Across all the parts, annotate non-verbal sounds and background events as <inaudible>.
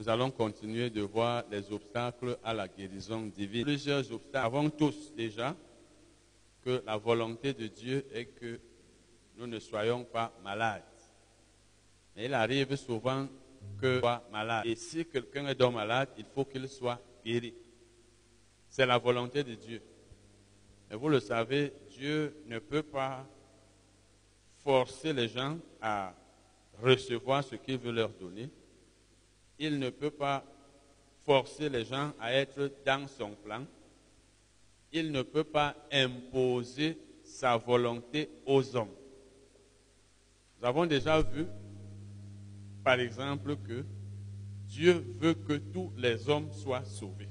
nous allons continuer de voir les obstacles à la guérison divine. Plusieurs obstacles. Avant tous déjà que la volonté de Dieu est que nous ne soyons pas malades. Mais il arrive souvent que soit malade. Et si quelqu'un est donc malade, il faut qu'il soit guéri. C'est la volonté de Dieu. Mais vous le savez, Dieu ne peut pas forcer les gens à recevoir ce qu'il veut leur donner il ne peut pas forcer les gens à être dans son plan. Il ne peut pas imposer sa volonté aux hommes. Nous avons déjà vu, par exemple, que Dieu veut que tous les hommes soient sauvés.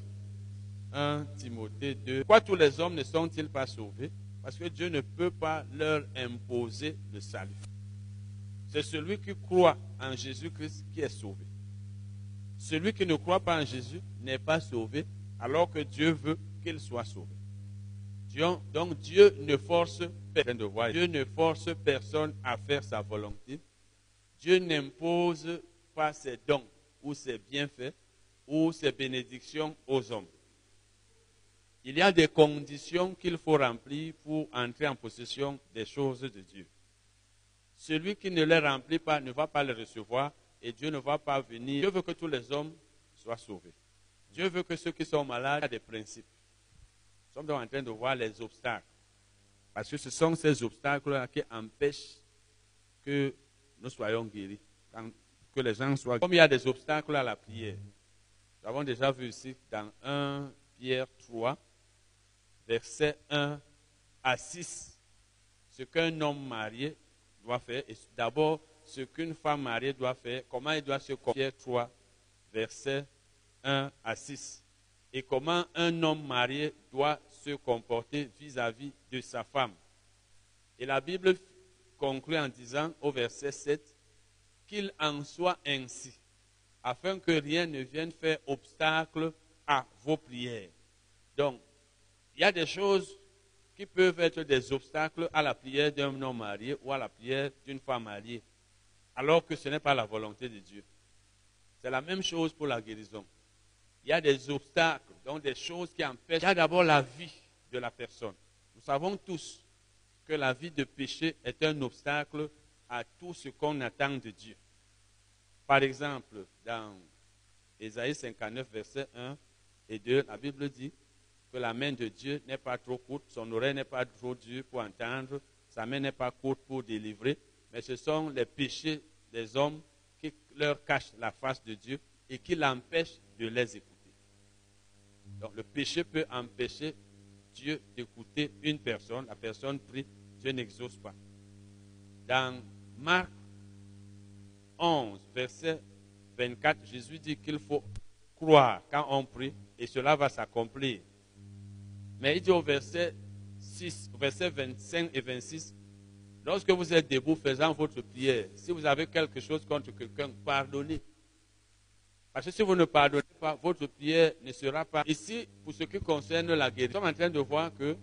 1 Timothée 2. Pourquoi tous les hommes ne sont-ils pas sauvés? Parce que Dieu ne peut pas leur imposer le salut. C'est celui qui croit en Jésus-Christ qui est sauvé. Celui qui ne croit pas en Jésus n'est pas sauvé, alors que Dieu veut qu'il soit sauvé. Donc Dieu ne force personne. Dieu ne force personne à faire sa volonté. Dieu n'impose pas ses dons ou ses bienfaits ou ses bénédictions aux hommes. Il y a des conditions qu'il faut remplir pour entrer en possession des choses de Dieu. Celui qui ne les remplit pas ne va pas les recevoir et Dieu ne va pas venir. Dieu veut que tous les hommes soient sauvés. Dieu veut que ceux qui sont malades aient des principes. Nous sommes donc en train de voir les obstacles. Parce que ce sont ces obstacles-là qui empêchent que nous soyons guéris. Que les gens soient Comme il y a des obstacles à la prière. Nous avons déjà vu ici dans 1 Pierre 3, verset 1 à 6, ce qu'un homme marié doit faire. D'abord, ce qu'une femme mariée doit faire, comment elle doit se comporter. 3, versets 1 à 6. Et comment un homme marié doit se comporter vis-à-vis de sa femme. Et la Bible conclut en disant au verset 7 qu'il en soit ainsi, afin que rien ne vienne faire obstacle à vos prières. Donc, il y a des choses qui peuvent être des obstacles à la prière d'un homme marié ou à la prière d'une femme mariée alors que ce n'est pas la volonté de Dieu. C'est la même chose pour la guérison. Il y a des obstacles, donc des choses qui empêchent. Il y a d'abord la vie de la personne. Nous savons tous que la vie de péché est un obstacle à tout ce qu'on attend de Dieu. Par exemple, dans Ésaïe 59, verset 1 et 2, la Bible dit que la main de Dieu n'est pas trop courte, son oreille n'est pas trop dure pour entendre, sa main n'est pas courte pour délivrer, mais ce sont les péchés des hommes qui leur cachent la face de Dieu et qui l'empêchent de les écouter. Donc le péché peut empêcher Dieu d'écouter une personne. La personne prie, Dieu n'exauce pas. Dans Marc 11, verset 24, Jésus dit qu'il faut croire quand on prie et cela va s'accomplir. Mais il dit au verset 6, verset 25 et 26, Lorsque vous êtes debout faisant votre prière, si vous avez quelque chose contre quelqu'un, pardonnez. Parce que si vous ne pardonnez pas, votre prière ne sera pas. Ici, pour ce qui concerne la guérison, nous sommes en train de voir qu'il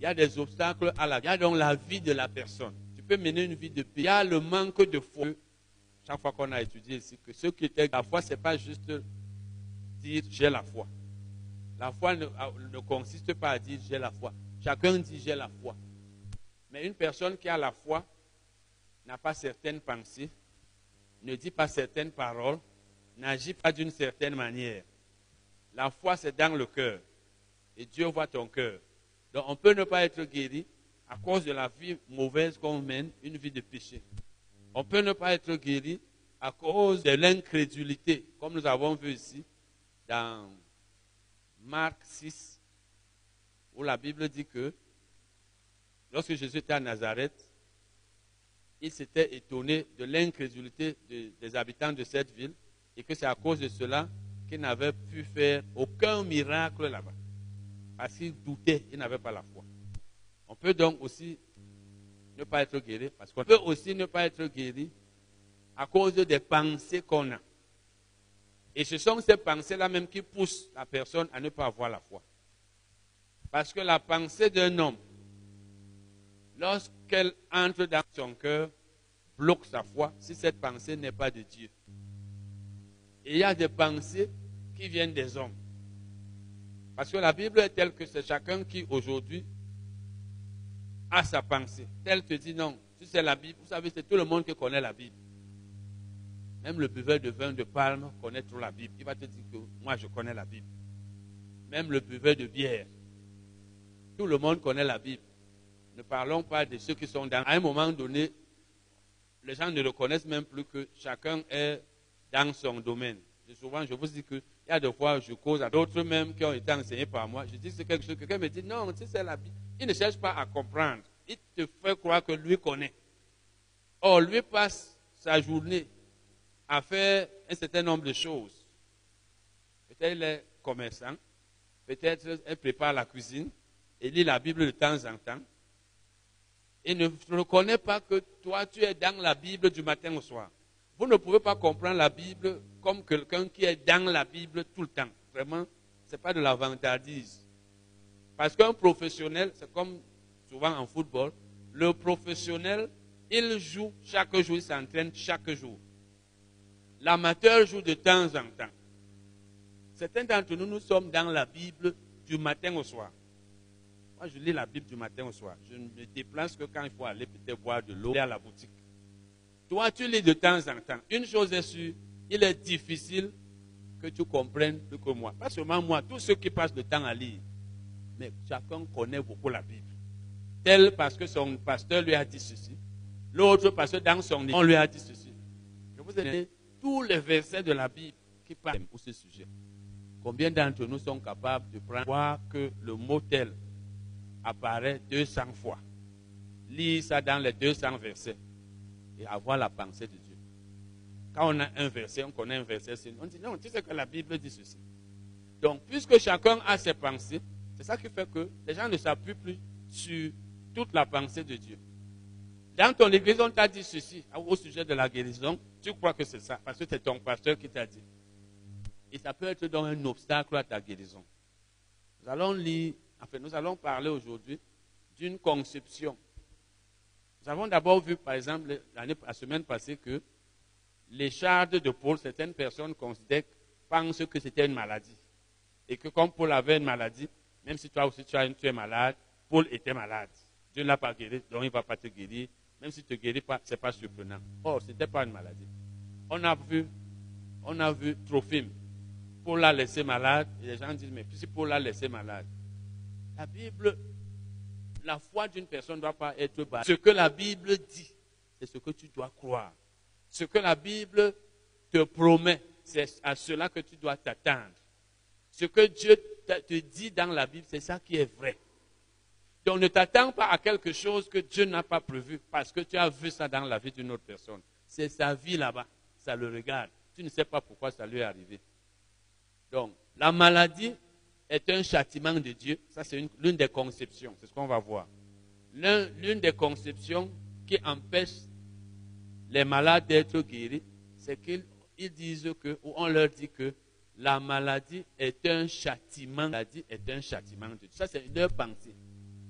y a des obstacles à la Il y a donc la vie de la personne. Tu peux mener une vie de paix. Il y a le manque de foi. Chaque fois qu'on a étudié ici, que ce qui était la foi, ce n'est pas juste dire j'ai la foi. La foi ne, ne consiste pas à dire j'ai la foi. Chacun dit j'ai la foi. Mais une personne qui a la foi n'a pas certaines pensées, ne dit pas certaines paroles, n'agit pas d'une certaine manière. La foi, c'est dans le cœur. Et Dieu voit ton cœur. Donc on peut ne pas être guéri à cause de la vie mauvaise qu'on mène, une vie de péché. On peut ne pas être guéri à cause de l'incrédulité, comme nous avons vu ici dans Marc 6, où la Bible dit que Lorsque Jésus était à Nazareth, il s'était étonné de l'incrédulité des habitants de cette ville et que c'est à cause de cela qu'il n'avait pu faire aucun miracle là-bas. Parce qu'il doutait, il n'avait pas la foi. On peut donc aussi ne pas être guéri, parce qu'on peut aussi ne pas être guéri à cause des pensées qu'on a. Et ce sont ces pensées-là même qui poussent la personne à ne pas avoir la foi. Parce que la pensée d'un homme lorsqu'elle entre dans son cœur, bloque sa foi si cette pensée n'est pas de Dieu. Et il y a des pensées qui viennent des hommes. Parce que la Bible est telle que c'est chacun qui aujourd'hui a sa pensée. Tel te dit non, si c'est la Bible, vous savez, c'est tout le monde qui connaît la Bible. Même le buveur de vin de palme connaît trop la Bible. Il va te dire que moi je connais la Bible. Même le buveur de bière. Tout le monde connaît la Bible. Ne parlons pas de ceux qui sont dans. À un moment donné, les gens ne reconnaissent même plus que chacun est dans son domaine. souvent, je vous dis qu'il y a des fois, je cause à d'autres même qui ont été enseignés par moi. Je dis c'est quelque chose. Quelqu'un me dit non, si c'est la Bible. Il ne cherche pas à comprendre. Il te fait croire que lui connaît. Or, lui passe sa journée à faire un certain nombre de choses. Peut-être il est commerçant, peut-être il prépare la cuisine, et lit la Bible de temps en temps. Et ne reconnaît pas que toi, tu es dans la Bible du matin au soir. Vous ne pouvez pas comprendre la Bible comme quelqu'un qui est dans la Bible tout le temps. Vraiment, ce n'est pas de la vantardise. Parce qu'un professionnel, c'est comme souvent en football, le professionnel, il joue chaque jour, il s'entraîne chaque jour. L'amateur joue de temps en temps. Certains d'entre nous, nous sommes dans la Bible du matin au soir. Moi, je lis la Bible du matin au soir. Je ne me déplace que quand il faut aller peut-être boire de l'eau à la boutique. Toi, tu lis de temps en temps. Une chose est sûre, il est difficile que tu comprennes plus que moi. Pas seulement moi, tous ceux qui passent le temps à lire. Mais chacun connaît beaucoup la Bible. Tel parce que son pasteur lui a dit ceci. L'autre parce que dans son on lui a dit ceci. Je vous ai dit tous les versets de la Bible qui parlent pour ce sujet. Combien d'entre nous sont capables de prendre, voir que le mot tel apparaît 200 fois. Lire ça dans les 200 versets et avoir la pensée de Dieu. Quand on a un verset, on connaît un verset, on dit non, tu sais que la Bible dit ceci. Donc, puisque chacun a ses pensées, c'est ça qui fait que les gens ne s'appuient plus sur toute la pensée de Dieu. Dans ton église, on t'a dit ceci au sujet de la guérison. Tu crois que c'est ça, parce que c'est ton pasteur qui t'a dit. Et ça peut être donc un obstacle à ta guérison. Nous allons lire, enfin, nous allons parler aujourd'hui d'une conception. Nous avons d'abord vu, par exemple, la semaine passée, que les chardes de Paul, certaines personnes considèrent, pensent que c'était une maladie. Et que comme Paul avait une maladie, même si toi aussi tu, es malade, Paul était malade. Dieu ne l'a pas guéri, donc il ne va pas te guérir. Même si tu ne te guéris pas, ce n'est pas surprenant. Or, ce n'était pas une maladie. On a vu, on a vu. Paul l'a laissé malade. Les gens disent, mais si Paul l'a laissé malade, la Bible, la foi d'une personne ne doit pas être bas. Ce que la Bible dit, c'est ce que tu dois croire. Ce que la Bible te promet, c'est à cela que tu dois t'attendre. Ce que Dieu te dit dans la Bible, c'est ça qui est vrai. Donc ne t'attends pas à quelque chose que Dieu n'a pas prévu parce que tu as vu ça dans la vie d'une autre personne. C'est sa vie là-bas, ça le regarde. Tu ne sais pas pourquoi ça lui est arrivé. Donc, la maladie est un châtiment de Dieu. Ça, c'est l'une des conceptions. C'est ce qu'on va voir. L'une des conceptions qui empêche les malades d'être guéris, c'est qu'ils disent que, ou on leur dit que la maladie est un châtiment. La maladie est un châtiment de Dieu. Ça, c'est leur pensée.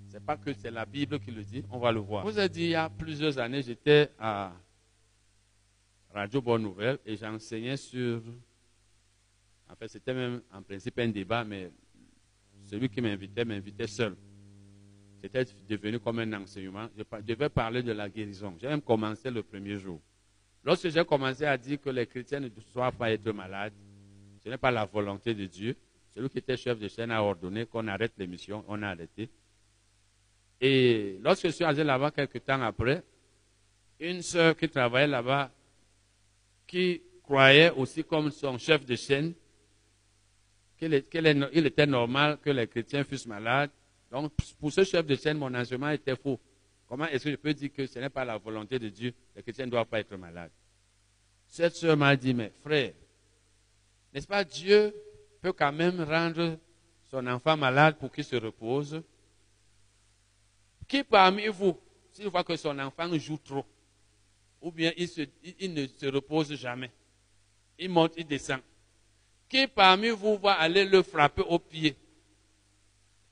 Ce n'est pas que c'est la Bible qui le dit, on va le voir. Je vous ai dit, il y a plusieurs années, j'étais à Radio Bonne Nouvelle et j'enseignais sur. En fait, c'était même en principe un débat, mais celui qui m'invitait m'invitait seul. C'était devenu comme un enseignement. Je devais parler de la guérison. J'ai même commencé le premier jour. Lorsque j'ai commencé à dire que les chrétiens ne doivent pas être malades, ce n'est pas la volonté de Dieu. Celui qui était chef de chaîne a ordonné qu'on arrête l'émission, on a arrêté. Et lorsque je suis allé là-bas quelques temps après, une sœur qui travaillait là-bas, qui croyait aussi comme son chef de chaîne, qu'il était normal que les chrétiens fussent malades. Donc, pour ce chef de chaîne, mon enseignement était faux. Comment est-ce que je peux dire que ce n'est pas la volonté de Dieu, les chrétiens ne doivent pas être malades Cette sœur m'a dit, mais frère, n'est-ce pas Dieu peut quand même rendre son enfant malade pour qu'il se repose? Qui parmi vous, s'il voit que son enfant joue trop, ou bien il, ne se repose jamais, il monte, il descend, qui parmi vous va aller le frapper au pied,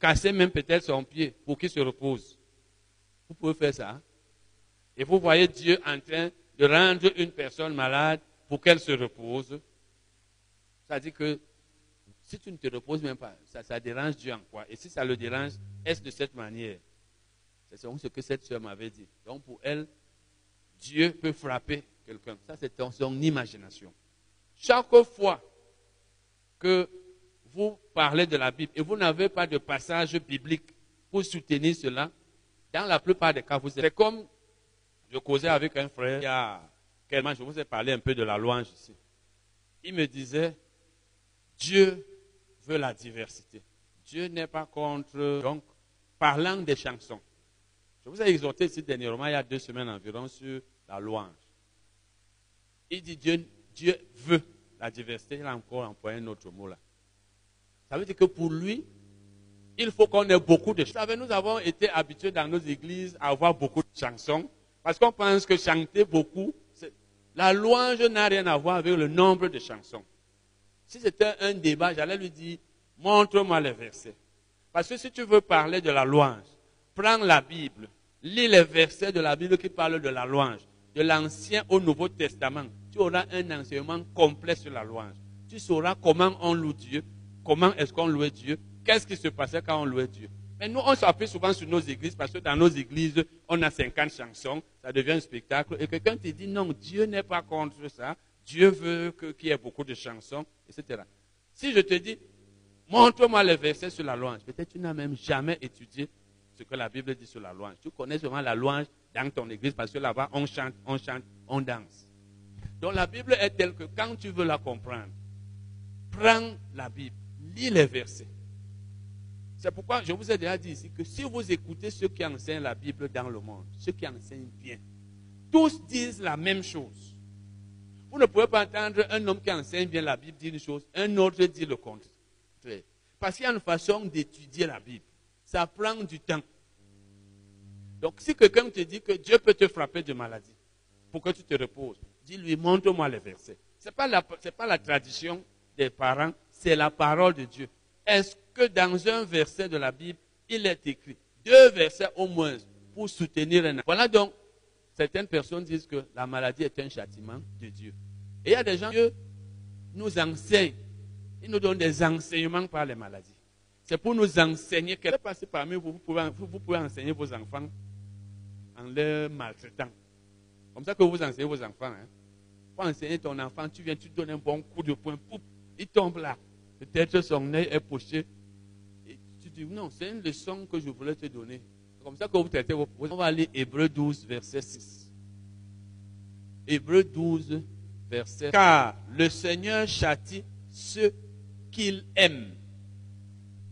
casser même peut-être son pied pour qu'il se repose Vous pouvez faire ça. Hein? Et vous voyez Dieu en train de rendre une personne malade pour qu'elle se repose. Ça dit que si tu ne te reposes même pas, ça, ça dérange Dieu en quoi? Et si ça le dérange, est-ce de cette manière? C'est ce que cette soeur m'avait dit. Donc pour elle, Dieu peut frapper quelqu'un. Ça, c'est son imagination. Chaque fois que vous parlez de la Bible et vous n'avez pas de passage biblique pour soutenir cela, dans la plupart des cas, vous êtes comme je causais avec un frère il y a quelques je vous ai parlé un peu de la louange ici. Il me disait, Dieu veut la diversité. Dieu n'est pas contre. Donc, parlant des chansons, je vous ai exhorté ici dernièrement, il y a deux semaines environ, sur la louange. Il dit Dieu, Dieu veut la diversité. Il a encore employé un autre mot là. Ça veut dire que pour lui, il faut qu'on ait beaucoup de chansons. Nous avons été habitués dans nos églises à avoir beaucoup de chansons parce qu'on pense que chanter beaucoup, la louange n'a rien à voir avec le nombre de chansons. Si c'était un débat, j'allais lui dire, montre-moi les versets. Parce que si tu veux parler de la louange, prends la Bible, lis les versets de la Bible qui parlent de la louange, de l'Ancien au Nouveau Testament. Tu auras un enseignement complet sur la louange. Tu sauras comment on loue Dieu, comment est-ce qu'on louait Dieu, qu'est-ce qui se passait quand on louait Dieu. Mais nous, on s'appuie souvent sur nos églises parce que dans nos églises, on a 50 chansons, ça devient un spectacle. Et quelqu'un te dit non, Dieu n'est pas contre ça. Dieu veut qu'il y ait beaucoup de chansons, etc. Si je te dis, montre-moi les versets sur la louange, peut-être tu n'as même jamais étudié ce que la Bible dit sur la louange. Tu connais seulement la louange dans ton église parce que là-bas, on chante, on chante, on danse. Donc la Bible est telle que quand tu veux la comprendre, prends la Bible, lis les versets. C'est pourquoi je vous ai déjà dit ici que si vous écoutez ceux qui enseignent la Bible dans le monde, ceux qui enseignent bien, tous disent la même chose. Vous ne pouvez pas entendre un homme qui enseigne bien la Bible dire une chose, un autre dire le contraire. Parce qu'il y a une façon d'étudier la Bible. Ça prend du temps. Donc si quelqu'un te dit que Dieu peut te frapper de maladie pour que tu te reposes, dis-lui, montre-moi les versets. Ce n'est pas, la, pas la tradition des parents, c'est la parole de Dieu. Est-ce que dans un verset de la Bible, il est écrit deux versets au moins pour soutenir un Voilà donc, certaines personnes disent que la maladie est un châtiment de Dieu. Et il y a des gens qui nous enseignent, ils nous donnent des enseignements par les maladies. C'est pour nous enseigner. Est passée parmi vous, vous pouvez, vous pouvez enseigner vos enfants en les maltraitant. Comme ça que vous enseignez vos enfants. Hein. Enseigner ton enfant, tu viens, tu donnes un bon coup de poing, il tombe là. Peut-être son œil est poché. Et tu dis, non, c'est une leçon que je voulais te donner. C'est comme ça que vous traitez vos On va aller Hébreu 12, verset 6. Hébreu 12, verset 6. Car le Seigneur châtie ceux qu'il aime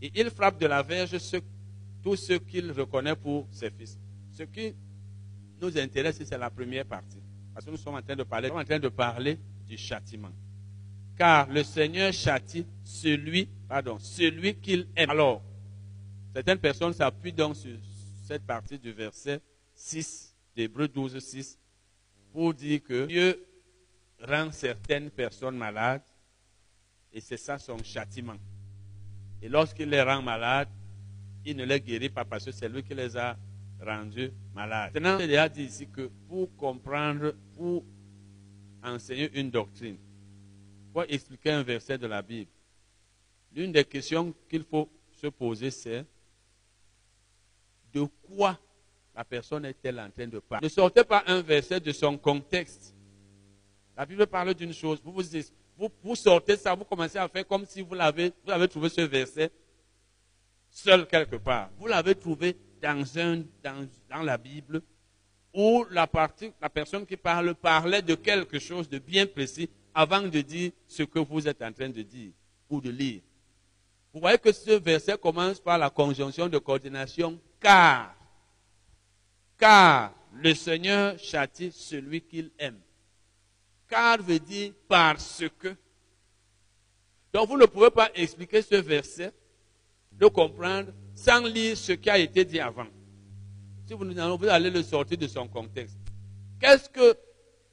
et il frappe de la verge tous ceux qu'il reconnaît pour ses fils. Ce qui nous intéresse, c'est la première partie. Parce que nous sommes en train de parler, en train de parler du châtiment. Car le Seigneur châtie celui, pardon, celui qu'il aime. Alors, certaines personnes s'appuient donc sur cette partie du verset 6 d'Hébreu 12, 6 pour dire que Dieu rend certaines personnes malades et c'est ça son châtiment. Et lorsqu'il les rend malades, il ne les guérit pas parce que c'est lui qui les a rendus malades. Maintenant, il a dit ici que pour comprendre, pour enseigner une doctrine, pour expliquer un verset de la Bible, l'une des questions qu'il faut se poser, c'est de quoi la personne est-elle en train de parler? Ne sortez pas un verset de son contexte. La Bible parle d'une chose. Vous vous dites, vous, sortez ça, vous commencez à faire comme si vous l'avez, vous avez trouvé ce verset seul quelque part. Vous l'avez trouvé dans, un, dans la Bible où la, personne qui parle parlait de quelque chose de bien précis avant de dire ce que vous êtes en train de dire ou de lire. Vous voyez que ce verset commence par la conjonction de coordination car. Car le Seigneur châtie celui qu'il aime. Car veut dire parce que. Donc vous ne pouvez pas expliquer ce verset, le comprendre, sans lire ce qui a été dit avant. Si vous, vous allez le sortir de son contexte. Qu'est-ce que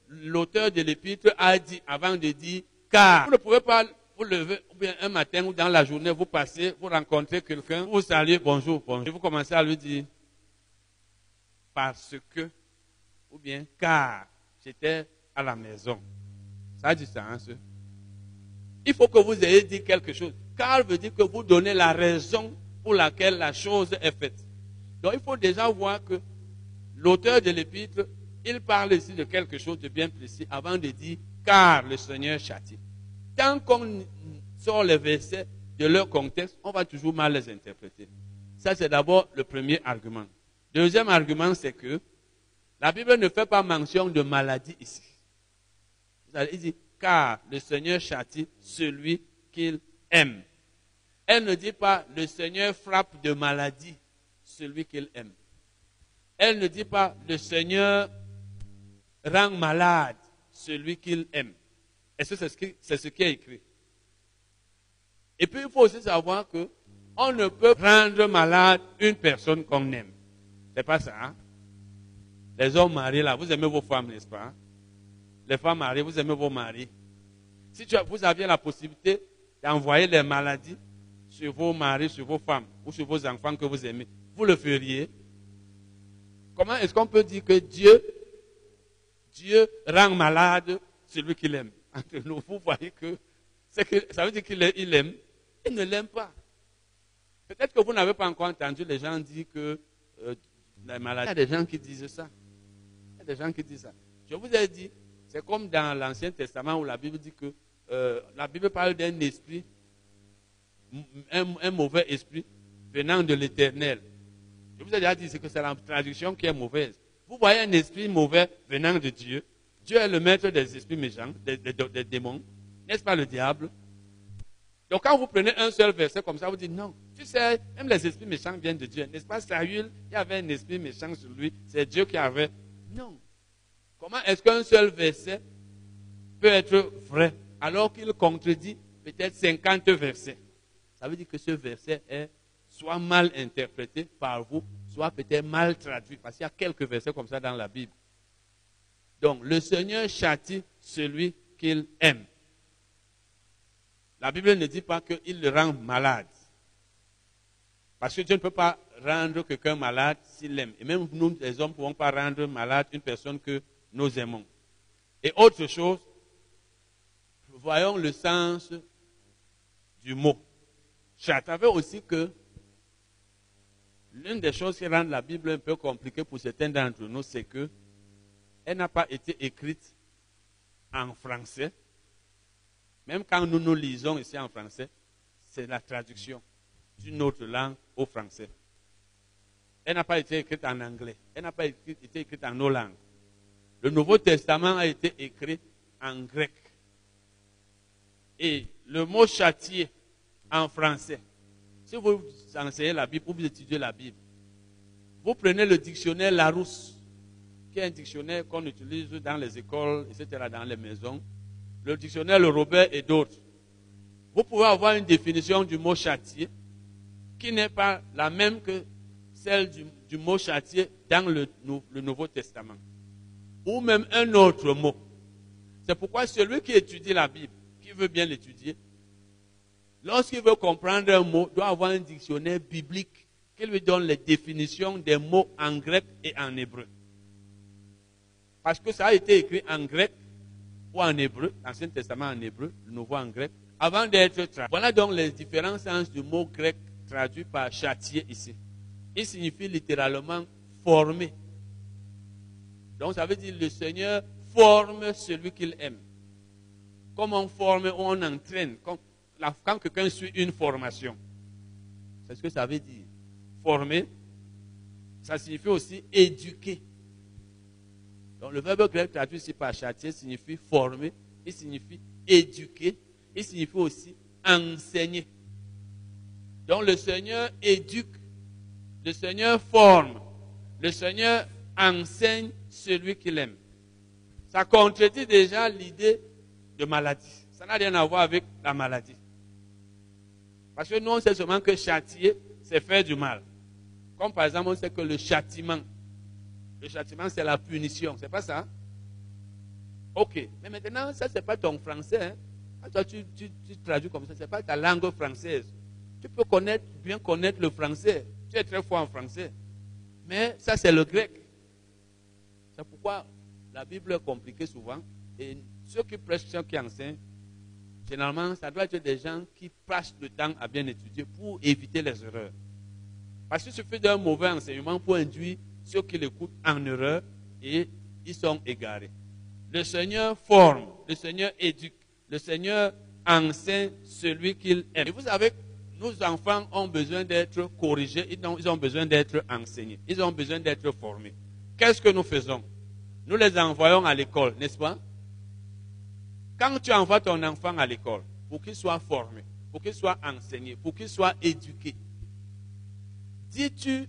l'auteur de l'épître a dit avant de dire car Vous ne pouvez pas vous lever ou bien un matin ou dans la journée, vous passez, vous rencontrez quelqu'un, vous saluez, bonjour, bonjour. Et vous commencez à lui dire parce que, ou bien car j'étais à la maison. Ça a du sens. il faut que vous ayez dit quelque chose. Car veut dire que vous donnez la raison pour laquelle la chose est faite. Donc il faut déjà voir que l'auteur de l'épître, il parle ici de quelque chose de bien précis avant de dire car le Seigneur châtie. Tant qu'on sort les versets de leur contexte, on va toujours mal les interpréter. Ça, c'est d'abord le premier argument. Deuxième argument, c'est que la Bible ne fait pas mention de maladie ici. Il dit, car le Seigneur châtie celui qu'il aime. Elle ne dit pas, le Seigneur frappe de maladie celui qu'il aime. Elle ne dit pas, le Seigneur rend malade celui qu'il aime. Et c'est ce qui, c'est ce qui est écrit? Et puis il faut aussi savoir que on ne peut rendre malade une personne qu'on aime. C'est pas ça. Hein? Les hommes mariés là, vous aimez vos femmes, n'est-ce pas? Les femmes mariées, vous aimez vos maris. Si vous aviez la possibilité d'envoyer les maladies sur vos maris, sur vos femmes ou sur vos enfants que vous aimez, vous le feriez. Comment est-ce qu'on peut dire que Dieu, rend malade celui qu'il aime <laughs> vous voyez que, que ça veut dire qu'il aime, il ne l'aime pas. Peut-être que vous n'avez pas encore entendu les gens dire que euh, la maladie. Il y a des gens qui disent ça. Il y a des gens qui disent ça. Je vous ai dit, c'est comme dans l'Ancien Testament où la Bible dit que euh, la Bible parle d'un esprit, un, mauvais esprit venant de l'éternel. Je vous ai déjà dit que c'est la traduction qui est mauvaise. Vous voyez un esprit mauvais venant de Dieu. Dieu est le maître des esprits méchants, des, démons. N'est-ce pas le diable? Donc quand vous prenez un seul verset comme ça, vous dites non. Tu sais, même les esprits méchants viennent de Dieu. N'est-ce pas? Saül, il y avait un esprit méchant sur lui. C'est Dieu qui avait. Non. Comment est-ce qu'un seul verset peut être vrai alors qu'il contredit peut-être 50 versets? Ça veut dire que ce verset est soit mal interprété par vous, soit peut-être mal traduit. Parce qu'il y a quelques versets comme ça dans la Bible. Donc, le Seigneur châtie celui qu'il aime. La Bible ne dit pas qu'il le rend malade. Parce que Dieu ne peut pas rendre quelqu'un malade s'il l'aime. Et même nous, les hommes, ne pouvons pas rendre malade une personne que nous aimons. Et autre chose, voyons le sens du mot. Savais aussi que l'une des choses qui rend la Bible un peu compliquée pour certains d'entre nous, c'est que elle n'a pas été écrite en français. Même quand nous nous lisons ici en français, c'est la traduction d'une autre langue au français. Elle n'a pas été écrite en anglais. Elle n'a pas été écrite en nos langues. Le Nouveau Testament a été écrit en grec. Et le mot châtier en français, si vous enseignez la Bible ou vous étudiez la Bible, vous prenez le dictionnaire Larousse, qui est un dictionnaire qu'on utilise dans les écoles, etc., dans les maisons, le dictionnaire Le Robert et d'autres. Vous pouvez avoir une définition du mot châtier qui n'est pas la même que celle du, mot châtier dans le Nouveau Testament ou même un autre mot. C'est pourquoi celui qui étudie la Bible, qui veut bien l'étudier, lorsqu'il veut comprendre un mot, doit avoir un dictionnaire biblique qui lui donne les définitions des mots en grec et en hébreu. Parce que ça a été écrit en grec ou en hébreu, l'Ancien Testament en hébreu, le Nouveau en grec, avant d'être traduit. Voilà donc les différents sens du mot grec traduit par châtier ici. Il signifie littéralement former, donc ça veut dire le Seigneur forme celui qu'il aime. Comme on forme, on entraîne. Quand, quelqu'un suit une formation, c'est ce que ça veut dire. Former, ça signifie aussi éduquer. Donc le verbe grec traduit ici par châtier signifie former, il signifie éduquer, il signifie aussi enseigner. Donc le Seigneur éduque, le Seigneur forme, le Seigneur enseigne celui qu'il aime. Ça contredit déjà l'idée de maladie. Ça n'a rien à voir avec la maladie. Parce que nous, on sait seulement que châtier, c'est faire du mal. Comme par exemple, on sait que le châtiment, le châtiment, c'est la punition. C'est pas ça? Ok. Mais maintenant, ça, c'est pas ton français. Hein? Quand toi, tu, tu, traduis comme ça, c'est pas ta langue française. Tu peux connaître, bien connaître le français. Tu es très fort en français. Mais ça, c'est le grec. C'est pourquoi la Bible est compliquée souvent. Et ceux qui prêchent, ceux qui enseignent, généralement, ça doit être des gens qui passent le temps à bien étudier pour éviter les erreurs. Parce qu'il suffit d'un mauvais enseignement pour induire ceux qui l'écoutent en erreur et ils sont égarés. Le Seigneur forme, le Seigneur éduque, le Seigneur enseigne celui qu'il aime. Et vous savez, nos enfants ont besoin d'être corrigés, ils ont besoin d'être enseignés, ils ont besoin d'être formés. Qu'est-ce que nous faisons? Nous les envoyons à l'école, n'est-ce pas? Quand tu envoies ton enfant à l'école, pour qu'il soit formé, pour qu'il soit enseigné, pour qu'il soit éduqué, dis-tu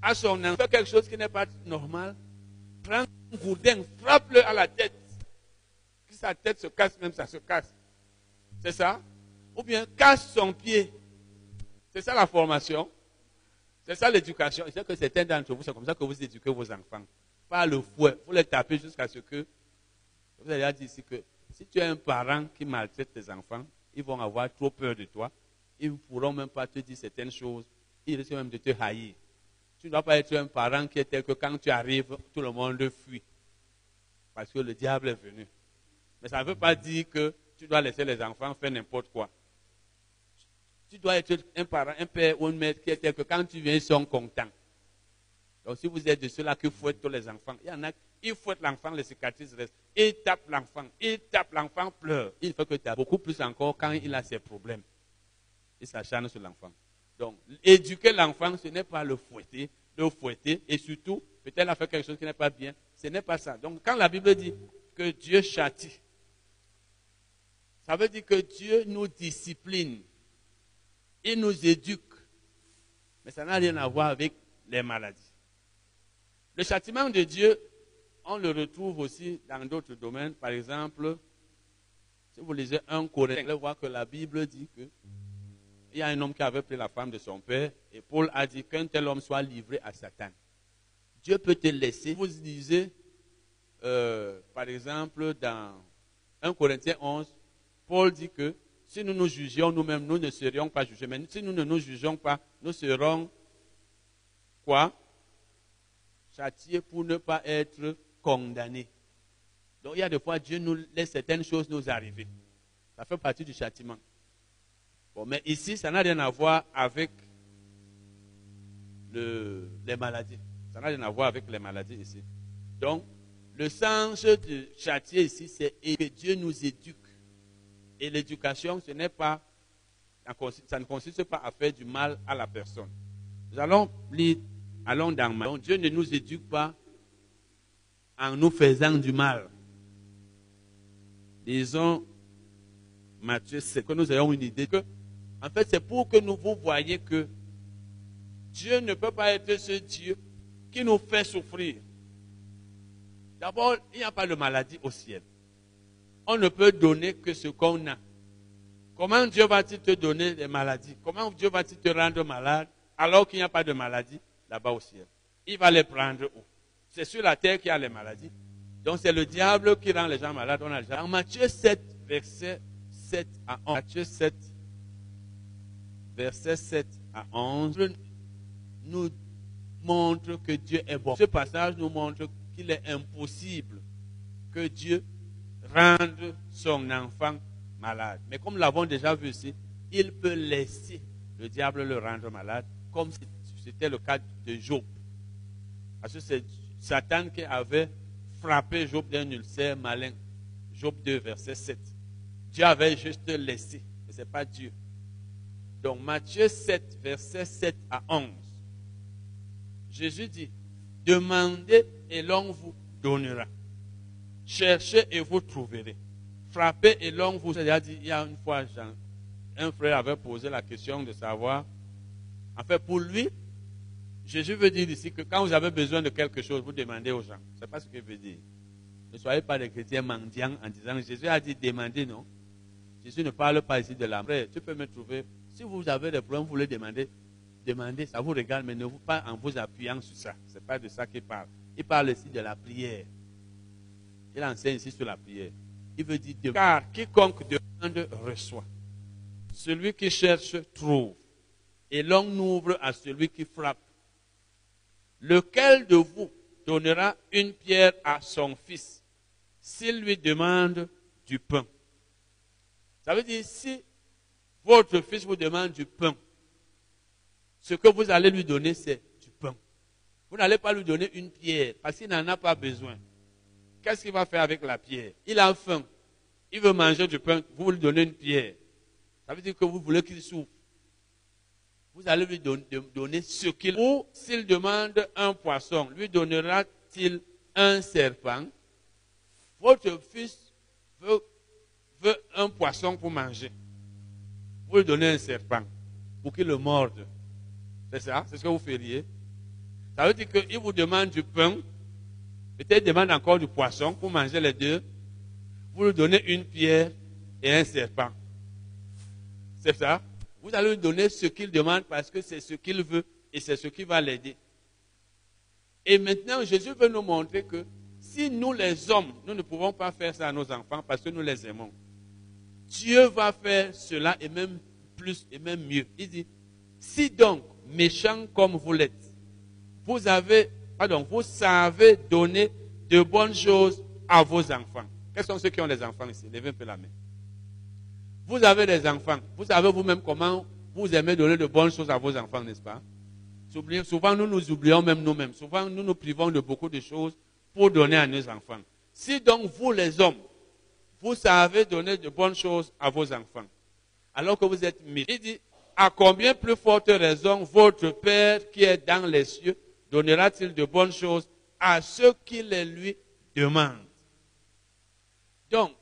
à son enfant quelque chose qui n'est pas normal, prends un gourdin, frappe-le à la tête. Que sa tête se casse, même ça se casse. C'est ça? Ou bien casse son pied. C'est ça la formation. C'est ça l'éducation. Je sais que certains d'entre vous, c'est comme ça que vous éduquez vos enfants. Pas le fouet. Vous les tapez jusqu'à ce que. Vous avez dit ici que si tu es un parent qui maltraite tes enfants, ils vont avoir trop peur de toi. Ils ne pourront même pas te dire certaines choses. Ils risquent même de te haïr. Tu ne dois pas être un parent qui est tel que quand tu arrives, tout le monde fuit. Parce que le diable est venu. Mais ça ne veut pas dire que tu dois laisser les enfants faire n'importe quoi. Tu dois être un parent, un père ou une mère qui est tel que quand tu viens, ils sont contents. Donc si vous êtes de ceux-là qui fouettent tous les enfants, il y en a qui fouettent l'enfant, les cicatrices restent. Ils tapent l'enfant, ils tapent l'enfant, pleure. Il faut que tu as beaucoup plus encore quand il a ses problèmes. Il s'acharne sur l'enfant. Donc, éduquer l'enfant, ce n'est pas le fouetter, le fouetter, et surtout, peut-être a fait quelque chose qui n'est pas bien. Ce n'est pas ça. Donc, quand la Bible dit que Dieu châtie, ça veut dire que Dieu nous discipline. Il nous éduque. Mais ça n'a rien à voir avec les maladies. Le châtiment de Dieu, on le retrouve aussi dans d'autres domaines. Par exemple, si vous lisez un Corinthien, vous voir que la Bible dit que il y a un homme qui avait pris la femme de son père et Paul a dit qu'un tel homme soit livré à Satan. Dieu peut te laisser. Vous lisez, euh, par exemple, dans 1 Corinthiens 11, Paul dit que si nous nous jugions nous-mêmes, nous ne serions pas jugés. Mais si nous ne nous jugeons pas, nous serons quoi? Châtiés pour ne pas être condamnés. Donc il y a des fois, Dieu nous laisse certaines choses nous arriver. Ça fait partie du châtiment. Bon, mais ici, ça n'a rien à voir avec les maladies. Ça n'a rien à voir avec les maladies ici. Donc, le sens de châtier ici, c'est que Dieu nous éduque. Et l'éducation, ce n'est pas, ça ne consiste pas à faire du mal à la personne. Nous allons lire, allons dans Donc, Dieu ne nous éduque pas en nous faisant du mal. Disons, Matthieu, c'est que nous ayons une idée que en fait, c'est pour que nous vous voyez que Dieu ne peut pas être ce Dieu qui nous fait souffrir. D'abord, il n'y a pas de maladie au ciel. On ne peut donner que ce qu'on a. Comment Dieu va-t-il te donner des maladies? Comment Dieu va-t-il te rendre malade alors qu'il n'y a pas de maladie là-bas au ciel? Il va les prendre où? C'est sur la terre qu'il y a les maladies. Donc c'est le diable qui rend les gens malades. On a En Matthieu 7, verset 7 à 11. Matthieu 7, versets 7 à 11, nous montre que Dieu est bon. Ce passage nous montre qu'il est impossible que Dieu rende son enfant malade. Mais comme l'avons déjà vu ici, il peut laisser le diable le rendre malade, comme c'était le cas de Job. Parce que c'est Satan qui avait frappé Job d'un ulcère malin. Job 2, verset 7. Dieu avait juste laissé, mais ce n'est pas Dieu. Donc Matthieu 7, verset 7 à 11. Jésus dit, demandez et l'on vous donnera. Cherchez et vous trouverez. Frappez et l'on vous... Dit, il y a une fois, un frère avait posé la question de savoir, en fait, pour lui, Jésus veut dire ici que quand vous avez besoin de quelque chose, vous demandez aux gens. Ce n'est pas ce qu'il veut dire. Ne soyez pas des chrétiens mendiants en disant, Jésus a dit demandez, non. Jésus ne parle pas ici de l'âme. Tu peux me trouver si vous avez des problèmes, vous les demandez, demandez, ça vous regarde, mais ne vous pas en vous appuyant sur ça. Ce n'est pas de ça qu'il parle. Il parle ici de la prière. Il enseigne ici sur la prière. Il veut dire, car quiconque demande reçoit. Celui qui cherche trouve. Et l'on ouvre à celui qui frappe. Lequel de vous donnera une pierre à son fils s'il lui demande du pain? Ça veut dire, si votre fils vous demande du pain, ce que vous allez lui donner, c'est du pain. Vous n'allez pas lui donner une pierre, parce qu'il n'en a pas besoin. Qu'est-ce qu'il va faire avec la pierre? Il a faim. Il veut manger du pain, vous lui donnez une pierre. Ça veut dire que vous voulez qu'il souffre. Vous allez lui donner ce qu'il Ou s'il demande un poisson, lui donnera-t-il un serpent? Votre fils veut, veut un poisson pour manger. Vous lui donnez un serpent pour qu'il le morde. C'est ça? C'est ce que vous feriez? Ça veut dire qu'il vous demande du pain, peut-être demande encore du poisson pour manger les deux. Vous lui donnez une pierre et un serpent. C'est ça? Vous allez lui donner ce qu'il demande parce que c'est ce qu'il veut et c'est ce qui va l'aider. Et maintenant, Jésus veut nous montrer que si nous les hommes, nous ne pouvons pas faire ça à nos enfants parce que nous les aimons, Dieu va faire cela et même plus et même mieux. Il dit, si donc, méchants comme vous l'êtes, vous avez, pardon, vous savez donner de bonnes choses à vos enfants. Quels sont ceux qui ont des enfants ici? Levez un peu la main. Vous avez des enfants. Vous savez vous-même comment vous aimez donner de bonnes choses à vos enfants, n'est-ce pas? Souvent, nous nous oublions même nous-mêmes. Souvent, nous nous privons de beaucoup de choses pour donner à nos enfants. Si donc vous, les hommes, vous savez donner de bonnes choses à vos enfants, alors que vous êtes mis, il dit, à combien plus forte raison votre Père qui est dans les cieux donnera-t-il de bonnes choses à ceux qui les lui demandent? Donc,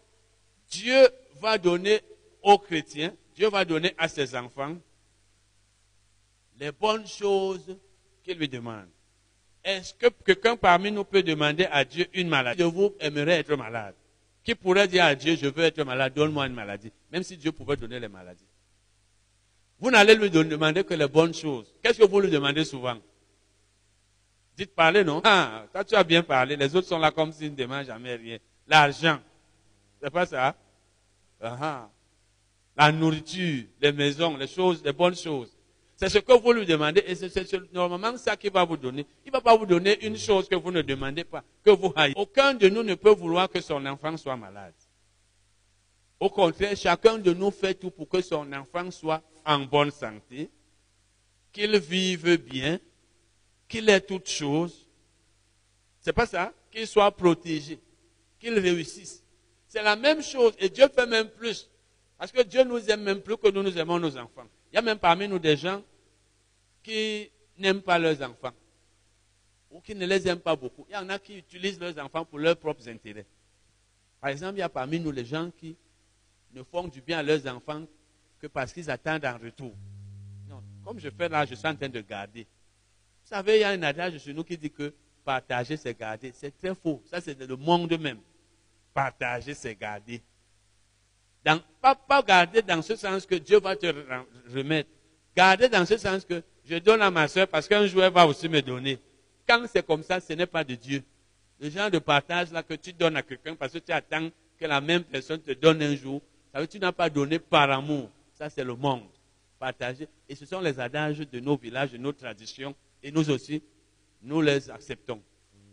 Dieu va donner aux chrétiens, Dieu va donner à ses enfants les bonnes choses qu'il lui demande. Est-ce que quelqu'un parmi nous peut demander à Dieu une maladie? Je vous aimerais être malade. Qui pourrait dire à Dieu, je veux être malade, donne-moi une maladie, même si Dieu pouvait donner les maladies. Vous n'allez lui demander que les bonnes choses. Qu'est-ce que vous lui demandez souvent? Dites parler, non? Ah, toi tu as bien parlé. Les autres sont là comme s'ils ne demandent jamais rien. L'argent. C'est pas ça? Ah la nourriture, les maisons, les choses, les bonnes choses. C'est ce que vous lui demandez et c'est normalement ça qu'il va vous donner. Il ne va pas vous donner une chose que vous ne demandez pas, que vous haïssez. Aucun de nous ne peut vouloir que son enfant soit malade. Au contraire, chacun de nous fait tout pour que son enfant soit en bonne santé, qu'il vive bien, qu'il ait toutes choses. C'est pas ça? Qu'il soit protégé, qu'il réussisse. C'est la même chose et Dieu fait même plus. Parce que Dieu nous aime même plus que nous nous aimons nos enfants. Il y a même parmi nous des gens qui n'aiment pas leurs enfants ou qui ne les aiment pas beaucoup. Il y en a qui utilisent leurs enfants pour leurs propres intérêts. Par exemple, il y a parmi nous les gens qui ne font du bien à leurs enfants que parce qu'ils attendent un retour. Non, comme je fais là, je suis en train de garder. Vous savez, il y a un adage chez nous qui dit que partager, c'est garder. C'est très faux. Ça, c'est le monde même. Partager, c'est garder pas, garder dans ce sens que Dieu va te remettre. Garder dans ce sens que je donne à ma soeur parce qu'un jour elle va aussi me donner. Quand c'est comme ça, ce n'est pas de Dieu. Le genre de partage là que tu donnes à quelqu'un parce que tu attends que la même personne te donne un jour, ça veut dire tu n'as pas donné par amour. Ça, c'est le monde. Partager. Et ce sont les adages de nos villages, de nos traditions. Et nous aussi, nous les acceptons.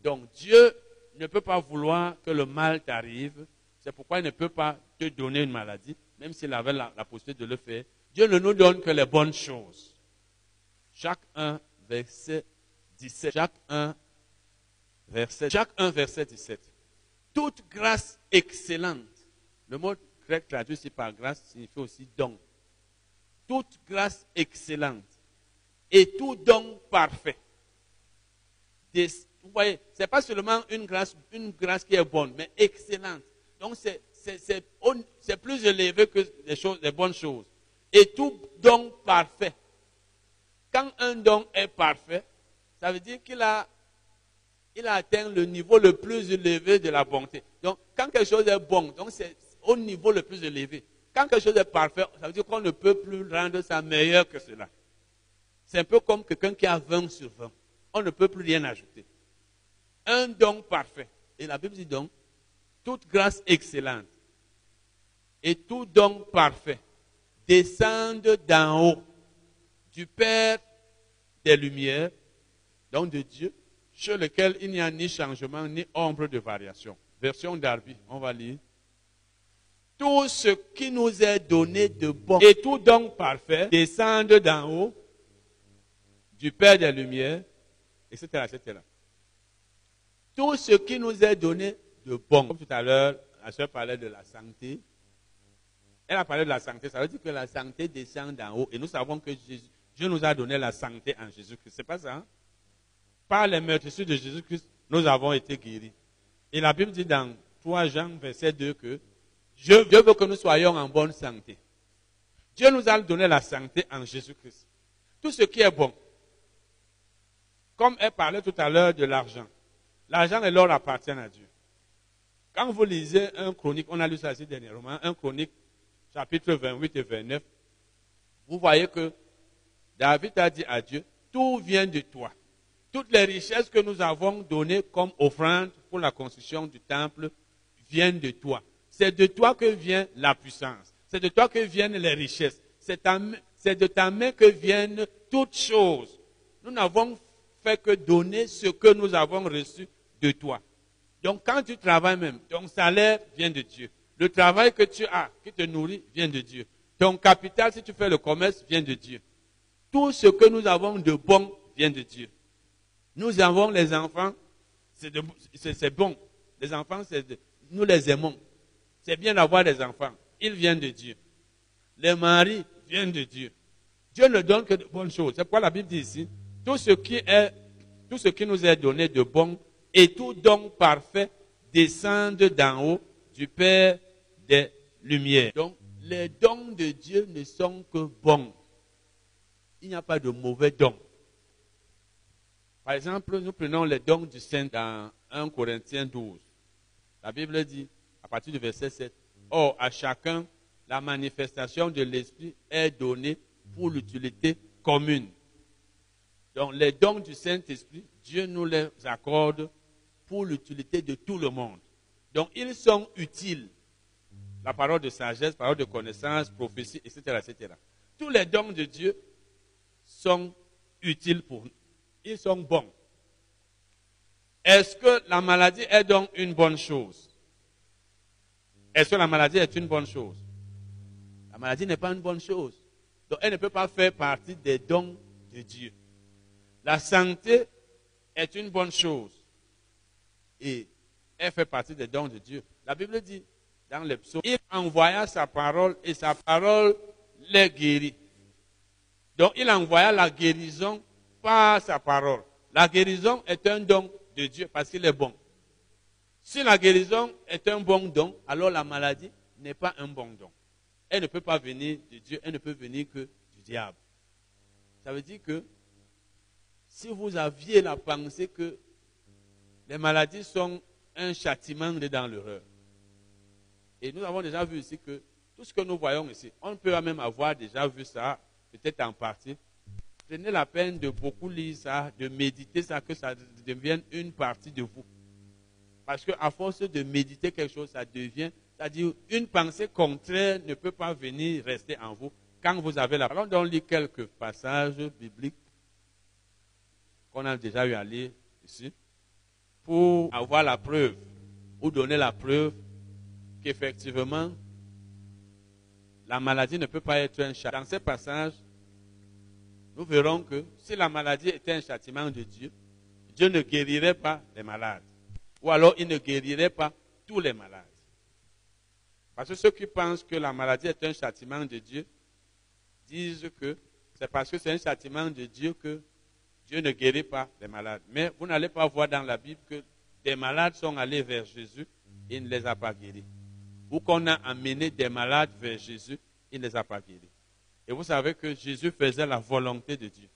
Donc, Dieu ne peut pas vouloir que le mal t'arrive. C'est pourquoi il ne peut pas te donner une maladie, même s'il avait la, possibilité de le faire. Dieu ne nous donne que les bonnes choses. Chaque un, verset 17. Chaque un, verset, chaque un, verset 17. Toute grâce excellente. Le mot grec traduit ici par grâce signifie aussi don. Toute grâce excellente et tout don parfait. vous voyez, ce n'est pas seulement une grâce, une grâce qui est bonne, mais excellente. Donc c'est plus élevé que les, choses, bonnes choses. Et tout don parfait. Quand un don est parfait, ça veut dire qu'il a, il a atteint le niveau le plus élevé de la bonté. Donc, quand quelque chose est bon, donc c'est au niveau le plus élevé. Quand quelque chose est parfait, ça veut dire qu'on ne peut plus rendre ça meilleur que cela. C'est un peu comme quelqu'un qui a 20 sur 20. On ne peut plus rien ajouter. Un don parfait. Et la Bible dit donc, toute grâce excellente et tout don parfait descendent d'en haut, du Père des Lumières, donc de Dieu, chez lequel il n'y a ni changement ni ombre de variation. Version Darby, on va lire. tout ce qui nous est donné de bon et tout don parfait descend d'en haut, du Père des Lumières, etc., etc. Tout ce qui nous est donné bon. Comme tout à l'heure, la soeur parlait de la santé. Elle a parlé de la santé. Ça veut dire que la santé descend d'en haut. Et nous savons que Dieu nous a donné la santé en Jésus-Christ. C'est pas ça? Hein? Par les meurtrissures de Jésus-Christ, nous avons été guéris. Et la Bible dit dans 3 Jean, verset 2 que Dieu veut que nous soyons en bonne santé. Dieu nous a donné la santé en Jésus-Christ. Tout ce qui est bon. Comme elle parlait tout à l'heure de l'argent. L'argent et l'or appartiennent à Dieu. Quand vous lisez un chronique, on a lu ça aussi dernièrement, un chronique, chapitre 28 et 29, vous voyez que David a dit à Dieu, tout vient de toi. Toutes les richesses que nous avons données comme offrande pour la construction du temple viennent de toi. C'est de toi que vient la puissance. C'est de toi que viennent les richesses. C'est de ta main que viennent toutes choses. Nous n'avons fait que donner ce que nous avons reçu de toi. Donc quand tu travailles même, ton salaire vient de Dieu. Le travail que tu as, qui te nourrit, vient de Dieu. Ton capital, si tu fais le commerce, vient de Dieu. Tout ce que nous avons de bon vient de Dieu. Nous avons les enfants, c'est bon. Les enfants, nous les aimons. C'est bien d'avoir des enfants. Ils viennent de Dieu. Les maris viennent de Dieu. Dieu ne donne que de bonnes choses. C'est pourquoi la Bible dit ici, tout ce qui tout ce qui nous est donné de bon et tout don parfait descendent d'en haut du Père des Lumières. Donc, les dons de Dieu ne sont que bons. Il n'y a pas de mauvais dons. Par exemple, nous prenons les dons du Saint dans 1 Corinthiens 12. La Bible dit, à partir du verset 7, Or, à chacun, la manifestation de l'Esprit est donnée pour l'utilité commune. Donc, les dons du Saint-Esprit, Dieu nous les accorde pour l'utilité de tout le monde. Donc, ils sont utiles. La parole de sagesse, parole de connaissance, prophétie, etc., etc. Tous les dons de Dieu sont utiles pour nous ils sont bons. Est-ce que la maladie est donc une bonne chose? Est-ce que la maladie est une bonne chose? La maladie n'est pas une bonne chose. Donc elle ne peut pas faire partie des dons de Dieu. La santé est une bonne chose. Et elle fait partie des dons de Dieu. La Bible dit dans les psaumes, il envoya sa parole et sa parole les guérit. Donc il envoya la guérison par sa parole. La guérison est un don de Dieu parce qu'il est bon. Si la guérison est un bon don, alors la maladie n'est pas un bon don. Elle ne peut pas venir de Dieu, elle ne peut venir que du diable. Ça veut dire que si vous aviez la pensée que les maladies sont un châtiment dans l'horreur, et nous avons déjà vu ici que tout ce que nous voyons ici, on peut même avoir déjà vu ça, peut-être en partie, Prenez la peine de beaucoup lire ça, de méditer ça, que ça devienne une partie de vous. Parce qu'à force de méditer quelque chose, ça devient, c'est-à-dire une pensée contraire ne peut pas venir rester en vous quand vous avez la parole. Allons lire quelques passages bibliques qu'on a déjà eu à lire ici pour avoir la preuve ou donner la preuve qu'effectivement la maladie ne peut pas être un chat. Dans ces passages, nous verrons que si la maladie était un châtiment de Dieu, Dieu ne guérirait pas les malades. Ou alors il ne guérirait pas tous les malades. Parce que ceux qui pensent que la maladie est un châtiment de Dieu disent que c'est parce que c'est un châtiment de Dieu que Dieu ne guérit pas les malades. Mais vous n'allez pas voir dans la Bible que des malades sont allés vers Jésus il ne les a pas guéris. Ou qu'on a amené des malades vers Jésus, il ne les a pas guéris. Et vous savez que Jésus faisait la volonté de Dieu.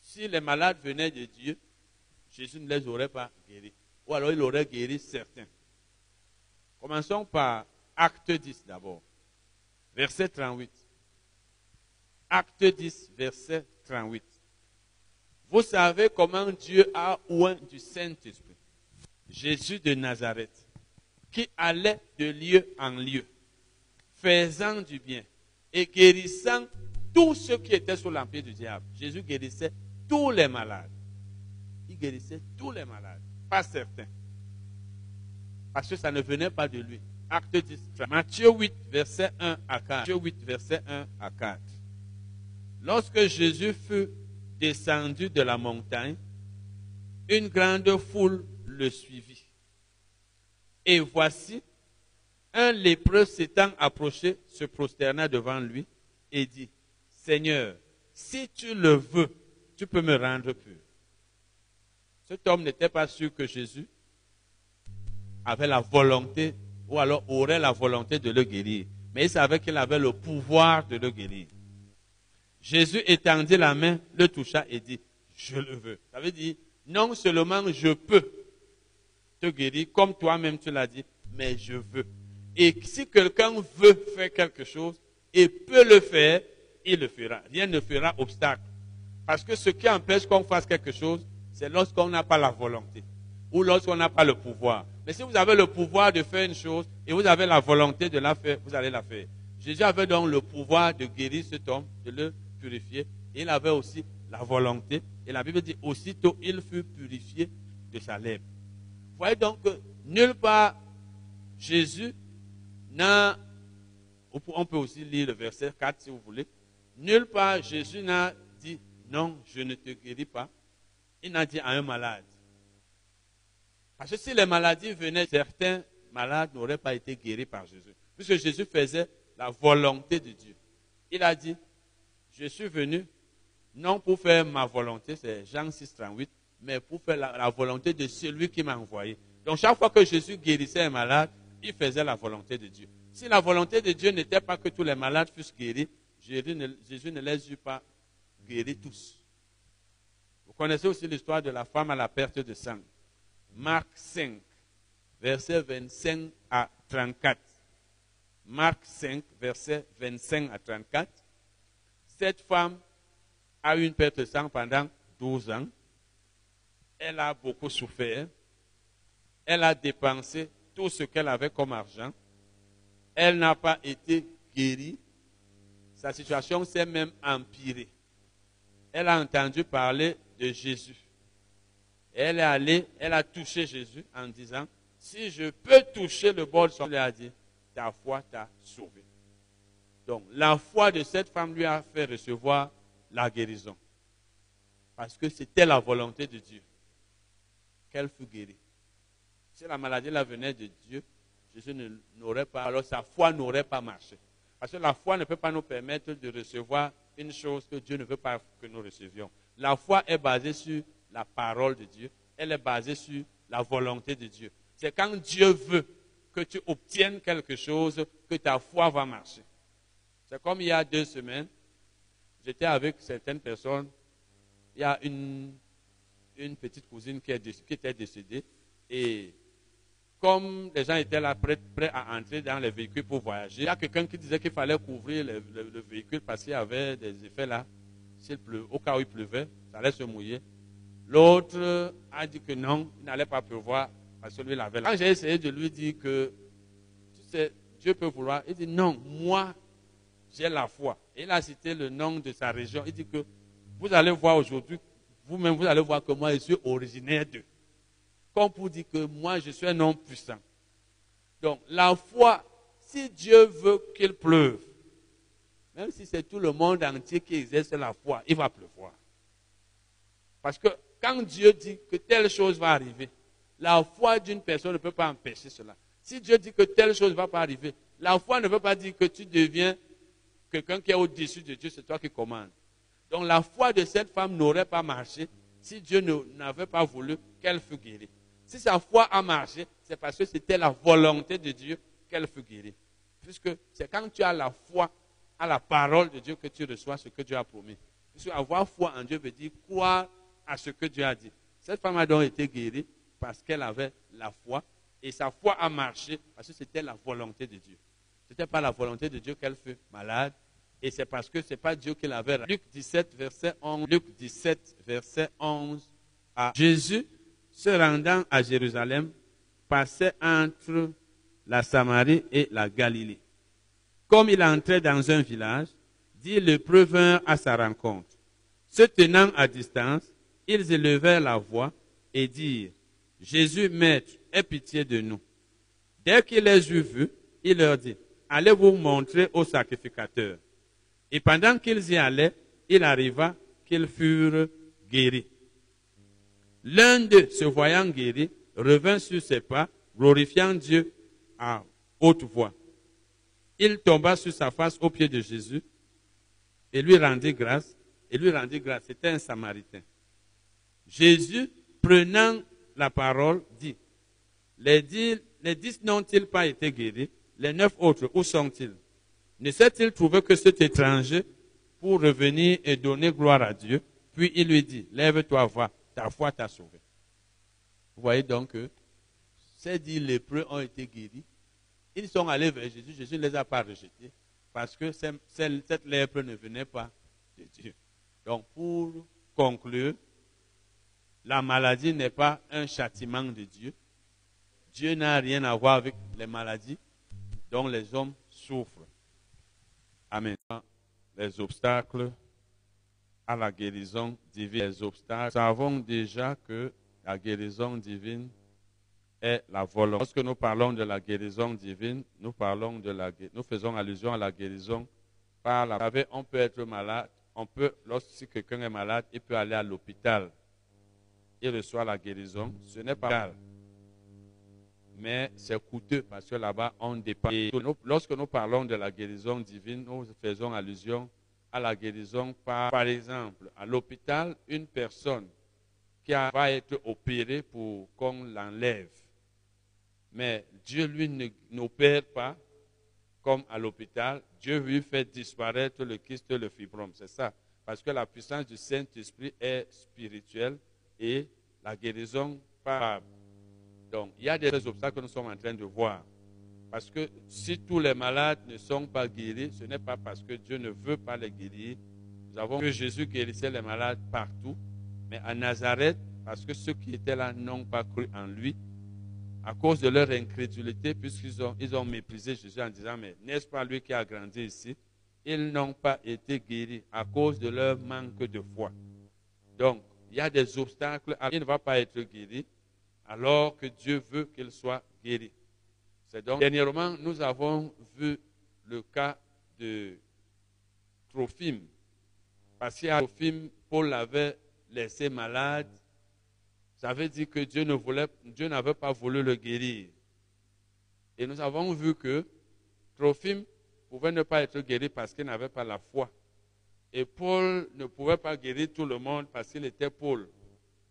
Si les malades venaient de Dieu, Jésus ne les aurait pas guéris. Ou alors il aurait guéri certains. Commençons par Acte 10 d'abord. Verset 38. Acte 10, verset 38. Vous savez comment Dieu a oint du Saint-Esprit. Jésus de Nazareth, qui allait de lieu en lieu, faisant du bien et guérissant tous ceux qui étaient sous l'empire du diable. Jésus guérissait tous les malades. Il guérissait tous les malades, pas certains. Parce que ça ne venait pas de lui. Acte 10. Matthieu 8, verset 1 à 4. Matthieu 8, verset 1 à 4. Lorsque Jésus fut descendu de la montagne, une grande foule le suivit. Et voici, un lépreux s'étant approché se prosterna devant lui et dit, Seigneur, si tu le veux, tu peux me rendre pur. Cet homme n'était pas sûr que Jésus avait la volonté ou alors aurait la volonté de le guérir, mais il savait qu'il avait le pouvoir de le guérir. Jésus étendit la main, le toucha et dit, je le veux. Ça veut dire, non seulement je peux te guérir, comme toi-même tu l'as dit, mais je veux. Et si quelqu'un veut faire quelque chose et peut le faire, il le fera. Rien ne fera obstacle. Parce que ce qui empêche qu'on fasse quelque chose, c'est lorsqu'on n'a pas la volonté ou lorsqu'on n'a pas le pouvoir. Mais si vous avez le pouvoir de faire une chose et vous avez la volonté de la faire, vous allez la faire. Jésus avait donc le pouvoir de guérir cet homme, de le il avait aussi la volonté. Et la Bible dit aussitôt il fut purifié de sa lèvre. Vous voyez donc que nulle part Jésus n'a, on peut aussi lire le verset 4 si vous voulez, nulle part Jésus n'a dit non, je ne te guéris pas. Il n'a dit à un malade. Parce que si les maladies venaient, certains malades n'auraient pas été guéris par Jésus. Puisque Jésus faisait la volonté de Dieu. Il a dit, je suis venu non pour faire ma volonté, c'est Jean 6, 38, mais pour faire la, volonté de celui qui m'a envoyé. Donc chaque fois que Jésus guérissait un malade, il faisait la volonté de Dieu. Si la volonté de Dieu n'était pas que tous les malades fussent guéris, Jésus ne, Jésus ne les eut pas guéris tous. Vous connaissez aussi l'histoire de la femme à la perte de sang. Marc 5, verset 25 à 34. Marc 5, verset 25 à 34. Cette femme a eu une perte de sang pendant 12 ans. Elle a beaucoup souffert. Elle a dépensé tout ce qu'elle avait comme argent. Elle n'a pas été guérie. Sa situation s'est même empirée. Elle a entendu parler de Jésus. Elle est allée, elle a touché Jésus en disant, si je peux toucher le bol, son, lui a dit, ta foi t'a sauvé. Donc, la foi de cette femme lui a fait recevoir la guérison. Parce que c'était la volonté de Dieu qu'elle fût guérie. Si la maladie la venait de Dieu, Jésus n'aurait pas, alors sa foi n'aurait pas marché. Parce que la foi ne peut pas nous permettre de recevoir une chose que Dieu ne veut pas que nous recevions. La foi est basée sur la parole de Dieu. Elle est basée sur la volonté de Dieu. C'est quand Dieu veut que tu obtiennes quelque chose que ta foi va marcher. C'est comme il y a deux semaines, j'étais avec certaines personnes. Il y a une, petite cousine qui, était décédée. Et comme les gens étaient là prêts, à entrer dans les véhicules pour voyager, il y a quelqu'un qui disait qu'il fallait couvrir le, le véhicule parce qu'il y avait des effets là. Au cas où il pleuvait, ça allait se mouiller. L'autre a dit que non, il n'allait pas pleuvoir parce que lui l'avait. Quand j'ai essayé de lui dire que, tu sais, Dieu peut vouloir, il dit non, moi, j'ai la foi. il a cité le nom de sa région. Il dit que vous allez voir aujourd'hui, vous-même, vous allez voir que moi, je suis originaire d'eux. Comme pour dire que moi, je suis un homme puissant. Donc, la foi, si Dieu veut qu'il pleuve, même si c'est tout le monde entier qui exerce la foi, il va pleuvoir. Parce que quand Dieu dit que telle chose va arriver, la foi d'une personne ne peut pas empêcher cela. Si Dieu dit que telle chose ne va pas arriver, la foi ne veut pas dire que tu deviens quelqu'un qui est au-dessus de Dieu, c'est toi qui commandes. Donc la foi de cette femme n'aurait pas marché si Dieu n'avait pas voulu qu'elle fût guérie. Si sa foi a marché, c'est parce que c'était la volonté de Dieu qu'elle fût guérie. Puisque c'est quand tu as la foi à la parole de Dieu que tu reçois ce que Dieu a promis. Puisque avoir foi en Dieu veut dire croire à ce que Dieu a dit. Cette femme a donc été guérie parce qu'elle avait la foi et sa foi a marché parce que c'était la volonté de Dieu. Ce n'était pas la volonté de Dieu qu'elle fût malade et c'est parce que ce n'est pas Dieu qui l'avait. Luc 17, verset 11. Luc 17, verset 11. À Jésus, se rendant à Jérusalem, passait entre la Samarie et la Galilée. Comme il entrait dans un village, dit le vint à sa rencontre. Se tenant à distance, ils élevèrent la voix et dirent, Jésus, Maître, aie pitié de nous. Dès qu'il les eut vus, il leur dit, allez vous montrer au sacrificateur. Et pendant qu'ils y allaient, il arriva qu'ils furent guéris. L'un d'eux, se voyant guéri, revint sur ses pas, glorifiant Dieu à haute voix. Il tomba sur sa face aux pieds de Jésus et lui rendit grâce. Et lui rendit grâce. C'était un Samaritain. Jésus, prenant la parole, dit, les dix, les dix n'ont-ils pas été guéris? Les neuf autres, où sont-ils? Ne s'est-il trouvé que cet étranger pour revenir et donner gloire à Dieu? Puis il lui dit, lève-toi, va, ta foi t'a sauvé. Vous voyez donc que ces dix lépreux ont été guéris. Ils sont allés vers Jésus, Jésus ne les a pas rejetés parce que cette lèpre ne venait pas de Dieu. Donc pour conclure, la maladie n'est pas un châtiment de Dieu. Dieu n'a rien à voir avec les maladies dont les hommes souffrent. Amen. Les obstacles à la guérison divine. Les obstacles. Nous savons déjà que la guérison divine est la volonté. Lorsque nous parlons de la guérison divine, nous, parlons de la, nous faisons allusion à la guérison par la... Vous savez, on peut être malade, on peut, lorsque quelqu'un est malade, il peut aller à l'hôpital. Il reçoit la guérison. Ce n'est pas mal. Mais c'est coûteux parce que là-bas, on dépend. lorsque nous parlons de la guérison divine, nous faisons allusion à la guérison par, par exemple, à l'hôpital, une personne qui va être opérée pour qu'on l'enlève. Mais Dieu, lui, n'opère pas comme à l'hôpital. Dieu lui fait disparaître le kyste, le fibrome. C'est ça. Parce que la puissance du Saint-Esprit est spirituelle et la guérison pas. Donc, il y a des obstacles que nous sommes en train de voir. Parce que si tous les malades ne sont pas guéris, ce n'est pas parce que Dieu ne veut pas les guérir. Nous avons vu que Jésus guérissait les malades partout. Mais à Nazareth, parce que ceux qui étaient là n'ont pas cru en lui, à cause de leur incrédulité, puisqu'ils ont, ils ont méprisé Jésus en disant, mais n'est-ce pas lui qui a grandi ici? Ils n'ont pas été guéris à cause de leur manque de foi. Donc, il y a des obstacles, il ne va pas être guéri alors que Dieu veut qu'il soit guéri. C'est donc, dernièrement, nous avons vu le cas de Trophime. Parce qu'à Trophime, Paul l'avait laissé malade ça veut dire que Dieu ne voulait, Dieu n'avait pas voulu le guérir. Et nous avons vu que Trophime pouvait ne pas être guéri parce qu'il n'avait pas la foi. Et Paul ne pouvait pas guérir tout le monde parce qu'il était Paul.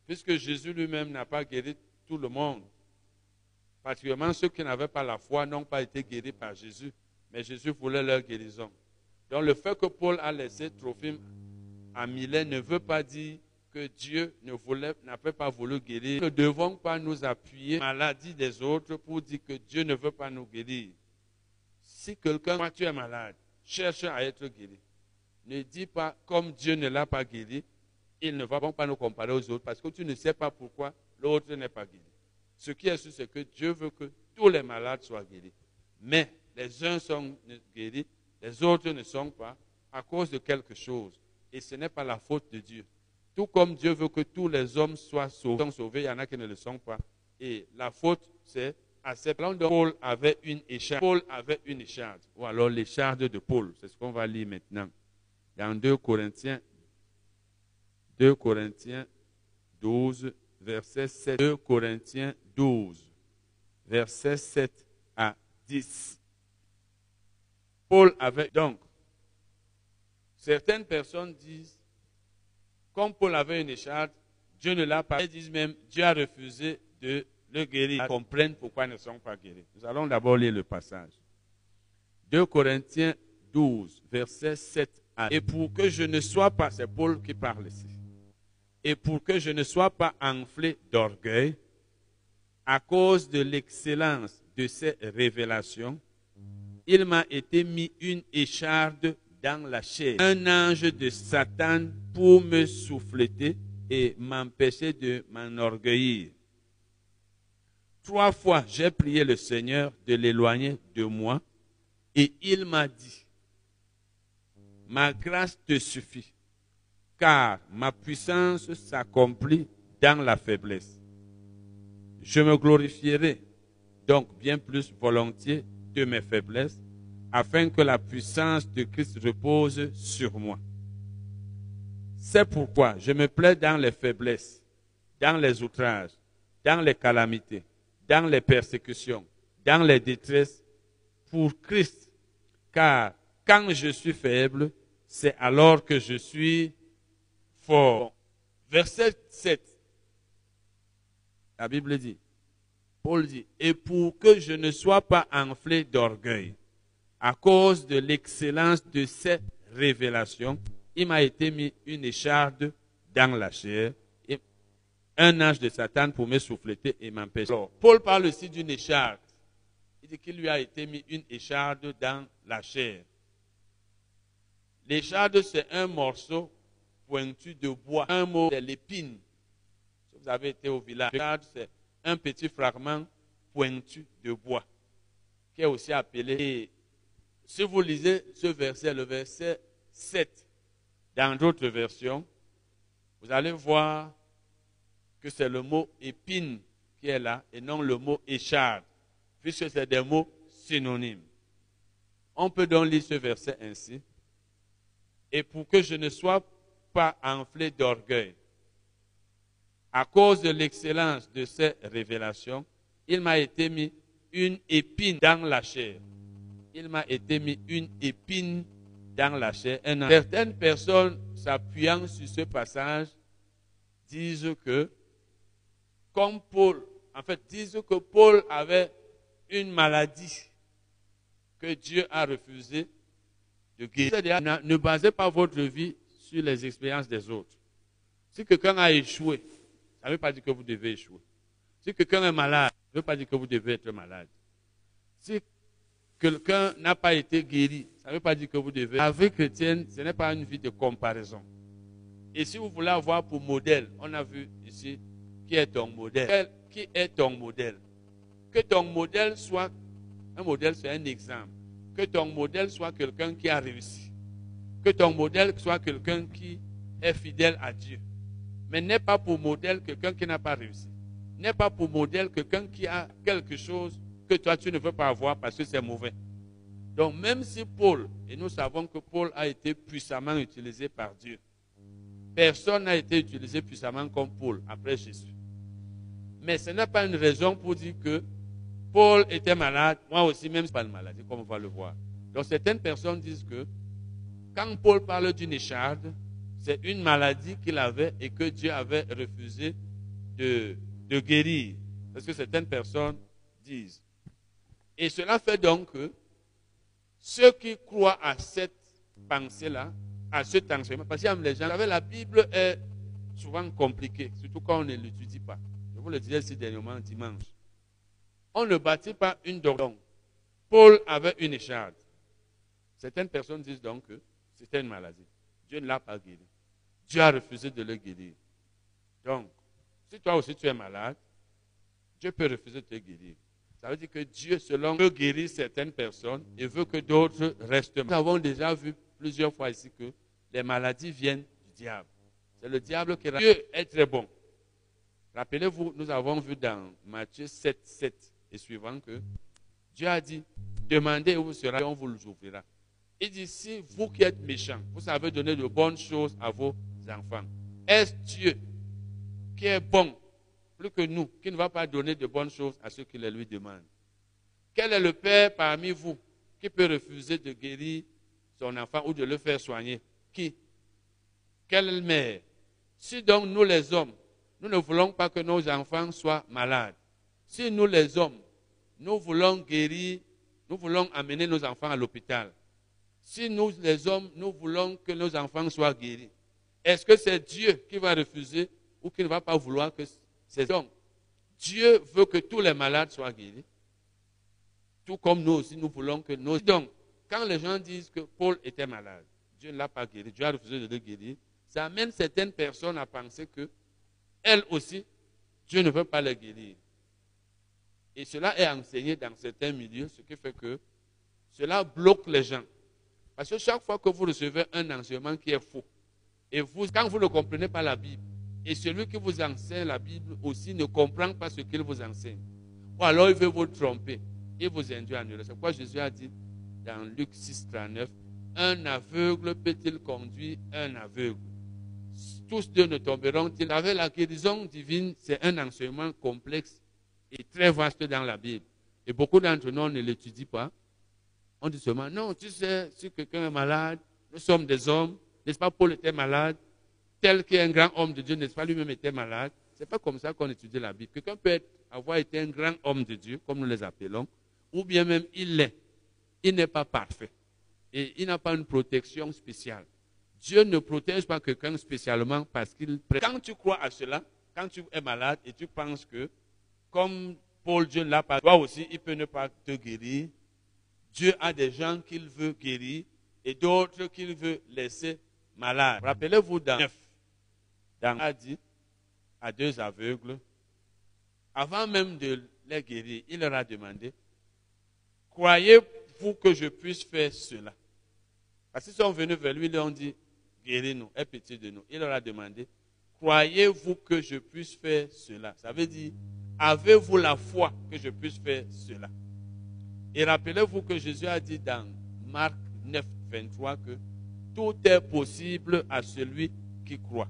Puisque Jésus lui-même n'a pas guéri tout le monde. Particulièrement ceux qui n'avaient pas la foi n'ont pas été guéris par Jésus. Mais Jésus voulait leur guérison. Donc le fait que Paul a laissé Trophime à Milet ne veut pas dire que Dieu ne voulait, n'avait pas voulu guérir. Nous ne devons pas nous appuyer maladie des autres pour dire que Dieu ne veut pas nous guérir. Si quelqu'un, toi tu es malade, cherche à être guéri. Ne dis pas, comme Dieu ne l'a pas guéri, il ne va pas nous comparer aux autres parce que tu ne sais pas pourquoi l'autre n'est pas guéri. Ce qui est sûr, c'est que Dieu veut que tous les malades soient guéris. Mais les uns sont guéris, les autres ne sont pas à cause de quelque chose. Et ce n'est pas la faute de Dieu. Tout comme Dieu veut que tous les hommes soient sauvés, il y en a qui ne le sont pas. Et la faute, c'est à cette de Paul avait une écharde. Paul avait une écharde. Ou alors l'écharde de Paul. C'est ce qu'on va lire maintenant. Dans 2 Corinthiens, 2 Corinthiens 12, verset 7. 2 Corinthiens 12, verset 7 à 10. Paul avait donc, certaines personnes disent, comme Paul avait une écharpe, Dieu ne l'a pas. Ils disent même, Dieu a refusé de le guérir. Ils comprennent pourquoi ils ne sont pas guéris. Nous allons d'abord lire le passage. 2 Corinthiens 12, verset 7 à Et pour que je ne sois pas, c'est Paul qui parle ici. Et pour que je ne sois pas enflé d'orgueil, à cause de l'excellence de ces révélations, il m'a été mis une écharde dans la chair. Un ange de Satan pour me souffleter et m'empêcher de m'enorgueillir. Trois fois, j'ai prié le Seigneur de l'éloigner de moi et il m'a dit, ma grâce te suffit, car ma puissance s'accomplit dans la faiblesse. Je me glorifierai donc bien plus volontiers de mes faiblesses, afin que la puissance de Christ repose sur moi. C'est pourquoi je me plais dans les faiblesses, dans les outrages, dans les calamités, dans les persécutions, dans les détresses, pour Christ. Car quand je suis faible, c'est alors que je suis fort. Verset 7. La Bible dit, Paul dit, et pour que je ne sois pas enflé d'orgueil, à cause de l'excellence de cette révélation, il m'a été mis une écharde dans la chair, et un ange de Satan pour me souffleter et m'empêcher. Paul parle aussi d'une écharde. Il dit qu'il lui a été mis une écharde dans la chair. L'écharde, c'est un morceau pointu de bois. Un mot, c'est l'épine. Si vous avez été au village, l'écharde, c'est un petit fragment pointu de bois, qui est aussi appelé. Et si vous lisez ce verset, le verset 7, dans d'autres versions, vous allez voir que c'est le mot épine qui est là et non le mot écharde, puisque c'est des mots synonymes. On peut donc lire ce verset ainsi. Et pour que je ne sois pas enflé d'orgueil, à cause de l'excellence de ces révélations, il m'a été mis une épine dans la chair. Il m'a été mis une épine dans la chair. Certaines personnes, s'appuyant sur ce passage, disent que, comme Paul, en fait, disent que Paul avait une maladie que Dieu a refusé de guérir. Ne basez pas votre vie sur les expériences des autres. Si quelqu'un a échoué, ça ne veut pas dire que vous devez échouer. Si quelqu'un est malade, ça ne veut pas dire que vous devez être malade. Si quelqu'un n'a pas été guéri, ça ne veut pas dire que vous devez. La vie chrétienne, ce n'est pas une vie de comparaison. Et si vous voulez avoir pour modèle, on a vu ici qui est ton modèle. Qui est ton modèle? Que ton modèle soit, un modèle c'est un exemple. Que ton modèle soit quelqu'un qui a réussi. Que ton modèle soit quelqu'un qui est fidèle à Dieu mais n'est pas pour modèle quelqu'un qui n'a pas réussi. N'est pas pour modèle quelqu'un qui a quelque chose que toi tu ne veux pas avoir parce que c'est mauvais. Donc même si Paul, et nous savons que Paul a été puissamment utilisé par Dieu, personne n'a été utilisé puissamment comme Paul après Jésus. Mais ce n'est pas une raison pour dire que Paul était malade, moi aussi même pas une maladie, comme on va le voir. Donc certaines personnes disent que quand Paul parle d'une écharde, c'est une maladie qu'il avait et que Dieu avait refusé de, guérir. Parce que certaines personnes disent. Et cela fait donc que ceux qui croient à cette pensée-là, à cet enseignement, parce que les gens, la Bible est souvent compliquée, surtout quand on ne l'étudie pas. Je vous le disais ici dernièrement dimanche. On ne bâtit pas une doctrine. Paul avait une écharde. Certaines personnes disent donc que c'était une maladie. Dieu ne l'a pas guéri. Dieu a refusé de le guérir. Donc, si toi aussi tu es malade, Dieu peut refuser de te guérir. Ça veut dire que Dieu, selon, veut guérir certaines personnes et veut que d'autres restent malades. Nous avons déjà vu plusieurs fois ici que les maladies viennent du diable. C'est le diable qui... Dieu est très bon. Rappelez-vous, nous avons vu dans Matthieu 7, 7 et suivant que Dieu a dit, demandez où vous serez et on vous l'ouvrira. Il dit, si vous qui êtes méchants, vous savez donner de bonnes choses à vos enfants, est-ce Dieu qui est bon, plus que nous, qui ne va pas donner de bonnes choses à ceux qui les lui demandent? Quel est le Père parmi vous qui peut refuser de guérir son enfant ou de le faire soigner? Qui? Quelle mère? Si donc nous les hommes, nous ne voulons pas que nos enfants soient malades, si nous les hommes, nous voulons guérir, nous voulons amener nos enfants à l'hôpital, si nous, les hommes, nous voulons que nos enfants soient guéris, est-ce que c'est Dieu qui va refuser ou qui ne va pas vouloir que ces hommes Dieu veut que tous les malades soient guéris? Tout comme nous aussi, nous voulons que nos... Donc, quand les gens disent que Paul était malade, Dieu ne l'a pas guéri, Dieu a refusé de le guérir, ça amène certaines personnes à penser que elles aussi, Dieu ne veut pas les guérir. Et cela est enseigné dans certains milieux, ce qui fait que cela bloque les gens. Parce que chaque fois que vous recevez un enseignement qui est faux, et vous, quand vous ne comprenez pas la Bible, et celui qui vous enseigne la Bible aussi ne comprend pas ce qu'il vous enseigne, ou alors il veut vous tromper, et vous induit en erreur. C'est pourquoi Jésus a dit dans Luc 6, 39, un aveugle peut-il conduire un aveugle? Tous deux ne tomberont-ils Avec la guérison divine, c'est un enseignement complexe et très vaste dans la Bible. Et beaucoup d'entre nous ne l'étudient pas. On dit seulement, non, tu sais, si quelqu'un est malade, nous sommes des hommes, n'est-ce pas, Paul était malade, tel qu'un grand homme de Dieu, n'est-ce pas, lui-même était malade. Ce n'est pas comme ça qu'on étudie la Bible. Quelqu'un peut avoir été un grand homme de Dieu, comme nous les appelons, ou bien même il l'est. Il n'est pas parfait. Et il n'a pas une protection spéciale. Dieu ne protège pas quelqu'un spécialement parce qu'il... Quand tu crois à cela, quand tu es malade et tu penses que, comme Paul, Dieu l'a pas, toi aussi, il peut ne pas te guérir. Dieu a des gens qu'il veut guérir et d'autres qu'il veut laisser malades. Rappelez-vous dans 9, dans a dit à deux aveugles, avant même de les guérir, il leur a demandé, croyez-vous que je puisse faire cela? Parce qu'ils sont venus vers lui, ils lui ont dit, guéris-nous, aie pitié de nous. Il leur a demandé, croyez-vous que je puisse faire cela? Ça veut dire, avez-vous la foi que je puisse faire cela? Et rappelez-vous que Jésus a dit dans Marc 9, 23 que tout est possible à celui qui croit.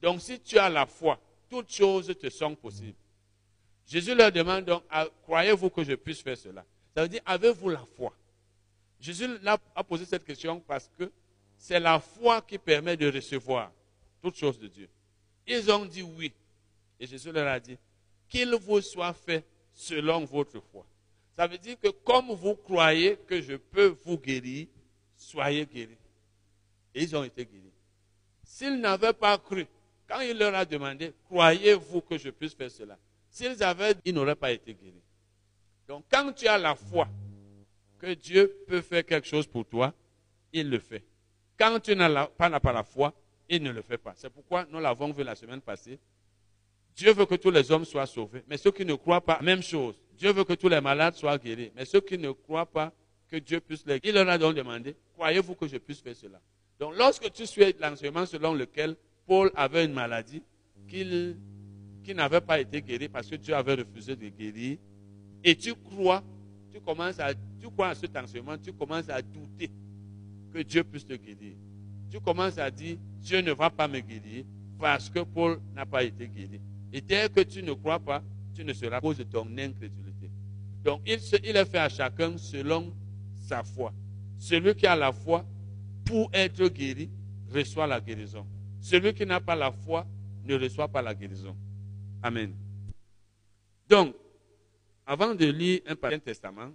Donc si tu as la foi, toutes choses te sont possibles. Jésus leur demande donc, ah, croyez-vous que je puisse faire cela? Ça veut dire, avez-vous la foi? Jésus a posé cette question parce que c'est la foi qui permet de recevoir toutes choses de Dieu. Ils ont dit oui. Et Jésus leur a dit, qu'il vous soit fait selon votre foi. Ça veut dire que comme vous croyez que je peux vous guérir, soyez guéris. Et ils ont été guéris. S'ils n'avaient pas cru, quand il leur a demandé, croyez-vous que je puisse faire cela? S'ils avaient, ils n'auraient pas été guéris. Donc quand tu as la foi que Dieu peut faire quelque chose pour toi, il le fait. Quand tu n'as pas, pas la foi, il ne le fait pas. C'est pourquoi nous l'avons vu la semaine passée. Dieu veut que tous les hommes soient sauvés, mais ceux qui ne croient pas, même chose. Dieu veut que tous les malades soient guéris, mais ceux qui ne croient pas que Dieu puisse les guérir, il leur a donc demandé, croyez-vous que je puisse faire cela? Donc lorsque tu suis l'enseignement selon lequel Paul avait une maladie, qu'il qui n'avait pas été guéri parce que Dieu avait refusé de guérir, et tu crois, tu commences à, tu crois à cet enseignement, tu commences à douter que Dieu puisse te guérir. Tu commences à dire, Dieu ne va pas me guérir parce que Paul n'a pas été guéri. Et dès que tu ne crois pas, tu ne seras cause de ton incrédulité. Donc, il, il est fait à chacun selon sa foi. Celui qui a la foi pour être guéri reçoit la guérison. Celui qui n'a pas la foi ne reçoit pas la guérison. Amen. Donc, avant de lire un Ancien Testament,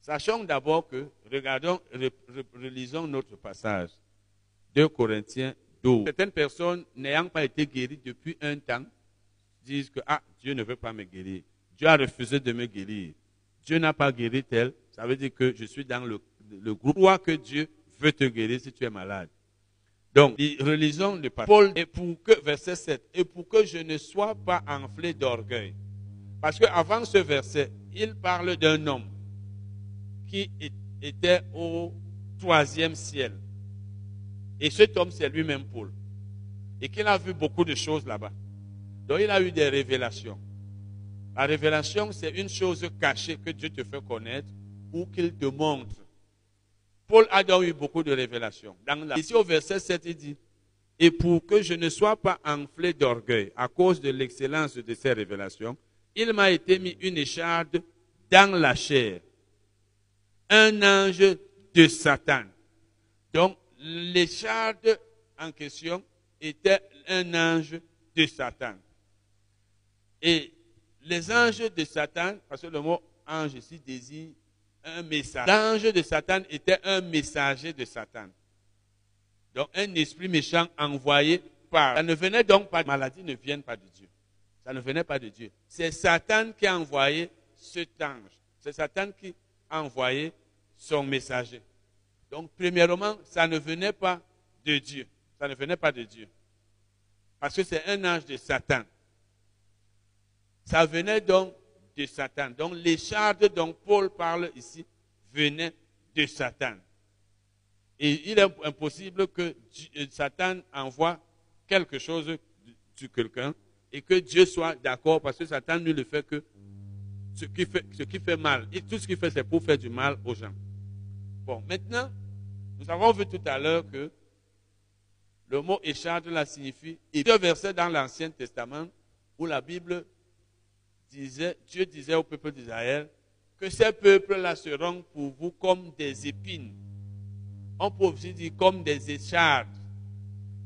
sachons d'abord que, regardons, relisons notre passage. 2 Corinthiens 12. Certaines personnes n'ayant pas été guéries depuis un temps disent que ah, Dieu ne veut pas me guérir. Dieu a refusé de me guérir. Dieu n'a pas guéri tel. Ça veut dire que je suis dans le, le groupe. Crois que Dieu veut te guérir si tu es malade. Donc, relisons le passage. Paul, et pour que, verset 7, et pour que je ne sois pas enflé d'orgueil. Parce qu'avant ce verset, il parle d'un homme qui était au troisième ciel. Et cet homme, c'est lui-même Paul. Et qu'il a vu beaucoup de choses là-bas. Donc, il a eu des révélations. La révélation, c'est une chose cachée que Dieu te fait connaître ou qu'il te montre. Paul a donc eu beaucoup de révélations. Ici au verset 7, il dit, et pour que je ne sois pas enflé d'orgueil à cause de l'excellence de ces révélations, il m'a été mis une écharde dans la chair, un ange de Satan. Donc, l'écharde en question était un ange de Satan. Et les anges de Satan, parce que le mot ange ici désigne un message. L'ange de Satan était un messager de Satan. Donc un esprit méchant envoyé par. Ça ne venait donc pas, maladie ne vient pas de Dieu. Ça ne venait pas de Dieu. C'est Satan qui a envoyé cet ange. C'est Satan qui a envoyé son messager. Donc premièrement, ça ne venait pas de Dieu. Ça ne venait pas de Dieu. Parce que c'est un ange de Satan. Ça venait donc de Satan. Donc l'écharde dont Paul parle ici venait de Satan. Et il est impossible que euh, Satan envoie quelque chose sur quelqu'un et que Dieu soit d'accord parce que Satan ne le fait que ce qui fait, mal. Et tout ce qu'il fait, c'est pour faire du mal aux gens. Bon, maintenant, nous avons vu tout à l'heure que le mot écharde là signifie. Il y a un verset dans l'Ancien Testament où la Bible Dieu disait au peuple d'Israël que ces peuples-là seront pour vous comme des épines. On peut aussi dire comme des échardes.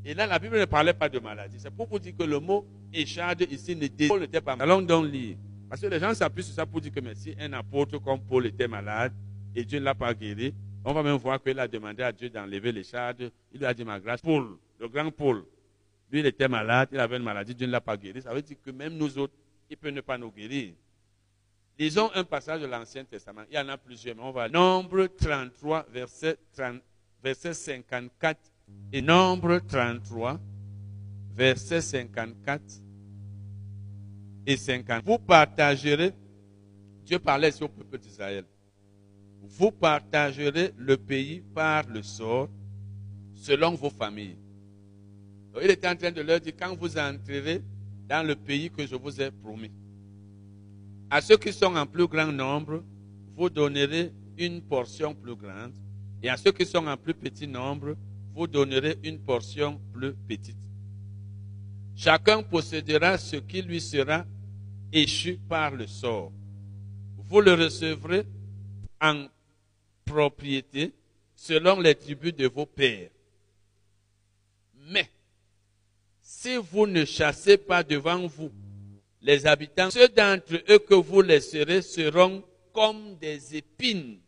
Et là, la Bible ne parlait pas de maladie. C'est pour vous dire que le mot écharde ici n'était pas Allons donc lire. Parce que les gens s'appuient sur ça pour dire que si un apôtre comme Paul était malade et Dieu ne l'a pas guéri, on va même voir qu'il a demandé à Dieu d'enlever l'écharde. Il lui a dit, ma grâce, Paul, le grand Paul, lui, il était malade, il avait une maladie, Dieu ne l'a pas guéri. Ça veut dire que même nous autres, il peut ne pas nous guérir. Lisons un passage de l'Ancien Testament. Il y en a plusieurs, mais on va. Nombre 33, verset, 30, verset 54 et Nombre 33, verset 54 et 50. Vous partagerez, Dieu parlait sur le peuple d'Israël, vous partagerez le pays par le sort selon vos familles. il était en train de leur dire, quand vous entrerez dans le pays que je vous ai promis, à ceux qui sont en plus grand nombre, vous donnerez une portion plus grande, et à ceux qui sont en plus petit nombre, vous donnerez une portion plus petite. Chacun possédera ce qui lui sera échu par le sort. Vous le recevrez en propriété selon les tribus de vos pères. Mais si vous ne chassez pas devant vous les habitants, ceux d'entre eux que vous laisserez seront comme des épines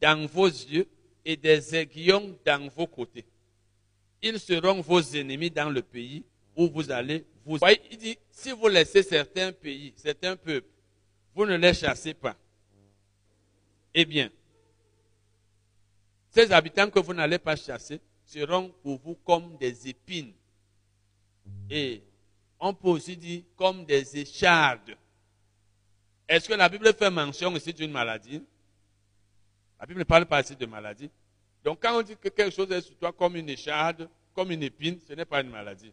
dans vos yeux et des aiguillons dans vos côtés. Ils seront vos ennemis dans le pays où vous allez vous. Il dit, si vous laissez certains pays, certains peuples, vous ne les chassez pas. Eh bien, ces habitants que vous n'allez pas chasser seront pour vous comme des épines. Et on peut aussi dire comme des échardes. Est-ce que la Bible fait mention ici d'une maladie? La Bible ne parle pas ici de maladie. Donc quand on dit que quelque chose est sur toi comme une écharde, comme une épine, ce n'est pas une maladie.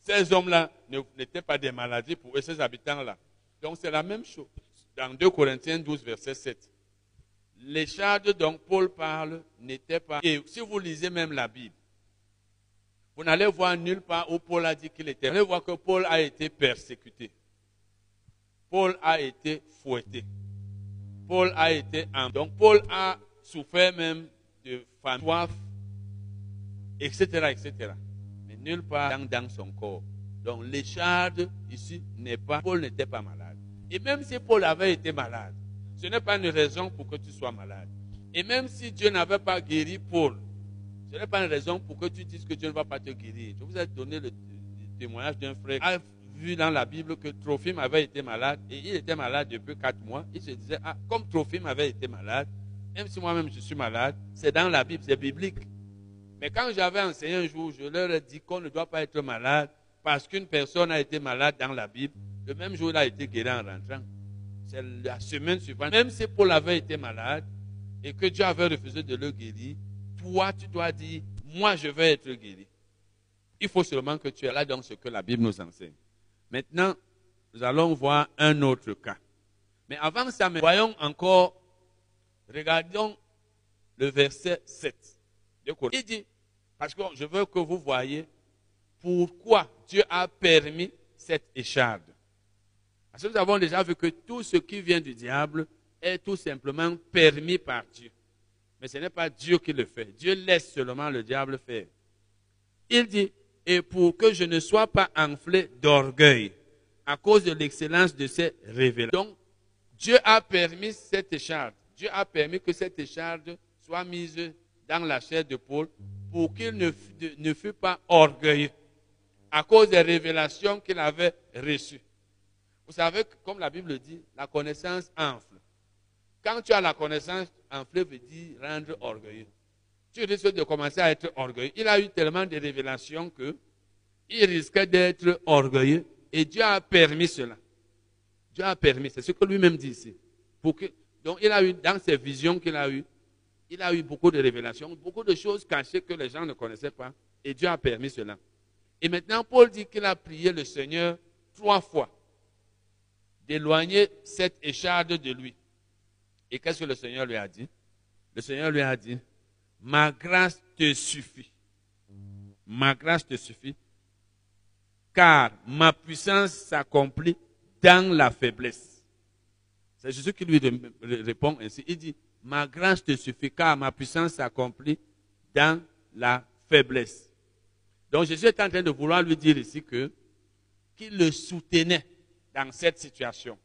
Ces hommes-là n'étaient pas des maladies pour eux, ces habitants-là. Donc c'est la même chose. Dans 2 Corinthiens 12, verset 7. Les chardes dont Paul parle n'étaient pas. Et si vous lisez même la Bible, vous n'allez voir nulle part où Paul a dit qu'il était. Vous allez voir que Paul a été persécuté. Paul a été fouetté. Paul a été en. Donc Paul a souffert même de soif, etc., etc. Mais nulle part dans, son corps. Donc l'écharde ici n'est pas. Paul n'était pas malade. Et même si Paul avait été malade, ce n'est pas une raison pour que tu sois malade. Et même si Dieu n'avait pas guéri Paul, ce n'est pas une raison pour que tu dises que Dieu ne va pas te guérir. Je vous ai donné le, témoignage d'un frère qui a vu dans la Bible que Trophime avait été malade et il était malade depuis quatre mois. Il se disait, ah, comme Trophime avait été malade, même si moi-même je suis malade, c'est dans la Bible, c'est biblique. Mais quand j'avais enseigné un jour, je leur ai dit qu'on ne doit pas être malade parce qu'une personne a été malade dans la Bible. Le même jour, il a été guéri en rentrant c'est la semaine suivante, même si Paul avait été malade et que Dieu avait refusé de le guérir, toi, tu dois dire, moi, je vais être guéri. Il faut seulement que tu es là dans ce que la Bible nous enseigne. Maintenant, nous allons voir un autre cas. Mais avant ça, voyons encore, regardons le verset 7. Il dit, parce que je veux que vous voyez pourquoi Dieu a permis cette écharde. Parce que nous avons déjà vu que tout ce qui vient du diable est tout simplement permis par Dieu. Mais ce n'est pas Dieu qui le fait. Dieu laisse seulement le diable faire. Il dit, et pour que je ne sois pas enflé d'orgueil à cause de l'excellence de ces révélations. Donc, Dieu a permis cette écharde. Dieu a permis que cette écharde soit mise dans la chair de Paul pour qu'il ne, ne fût pas orgueilleux à cause des révélations qu'il avait reçues. Vous savez comme la Bible dit, la connaissance enfle. Quand tu as la connaissance, enfler veut dire rendre orgueilleux. Tu risques de commencer à être orgueilleux. Il a eu tellement de révélations que il risquait d'être orgueilleux et Dieu a permis cela. Dieu a permis, c'est ce que lui-même dit ici. donc il a eu, dans ses visions qu'il a eues, il a eu beaucoup de révélations, beaucoup de choses cachées que les gens ne connaissaient pas et Dieu a permis cela. Et maintenant, Paul dit qu'il a prié le Seigneur trois fois d'éloigner cette écharde de lui. Et qu'est-ce que le Seigneur lui a dit? Le Seigneur lui a dit, ma grâce te suffit. Ma grâce te suffit, car ma puissance s'accomplit dans la faiblesse. C'est Jésus qui lui répond ainsi. Il dit, ma grâce te suffit, car ma puissance s'accomplit dans la faiblesse. Donc Jésus est en train de vouloir lui dire ici que qu'il le soutenait dans cette situation,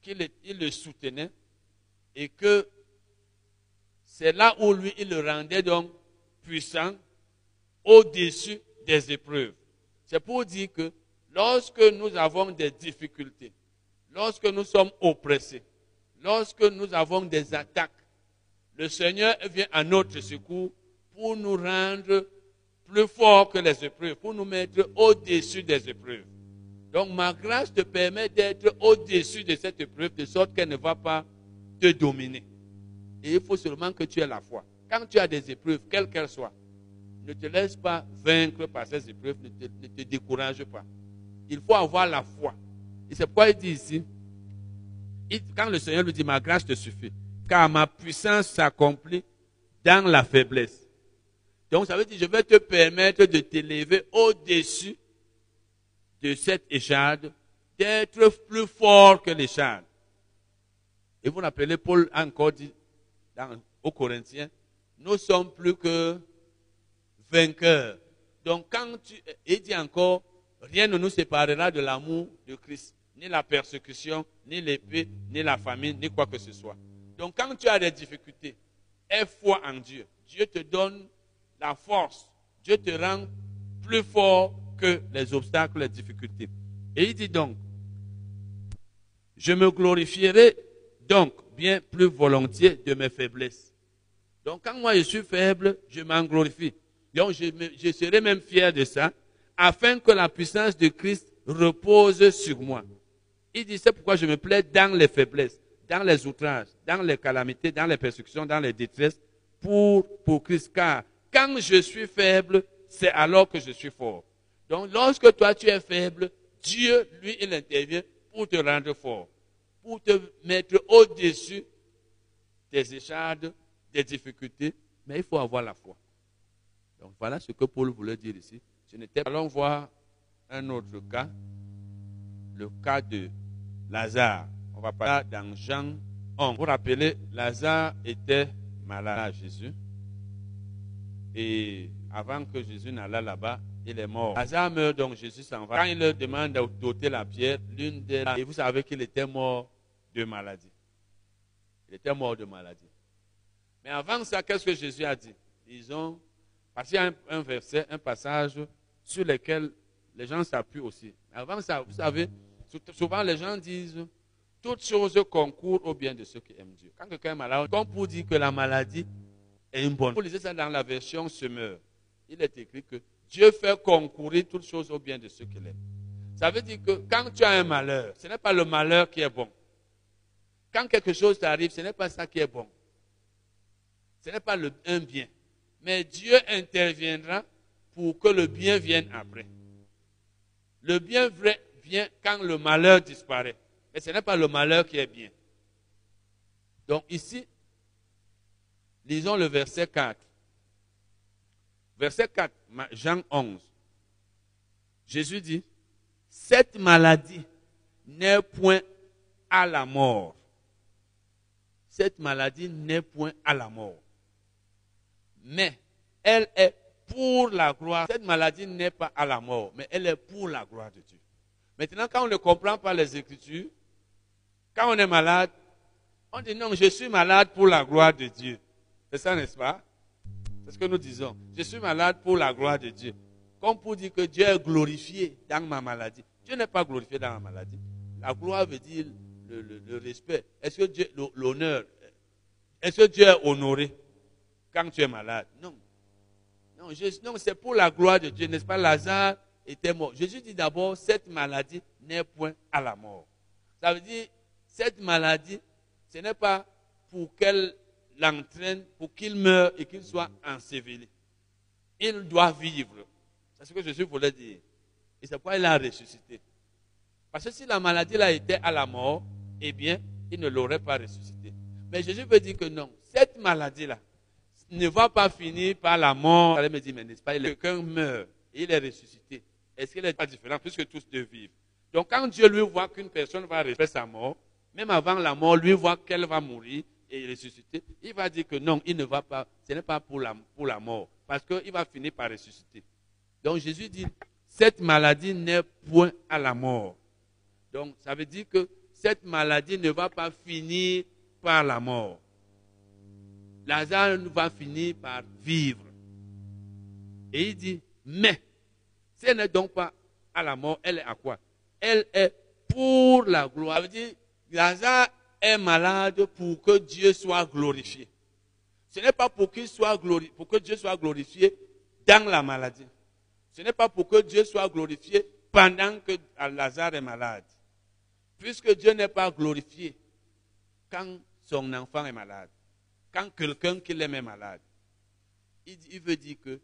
qu'il le soutenait et que c'est là où lui, il le rendait donc puissant au-dessus des épreuves. C'est pour dire que lorsque nous avons des difficultés, lorsque nous sommes oppressés, lorsque nous avons des attaques, le Seigneur vient à notre secours pour nous rendre plus forts que les épreuves, pour nous mettre au-dessus des épreuves. Donc ma grâce te permet d'être au-dessus de cette épreuve de sorte qu'elle ne va pas te dominer. Et il faut seulement que tu aies la foi. Quand tu as des épreuves, quelles qu'elles soient, ne te laisse pas vaincre par ces épreuves, ne te, décourage pas. Il faut avoir la foi. Et c'est pourquoi il dit ici, quand le Seigneur lui dit, ma grâce te suffit, car ma puissance s'accomplit dans la faiblesse. Donc ça veut dire, je vais te permettre de t'élever au-dessus de cette écharde, d'être plus fort que l'écharde. Et vous l'appelez Paul encore dit dans, aux Corinthiens, nous sommes plus que vainqueurs. Donc quand tu, il dit encore, rien ne nous séparera de l'amour de Christ, ni la persécution, ni l'épée, ni la famine, ni quoi que ce soit. Donc quand tu as des difficultés, aie foi en Dieu. Dieu te donne la force. Dieu te rend plus fort que les obstacles, les difficultés. Et il dit donc, je me glorifierai donc bien plus volontiers de mes faiblesses. Donc quand moi je suis faible, je m'en glorifie. Donc je, je serai même fier de ça, afin que la puissance de Christ repose sur moi. Il dit, c'est pourquoi je me plais dans les faiblesses, dans les outrages, dans les calamités, dans les persécutions, dans les détresses, pour, pour Christ. Car quand je suis faible, c'est alors que je suis fort. Donc lorsque toi tu es faible, Dieu, lui, il intervient pour te rendre fort, pour te mettre au-dessus des échardes, des difficultés, mais il faut avoir la foi. Donc voilà ce que Paul voulait dire ici. Allons voir un autre cas, le cas de Lazare. On va parler dans Jean 11. Vous vous rappelez, Lazare était malade à Jésus. Et avant que Jésus n'allait là-bas, il est mort. Lazare meurt, donc Jésus s'en va. Quand il leur demande d'ôter la pierre, l'une des... Et vous savez qu'il était mort de maladie. Il était mort de maladie. Mais avant ça, qu'est-ce que Jésus a dit? Ils ont... Parce qu'il y a un, verset, un passage sur lequel les gens s'appuient aussi. Avant ça, vous savez, souvent les gens disent toutes choses concourent au bien de ceux qui aiment Dieu. Quand quelqu'un est malade, comme pour dire que la maladie est une bonne. Vous lisez ça dans la version Semeur. Il est écrit que Dieu fait concourir toutes choses au bien de ceux qui l'aiment. Ça veut dire que quand tu as un malheur, ce n'est pas le malheur qui est bon. Quand quelque chose t'arrive, ce n'est pas ça qui est bon. Ce n'est pas un bien. Mais Dieu interviendra pour que le bien vienne après. Le bien vient quand le malheur disparaît. Mais ce n'est pas le malheur qui est bien. Donc ici, lisons le verset 4. Verset 4, Jean 11. Jésus dit, cette maladie n'est point à la mort. Cette maladie n'est point à la mort. Mais elle est pour la gloire. Cette maladie n'est pas à la mort, mais elle est pour la gloire de Dieu. Maintenant, quand on ne comprend pas les Écritures, quand on est malade, on dit non, je suis malade pour la gloire de Dieu. C'est ça, n'est-ce pas? C'est ce que nous disons. Je suis malade pour la gloire de Dieu. Comme pour dire que Dieu est glorifié dans ma maladie. Dieu n'est pas glorifié dans ma maladie. La gloire veut dire le, respect. Est-ce que Dieu, l'honneur, est-ce que Dieu est honoré quand tu es malade? Non. Non, non c'est pour la gloire de Dieu, n'est-ce pas? Lazare était mort. Jésus dit d'abord, cette maladie n'est point à la mort. Ça veut dire, cette maladie, ce n'est pas pour qu'elle l'entraîne, pour qu'il meure et qu'il soit enseveli. Il doit vivre. C'est ce que Jésus voulait dire. Et c'est pourquoi il a ressuscité. Parce que si la maladie là était à la mort, eh bien, il ne l'aurait pas ressuscité. Mais Jésus veut dire que non, cette maladie-là ne va pas finir par la mort. Allez me dire, mais n'est-ce pas, quelqu'un meurt et il est ressuscité. Est-ce qu'il n'est pas différent puisque tous deux vivent? Donc quand Dieu lui voit qu'une personne va rester sa mort, même avant la mort, lui voit qu'elle va mourir et ressusciter, il va dire que non, il ne va pas, ce n'est pas pour la, pour la mort, parce qu'il va finir par ressusciter. Donc Jésus dit, cette maladie n'est point à la mort. Donc ça veut dire que cette maladie ne va pas finir par la mort. Lazare va finir par vivre. Et il dit, mais, elle n'est donc pas à la mort, elle est à quoi? Elle est pour la gloire. Ça Lazare est malade pour que Dieu soit glorifié. Ce n'est pas pour, qu'il soit glorifié, pour que Dieu soit glorifié dans la maladie. Ce n'est pas pour que Dieu soit glorifié pendant que Lazare est malade. Puisque Dieu n'est pas glorifié quand son enfant est malade, quand quelqu'un qui l'aime est malade. Il, veut dire que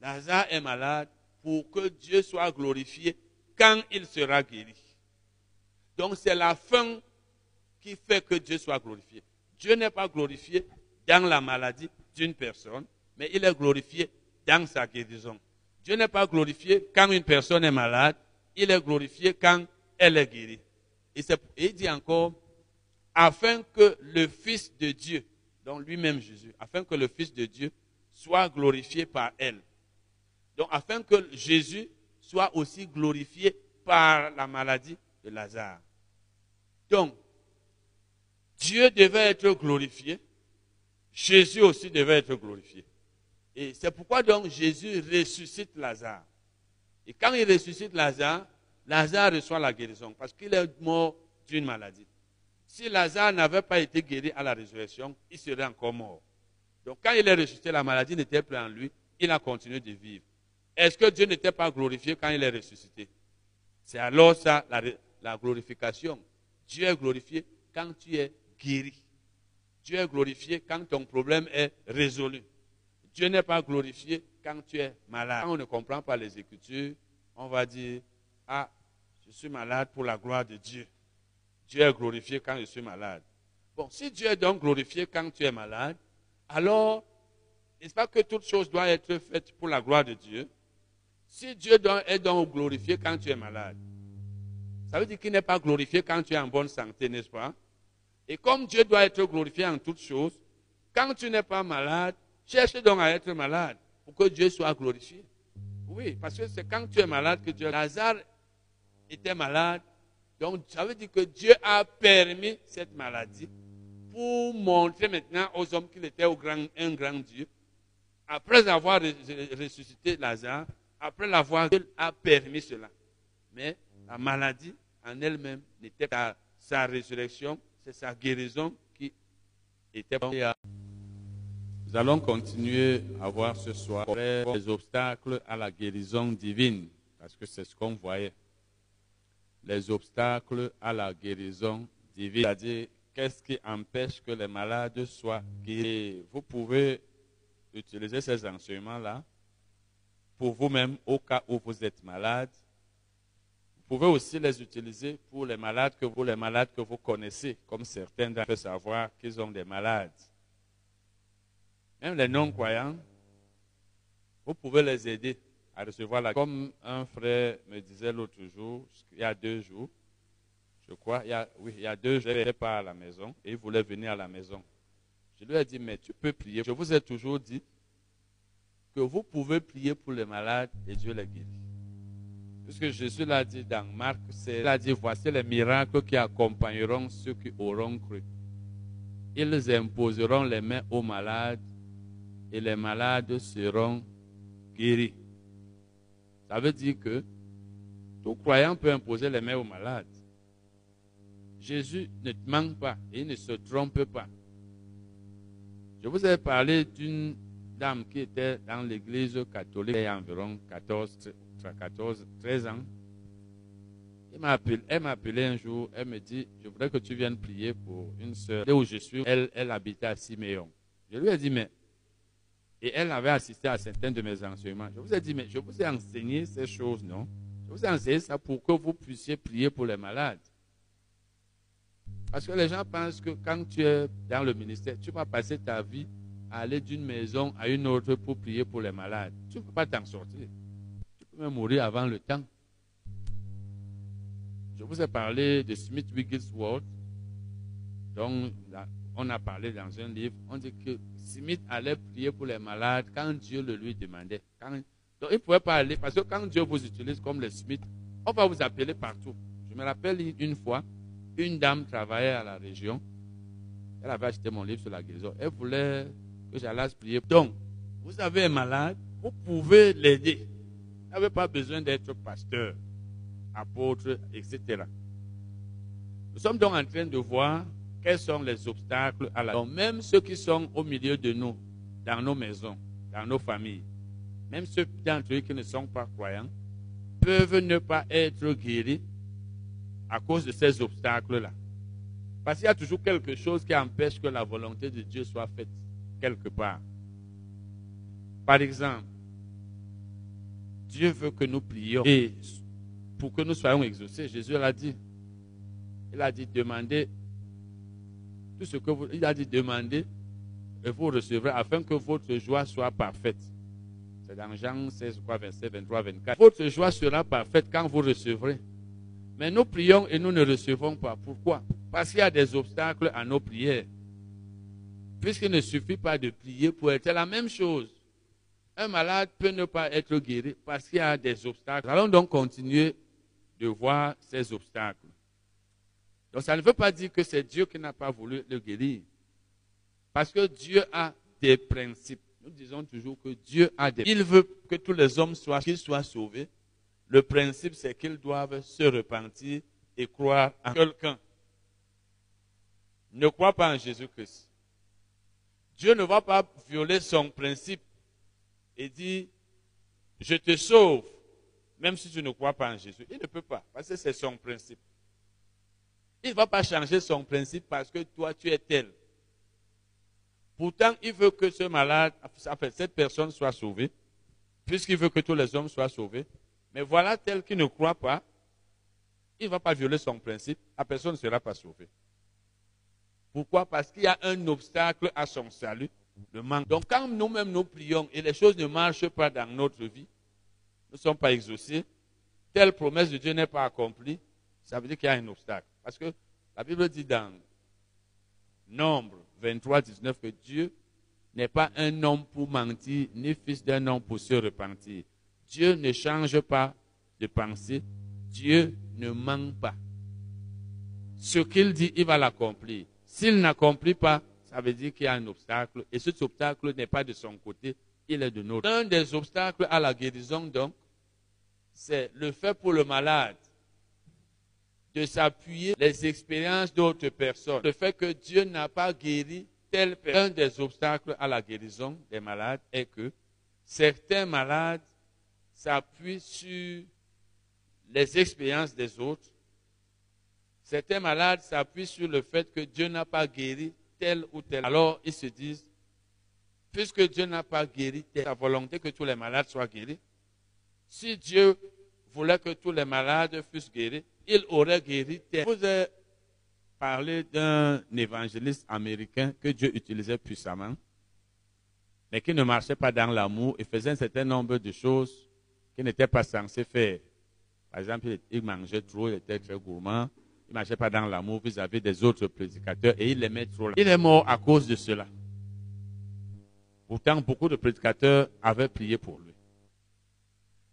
Lazare est malade pour que Dieu soit glorifié quand il sera guéri. Donc c'est la fin qui fait que Dieu soit glorifié. Dieu n'est pas glorifié dans la maladie d'une personne, mais il est glorifié dans sa guérison. Dieu n'est pas glorifié quand une personne est malade, il est glorifié quand elle est guérie. Et, il dit encore, afin que le Fils de Dieu, donc lui-même Jésus, afin que le Fils de Dieu soit glorifié par elle. Donc afin que Jésus soit aussi glorifié par la maladie de Lazare. Donc, Dieu devait être glorifié, Jésus aussi devait être glorifié. Et c'est pourquoi donc Jésus ressuscite Lazare. Et quand il ressuscite Lazare, Lazare reçoit la guérison parce qu'il est mort d'une maladie. Si Lazare n'avait pas été guéri à la résurrection, il serait encore mort. Donc quand il est ressuscité, la maladie n'était plus en lui, il a continué de vivre. Est-ce que Dieu n'était pas glorifié quand il est ressuscité? C'est alors ça, la, glorification. Dieu est glorifié quand tu es guéri. Dieu est glorifié quand ton problème est résolu. Dieu n'est pas glorifié quand tu es malade. Quand on ne comprend pas les Écritures, on va dire, ah, je suis malade pour la gloire de Dieu. Dieu est glorifié quand je suis malade. Bon, si Dieu est donc glorifié quand tu es malade, alors, n'est-ce pas que toute chose doit être faite pour la gloire de Dieu? Si Dieu est donc glorifié quand tu es malade, ça veut dire qu'il n'est pas glorifié quand tu es en bonne santé, n'est-ce pas? Et comme Dieu doit être glorifié en toutes choses, quand tu n'es pas malade, cherche donc à être malade pour que Dieu soit glorifié. Oui, parce que c'est quand tu es malade que Dieu. Lazare était malade. Donc, ça veut dire que Dieu a permis cette maladie pour montrer maintenant aux hommes qu'il était un grand Dieu. Après avoir ressuscité Lazare, après l'avoir, Dieu a permis cela. Mais la maladie en elle-même n'était pas sa résurrection, c'est sa guérison qui était. Nous allons continuer à voir ce soir les obstacles à la guérison divine, parce que c'est ce qu'on voyait. Les obstacles à la guérison divine, c'est-à-dire qu'est-ce qui empêche que les malades soient guéris? Vous pouvez utiliser ces enseignements-là pour vous-même au cas où vous êtes malade. Vous pouvez aussi les utiliser pour les malades que vous, les malades que vous connaissez, comme certains doivent savoir qu'ils ont des malades. Même les non-croyants, vous pouvez les aider à recevoir la Comme un frère me disait l'autre jour, il y a deux jours, je crois, il y a, oui, il y a deux jours, il n'était pas à la maison et il voulait venir à la maison. Je lui ai dit, mais tu peux prier. Je vous ai toujours dit que vous pouvez prier pour les malades et Dieu les guérit. Puisque Jésus l'a dit dans Marc, il a dit, voici les miracles qui accompagneront ceux qui auront cru. Ils imposeront les mains aux malades et les malades seront guéris. Ça veut dire que tout croyant peut imposer les mains aux malades. Jésus ne manque pas et il ne se trompe pas. Je vous ai parlé d'une dame qui était dans l'église catholique il y a environ 14, 14 13 ans. Elle m'a appelé, un jour, elle me dit, je voudrais que tu viennes prier pour une soeur. Là où je suis, elle, elle habitait à Siméon. Je lui ai dit, mais et elle avait assisté à certains de mes enseignements. Je vous ai dit, mais je vous ai enseigné ces choses, non? Je vous ai enseigné ça pour que vous puissiez prier pour les malades. Parce que les gens pensent que quand tu es dans le ministère, tu vas passer ta vie à aller d'une maison à une autre pour prier pour les malades. Tu ne peux pas t'en sortir. Tu peux même mourir avant le temps. Je vous ai parlé de Smith Wigglesworth, dont on a parlé dans un livre. On dit que Smith allait prier pour les malades quand Dieu le lui demandait. donc il ne pouvait pas aller, parce que quand Dieu vous utilise comme le Smith, on va vous appeler partout. Je me rappelle une fois, une dame travaillait à la région. Elle avait acheté mon livre sur la guérison. Elle voulait que j'allais prier. Donc, vous avez un malade, vous pouvez l'aider. Vous n'avez pas besoin d'être pasteur, apôtre, etc. Nous sommes donc en train de voir quels sont les obstacles à la donc, même ceux qui sont au milieu de nous, dans nos maisons, dans nos familles, même ceux d'entre eux qui ne sont pas croyants, peuvent ne pas être guéris à cause de ces obstacles-là. Parce qu'il y a toujours quelque chose qui empêche que la volonté de Dieu soit faite quelque part. Par exemple, Dieu veut que nous prions et pour que nous soyons exaucés, Jésus l'a dit. Il a dit demandez tout ce que vous, il a dit demandez et vous recevrez afin que votre joie soit parfaite. C'est dans Jean 16, 27, 23, 24. Votre joie sera parfaite quand vous recevrez. Mais nous prions et nous ne recevons pas. Pourquoi? Parce qu'il y a des obstacles à nos prières. Puisqu'il ne suffit pas de prier pour être. La même chose. Un malade peut ne pas être guéri parce qu'il y a des obstacles. Allons donc continuer de voir ces obstacles. Donc ça ne veut pas dire que c'est Dieu qui n'a pas voulu le guérir. Parce que Dieu a des principes. Nous disons toujours que Dieu a des... Il veut que tous les hommes soient, qu'ils soient sauvés. Le principe, c'est qu'ils doivent se repentir et croire en quelqu'un. Ne crois pas en Jésus-Christ. Dieu ne va pas violer son principe et dire, je te sauve, même si tu ne crois pas en Jésus. Il ne peut pas, parce que c'est son principe. Il ne va pas changer son principe parce que toi, tu es tel. Pourtant, il veut que ce malade, cette personne soit sauvée, puisqu'il veut que tous les hommes soient sauvés. Mais voilà tel qui ne croit pas, il ne va pas violer son principe, la personne ne sera pas sauvée. Pourquoi? Parce qu'il y a un obstacle à son salut, le manque. Donc quand nous-mêmes nous prions et les choses ne marchent pas dans notre vie, nous ne sommes pas exaucés, telle promesse de Dieu n'est pas accomplie, ça veut dire qu'il y a un obstacle. Parce que la Bible dit dans Nombre 23, 19 que Dieu n'est pas un homme pour mentir, ni fils d'un homme pour se repentir. Dieu ne change pas de pensée. Dieu ne ment pas. Ce qu'il dit, il va l'accomplir. S'il n'accomplit pas, ça veut dire qu'il y a un obstacle. Et cet obstacle n'est pas de son côté, il est de notre. Un des obstacles à la guérison, donc, c'est le fait pour le malade de s'appuyer les expériences d'autres personnes. Le fait que Dieu n'a pas guéri telle personne. Un des obstacles à la guérison des malades est que certains malades s'appuient sur les expériences des autres. Certains malades s'appuient sur le fait que Dieu n'a pas guéri tel ou tel. Alors ils se disent, puisque Dieu n'a pas guéri tel, sa volonté que tous les malades soient guéris. Si Dieu voulait que tous les malades fussent guéris, il aurait guéri tel. Vous avez parlé d'un évangéliste américain que Dieu utilisait puissamment, mais qui ne marchait pas dans l'amour et faisait un certain nombre de choses qu'il n'était pas censé faire. Par exemple, il mangeait trop, il était très gourmand, il ne marchait pas dans l'amour vis-à-vis des autres prédicateurs et il aimait trop. Il est mort à cause de cela. Pourtant, beaucoup de prédicateurs avaient prié pour lui.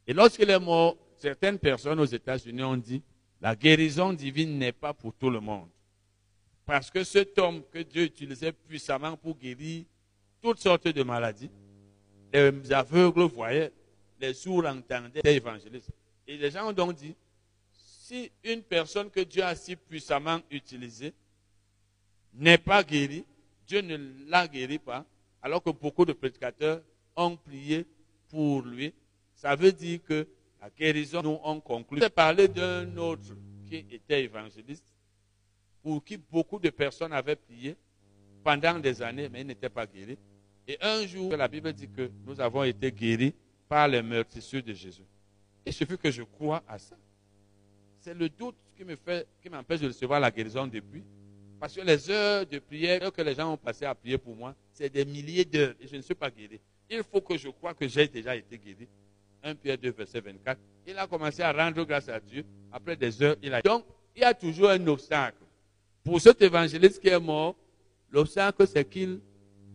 Et lorsqu'il est mort, certaines personnes aux États-Unis ont dit, la guérison divine n'est pas pour tout le monde. Parce que cet homme que Dieu utilisait puissamment pour guérir toutes sortes de maladies, les aveugles voyaient, les sourds entendaient, les évangélistes. Et les gens ont donc dit, si une personne que Dieu a si puissamment utilisée n'est pas guérie, Dieu ne la guérit pas, alors que beaucoup de prédicateurs ont prié pour lui, ça veut dire que la guérison, nous on conclu. Je parler d'un autre qui était évangéliste, pour qui beaucoup de personnes avaient prié pendant des années, mais il n'était pas guéri. Et un jour, la Bible dit que nous avons été guéris par les meurtrissures de Jésus. Il suffit que je crois à ça. C'est le doute qui me fait, qui m'empêche de recevoir la guérison depuis. Parce que les heures de prière que les gens ont passé à prier pour moi, c'est des milliers d'heures et je ne suis pas guéri. Il faut que je croie que j'ai déjà été guéri. 1 Pierre 2, verset 24. Il a commencé à rendre grâce à Dieu. Après des heures, il a. Donc, il y a toujours un obstacle. Pour cet évangéliste qui est mort, l'obstacle, c'est qu'il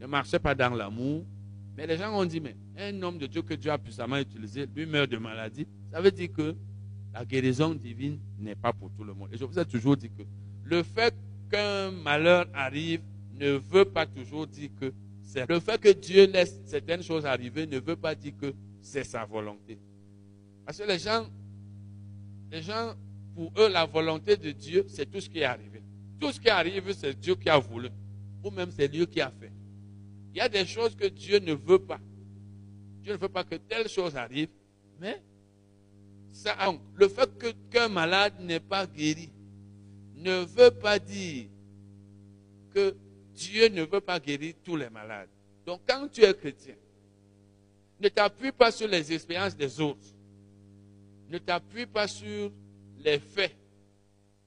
ne marchait pas dans l'amour. Mais les gens ont dit, mais un homme de Dieu que Dieu a puissamment utilisé, lui meurt de maladie. Ça veut dire que la guérison divine n'est pas pour tout le monde. Et je vous ai toujours dit que le fait qu'un malheur arrive ne veut pas toujours dire que c'est. Le fait que Dieu laisse certaines choses arriver ne veut pas dire que c'est sa volonté. Parce que les gens, les gens, pour eux, la volonté de Dieu, c'est tout ce qui est arrivé. Tout ce qui arrive, c'est Dieu qui a voulu. Ou même c'est Dieu qui a fait. Il y a des choses que Dieu ne veut pas. Dieu ne veut pas que telle chose arrive. Mais ça, le fait qu'un malade n'est pas guéri ne veut pas dire que Dieu ne veut pas guérir tous les malades. Donc quand tu es chrétien, ne t'appuie pas sur les expériences des autres. Ne t'appuie pas sur les faits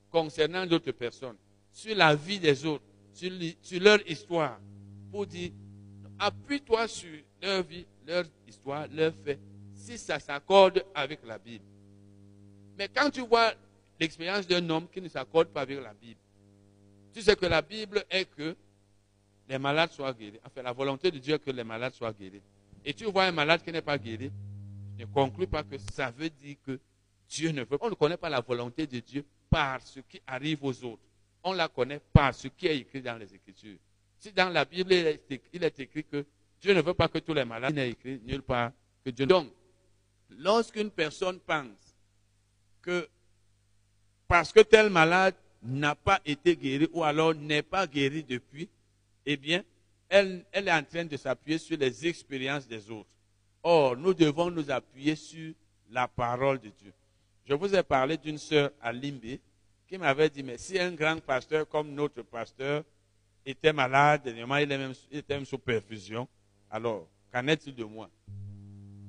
concernant d'autres personnes, sur la vie des autres, sur, leur histoire, pour dire, appuie-toi sur leur vie, leur histoire, leurs faits, si ça s'accorde avec la Bible. Mais quand tu vois l'expérience d'un homme qui ne s'accorde pas avec la Bible, tu sais que la Bible est que les malades soient guéris. Enfin, la volonté de Dieu est que les malades soient guéris et tu vois un malade qui n'est pas guéri, ne conclue pas que ça veut dire que Dieu ne veut pas. On ne connaît pas la volonté de Dieu par ce qui arrive aux autres. On la connaît par ce qui est écrit dans les Écritures. Si dans la Bible, il est écrit que Dieu ne veut pas que tous les malades, il n'est écrit nulle part que Dieu. Donc, lorsqu'une personne pense que parce que tel malade n'a pas été guéri ou alors n'est pas guéri depuis, eh bien, elle, est en train de s'appuyer sur les expériences des autres. Or, nous devons nous appuyer sur la parole de Dieu. Je vous ai parlé d'une sœur à Limbe qui m'avait dit, mais si un grand pasteur comme notre pasteur était malade, il était même sous perfusion, alors qu'en est-il de moi?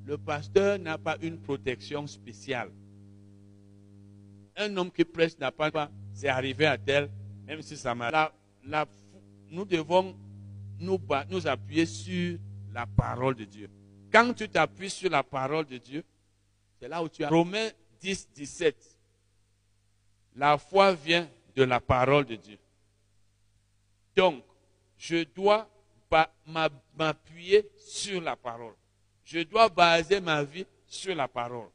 Le pasteur n'a pas une protection spéciale. Un homme qui presse n'a pas, c'est arrivé à tel, même si ça m'a... nous devons nous, appuyer sur la parole de Dieu. Quand tu t'appuies sur la parole de Dieu, c'est là où tu as. Romains 10, 17. La foi vient de la parole de Dieu. Donc, je dois m'appuyer sur la parole. Je dois baser ma vie sur la parole.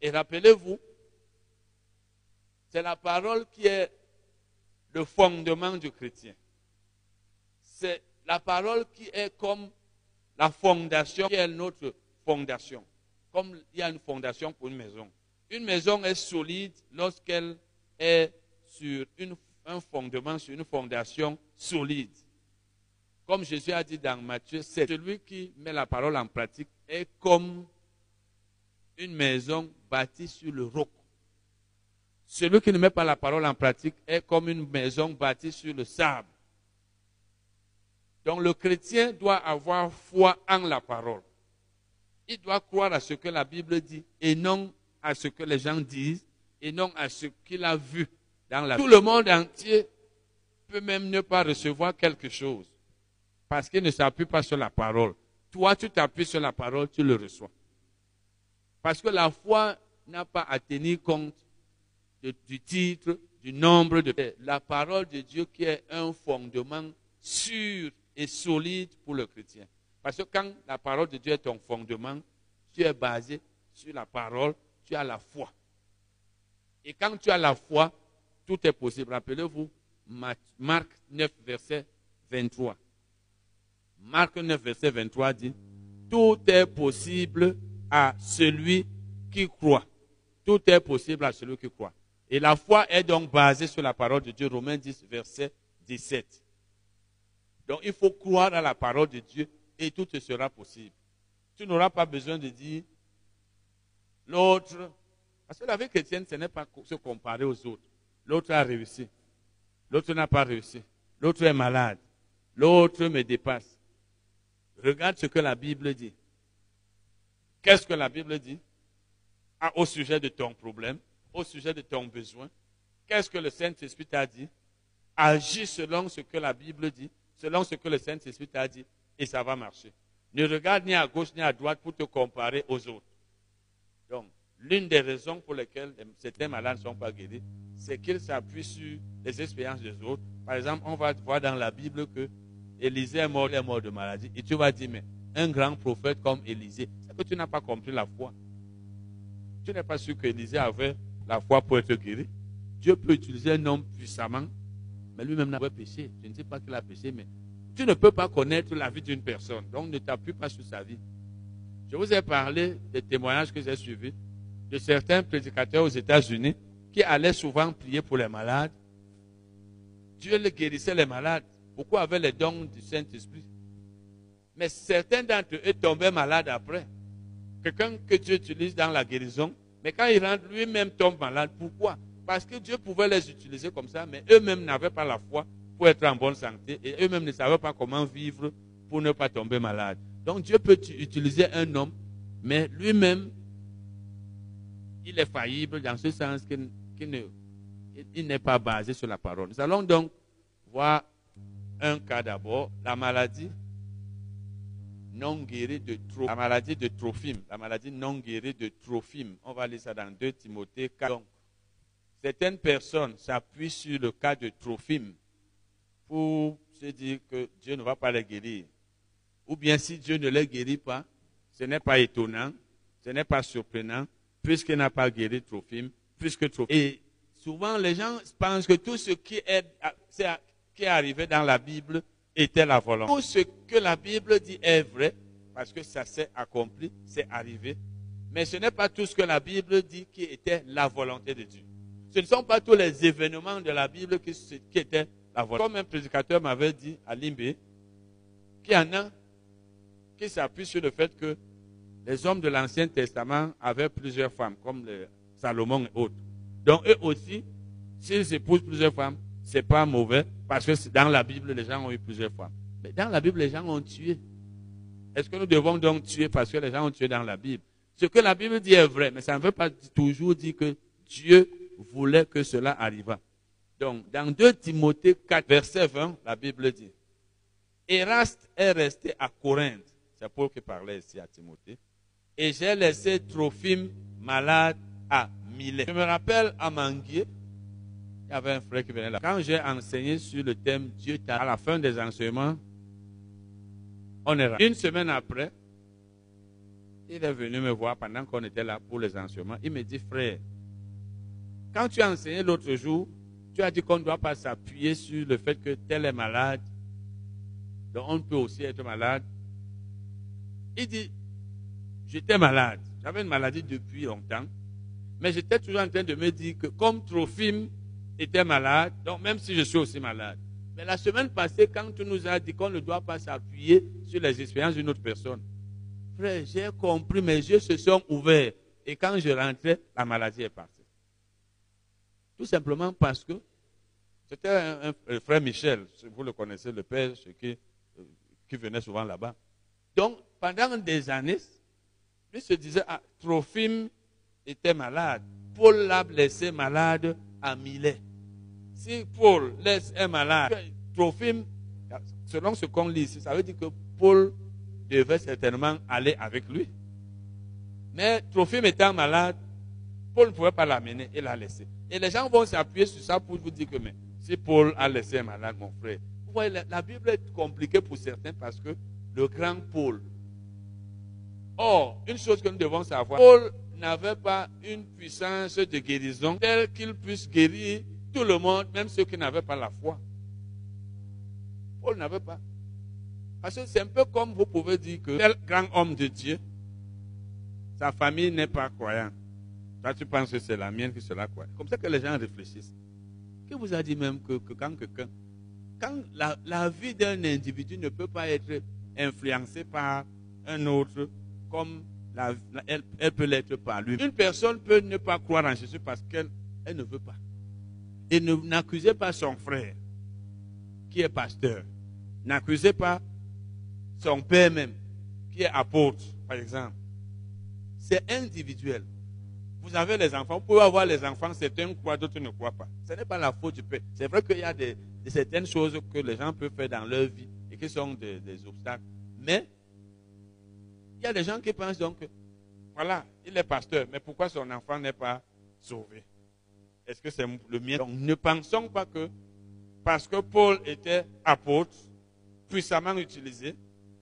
Et rappelez-vous, c'est la parole qui est le fondement du chrétien c'est la parole qui est comme la fondation, qui est notre fondation. Comme il y a une fondation pour une maison. Une maison est solide lorsqu'elle est sur un fondement, sur une fondation solide. Comme Jésus a dit dans Matthieu c'est celui qui met la parole en pratique est comme une maison bâtie sur le roc. Celui qui ne met pas la parole en pratique est comme une maison bâtie sur le sable. Donc le chrétien doit avoir foi en la parole. Il doit croire à ce que la Bible dit et non à ce que les gens disent et non à ce qu'il a vu dans la Bible. Tout le monde entier peut même ne pas recevoir quelque chose parce qu'il ne s'appuie pas sur la parole. Toi, tu t'appuies sur la parole, tu le reçois. Parce que la foi n'a pas à tenir compte du titre, du nombre de... La parole de Dieu qui est un fondement sûr et solide pour le chrétien. Parce que quand la parole de Dieu est ton fondement, tu es basé sur la parole, tu as la foi. Et quand tu as la foi, tout est possible. Rappelez-vous, Marc 9, verset 23. Marc 9, verset 23 dit, tout est possible à celui qui croit. Tout est possible à celui qui croit. Et la foi est donc basée sur la parole de Dieu, Romains 10, verset 17. Donc il faut croire à la parole de Dieu et tout te sera possible. Tu n'auras pas besoin de dire l'autre. Parce que la vie chrétienne, ce n'est pas se comparer aux autres. L'autre a réussi. L'autre n'a pas réussi. L'autre est malade. L'autre me dépasse. Regarde ce que la Bible dit. Qu'est-ce que la Bible dit? Au sujet de ton problème, au sujet de ton besoin. Qu'est-ce que le Saint-Esprit t'a dit? Agis selon ce que la Bible dit, selon ce que le Saint-Esprit t'a dit, et ça va marcher. Ne regarde ni à gauche ni à droite pour te comparer aux autres. Donc, l'une des raisons pour lesquelles certains malades ne sont pas guéris, c'est qu'ils s'appuient sur les expériences des autres. Par exemple, on va voir dans la Bible que Élisée est mort, est mort de maladie. Et tu vas dire, mais un grand prophète comme Élisée, c'est que tu n'as pas compris la foi. Tu n'es pas sûr qu'Élisée avait la foi pour être guéri. Dieu peut utiliser un homme puissamment, mais lui-même n'a pas péché. Je ne sais pas qu'il a péché, mais tu ne peux pas connaître la vie d'une personne. Donc ne t'appuie pas sur sa vie. Je vous ai parlé des témoignages que j'ai suivis de certains prédicateurs aux États-Unis qui allaient souvent prier pour les malades. Dieu les guérissait les malades. Pourquoi avait les dons du Saint-Esprit Mais certains d'entre eux tombaient malades après. Quelqu'un que Dieu utilise dans la guérison, mais quand il rentre, lui-même tombe malade. Pourquoi? Parce que Dieu pouvait les utiliser comme ça, mais eux-mêmes n'avaient pas la foi pour être en bonne santé et eux-mêmes ne savaient pas comment vivre pour ne pas tomber malade. Donc Dieu peut utiliser un homme, mais lui-même, il est faillible dans ce sens qu'il n'est pas basé sur la parole. Nous allons donc voir un cas d'abord, la maladie non guérie de Trophime. La maladie de Trophime, la maladie non guérie de Trophime. On va lire ça dans 2 Timothée 4. Donc, certaines personnes s'appuient sur le cas de Trophime pour se dire que Dieu ne va pas les guérir. Ou bien si Dieu ne les guérit pas, ce n'est pas étonnant, ce n'est pas surprenant, puisqu'il n'a pas guéri Trophime, puisque Trophime. Et souvent, les gens pensent que tout ce qui est, qui est arrivé dans la Bible était la volonté. Tout ce que la Bible dit est vrai, parce que ça s'est accompli, c'est arrivé. Mais ce n'est pas tout ce que la Bible dit qui était la volonté de Dieu. Ce ne sont pas tous les événements de la Bible qui, qui étaient la volonté. Comme un prédicateur m'avait dit à Limbé, qu'il y en a qui s'appuie sur le fait que les hommes de l'Ancien Testament avaient plusieurs femmes, comme Salomon et autres. Donc eux aussi, s'ils épousent plusieurs femmes, c'est pas mauvais, parce que dans la Bible, les gens ont eu plusieurs femmes. Mais dans la Bible, les gens ont tué. Est-ce que nous devons donc tuer parce que les gens ont tué dans la Bible? Ce que la Bible dit est vrai, mais ça ne veut pas toujours dire que Dieu voulait que cela arrivât. Donc, dans 2 Timothée 4, verset 20, la Bible dit, Eraste est resté à Corinthe c'est Paul qui parlait ici à Timothée. Et j'ai laissé Trophime malade à Milet. Je me rappelle à Manguier, il y avait un frère qui venait là. Quand j'ai enseigné sur le thème Dieu t'a, à la fin des enseignements, on est Une semaine après, il est venu me voir pendant qu'on était là pour les enseignements. Il me dit, frère, quand tu as enseigné l'autre jour, tu as dit qu'on ne doit pas s'appuyer sur le fait que tel est malade. Donc on peut aussi être malade. Il dit, j'étais malade. J'avais une maladie depuis longtemps. Mais j'étais toujours en train de me dire que comme Trophime était malade, donc même si je suis aussi malade. Mais la semaine passée, quand tu nous as dit qu'on ne doit pas s'appuyer sur les expériences d'une autre personne, frère, j'ai compris, mes yeux se sont ouverts. Et quand je rentrais, la maladie est partie. Tout simplement parce que c'était un, frère Michel, vous le connaissez, le père, qui, euh, qui venait souvent là-bas. Donc, pendant des années, lui se disait, ah, Trophime était malade. Paul l'a laissé malade à Milet. Si Paul laisse un malade, Trophime, selon ce qu'on lit ici, ça veut dire que Paul devait certainement aller avec lui. Mais Trophime étant malade, Paul ne pouvait pas l'amener, il l'a laissé. Et les gens vont s'appuyer sur ça pour vous dire que mais, si Paul a laissé un malade, mon frère, vous voyez, la, la Bible est compliquée pour certains parce que le grand Paul Or, une chose que nous devons savoir, Paul n'avait pas une puissance de guérison telle qu'il puisse guérir tout le monde, même ceux qui n'avaient pas la foi. Paul n'avait pas. Parce que c'est un peu comme vous pouvez dire que tel grand homme de Dieu, sa famille n'est pas croyante. Toi, tu penses que c'est la mienne qui sera croyante. Comme ça que les gens réfléchissent. Qui vous a dit même que, quand quelqu'un, quand la, la vie d'un individu ne peut pas être influencée par un autre, comme elle, peut l'être par lui. Une personne peut ne pas croire en Jésus parce qu'elle ne veut pas. Et n'accusez pas son frère, qui est pasteur. N'accusez pas son père même, qui est apôtre, par exemple. C'est individuel. Vous avez les enfants, vous pouvez avoir les enfants, certains croient, d'autres ne croient pas. Ce n'est pas la faute du père. C'est vrai qu'il y a certaines choses que les gens peuvent faire dans leur vie et qui sont des, des obstacles. Mais il y a des gens qui pensent donc, voilà, il est pasteur, mais pourquoi son enfant n'est pas sauvé? Est-ce que c'est le mien? Donc ne pensons pas que parce que Paul était apôtre, puissamment utilisé,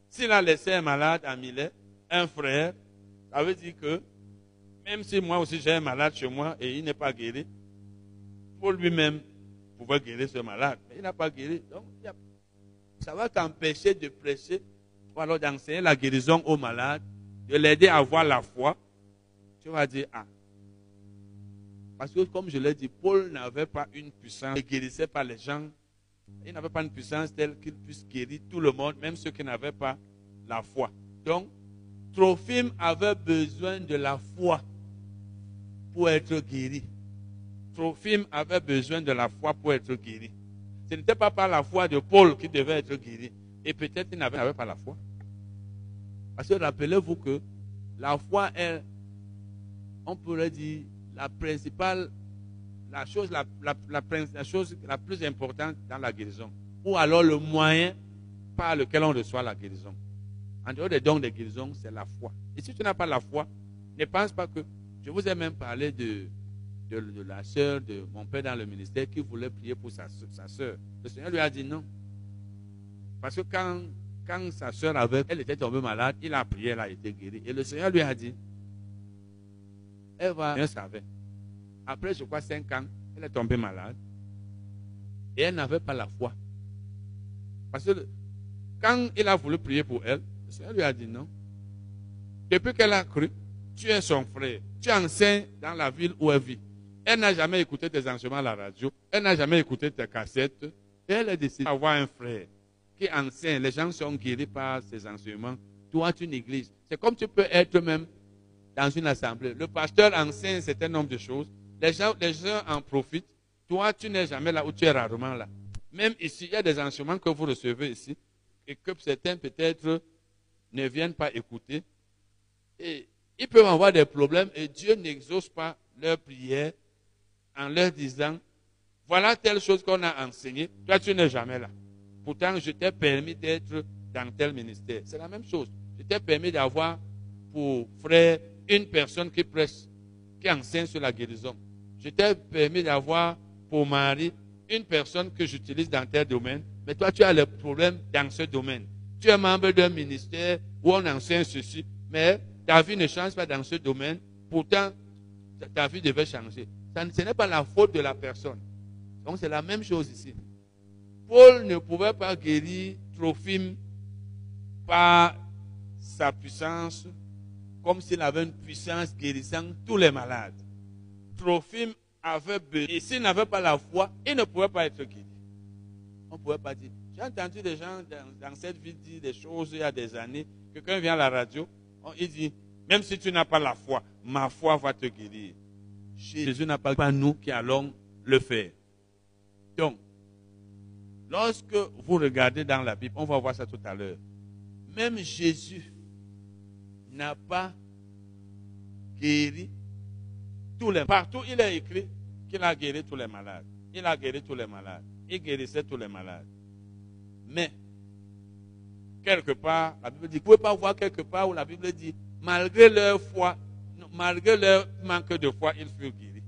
s'il a laissé un malade à Milet, un frère, ça veut dire que même si moi aussi j'ai un malade chez moi et il n'est pas guéri, Paul lui-même pouvait guérir ce malade, mais il n'a pas guéri. Donc, ça va t'empêcher de prêcher ou alors d'enseigner la guérison aux malades, de l'aider à avoir la foi. Tu vas dire, ah. Parce que comme je l'ai dit, Paul n'avait pas une puissance, il ne guérissait pas les gens. Il n'avait pas une puissance telle qu'il puisse guérir tout le monde, même ceux qui n'avaient pas la foi. Donc, Trophime avait besoin de la foi pour être guéri. Trophime avait besoin de la foi pour être guéri. Ce n'était pas par la foi de Paul qui devait être guéri. Et peut-être qu'il n'avait pas la foi. Parce que rappelez-vous que la foi est, on pourrait dire, la principale, la chose la, la, chose la plus importante dans la guérison. Ou alors le moyen par lequel on reçoit la guérison. En dehors des dons de guérison, c'est la foi. Et si tu n'as pas la foi, ne pense pas que. Je vous ai même parlé de, de, la sœur de mon père dans le ministère qui voulait prier pour sa, sa soeur. Le Seigneur lui a dit non. Parce que quand, quand sa soeur avait, elle était tombée malade, il a prié, elle a été guérie. Et le Seigneur lui a dit, elle va, elle savait. Après, je crois, cinq ans, elle est tombée malade. Et elle n'avait pas la foi. Parce que quand il a voulu prier pour elle, le Seigneur lui a dit non. Depuis qu'elle a cru, tu es son frère. Tu enseignes dans la ville où elle vit. Elle n'a jamais écouté tes enseignements à la radio. Elle n'a jamais écouté tes cassettes. Et elle a décidé d'avoir un frère qui enseigne. Les gens sont guéris par ses enseignements. Toi, tu négliges. C'est comme tu peux être même dans une assemblée. Le pasteur enseigne un certain nombre de choses. Les gens, les gens en profitent. Toi, tu n'es jamais là où tu es rarement là. Même ici, il y a des enseignements que vous recevez ici et que certains peut-être ne viennent pas écouter. Et ils peuvent avoir des problèmes et Dieu n'exauce pas leur prière en leur disant, voilà telle chose qu'on a enseignée, toi tu n'es jamais là. Pourtant, je t'ai permis d'être dans tel ministère. C'est la même chose. Je t'ai permis d'avoir pour frère une personne qui presse, qui enseigne sur la guérison. Je t'ai permis d'avoir pour mari une personne que j'utilise dans tel domaine. Mais toi, tu as le problème dans ce domaine. Tu es membre d'un ministère où on enseigne ceci, mais ta vie ne change pas dans ce domaine. Pourtant, ta vie devait changer. ce n'est pas la faute de la personne. Donc c'est la même chose ici. Paul ne pouvait pas guérir Trophime par sa puissance, comme s'il avait une puissance guérissant tous les malades. Trophime avait besoin. Et s'il n'avait pas la foi, il ne pouvait pas être guéri. On ne pouvait pas dire, j'ai entendu des gens dans, cette ville dire des choses il y a des années. Quelqu'un vient à la radio, il dit, même si tu n'as pas la foi, ma foi va te guérir. Jésus n'a pas nous qui allons le faire. Donc, lorsque vous regardez dans la Bible, on va voir ça tout à l'heure, même Jésus n'a pas guéri tous les Partout, il est écrit qu'il a guéri tous les malades. Il a guéri tous les malades. Il guérissait tous les malades. Mais, quelque part, la Bible dit, vous ne pouvez pas voir quelque part où la Bible dit, malgré leur foi, malgré leur manque de foi, ils furent guéris.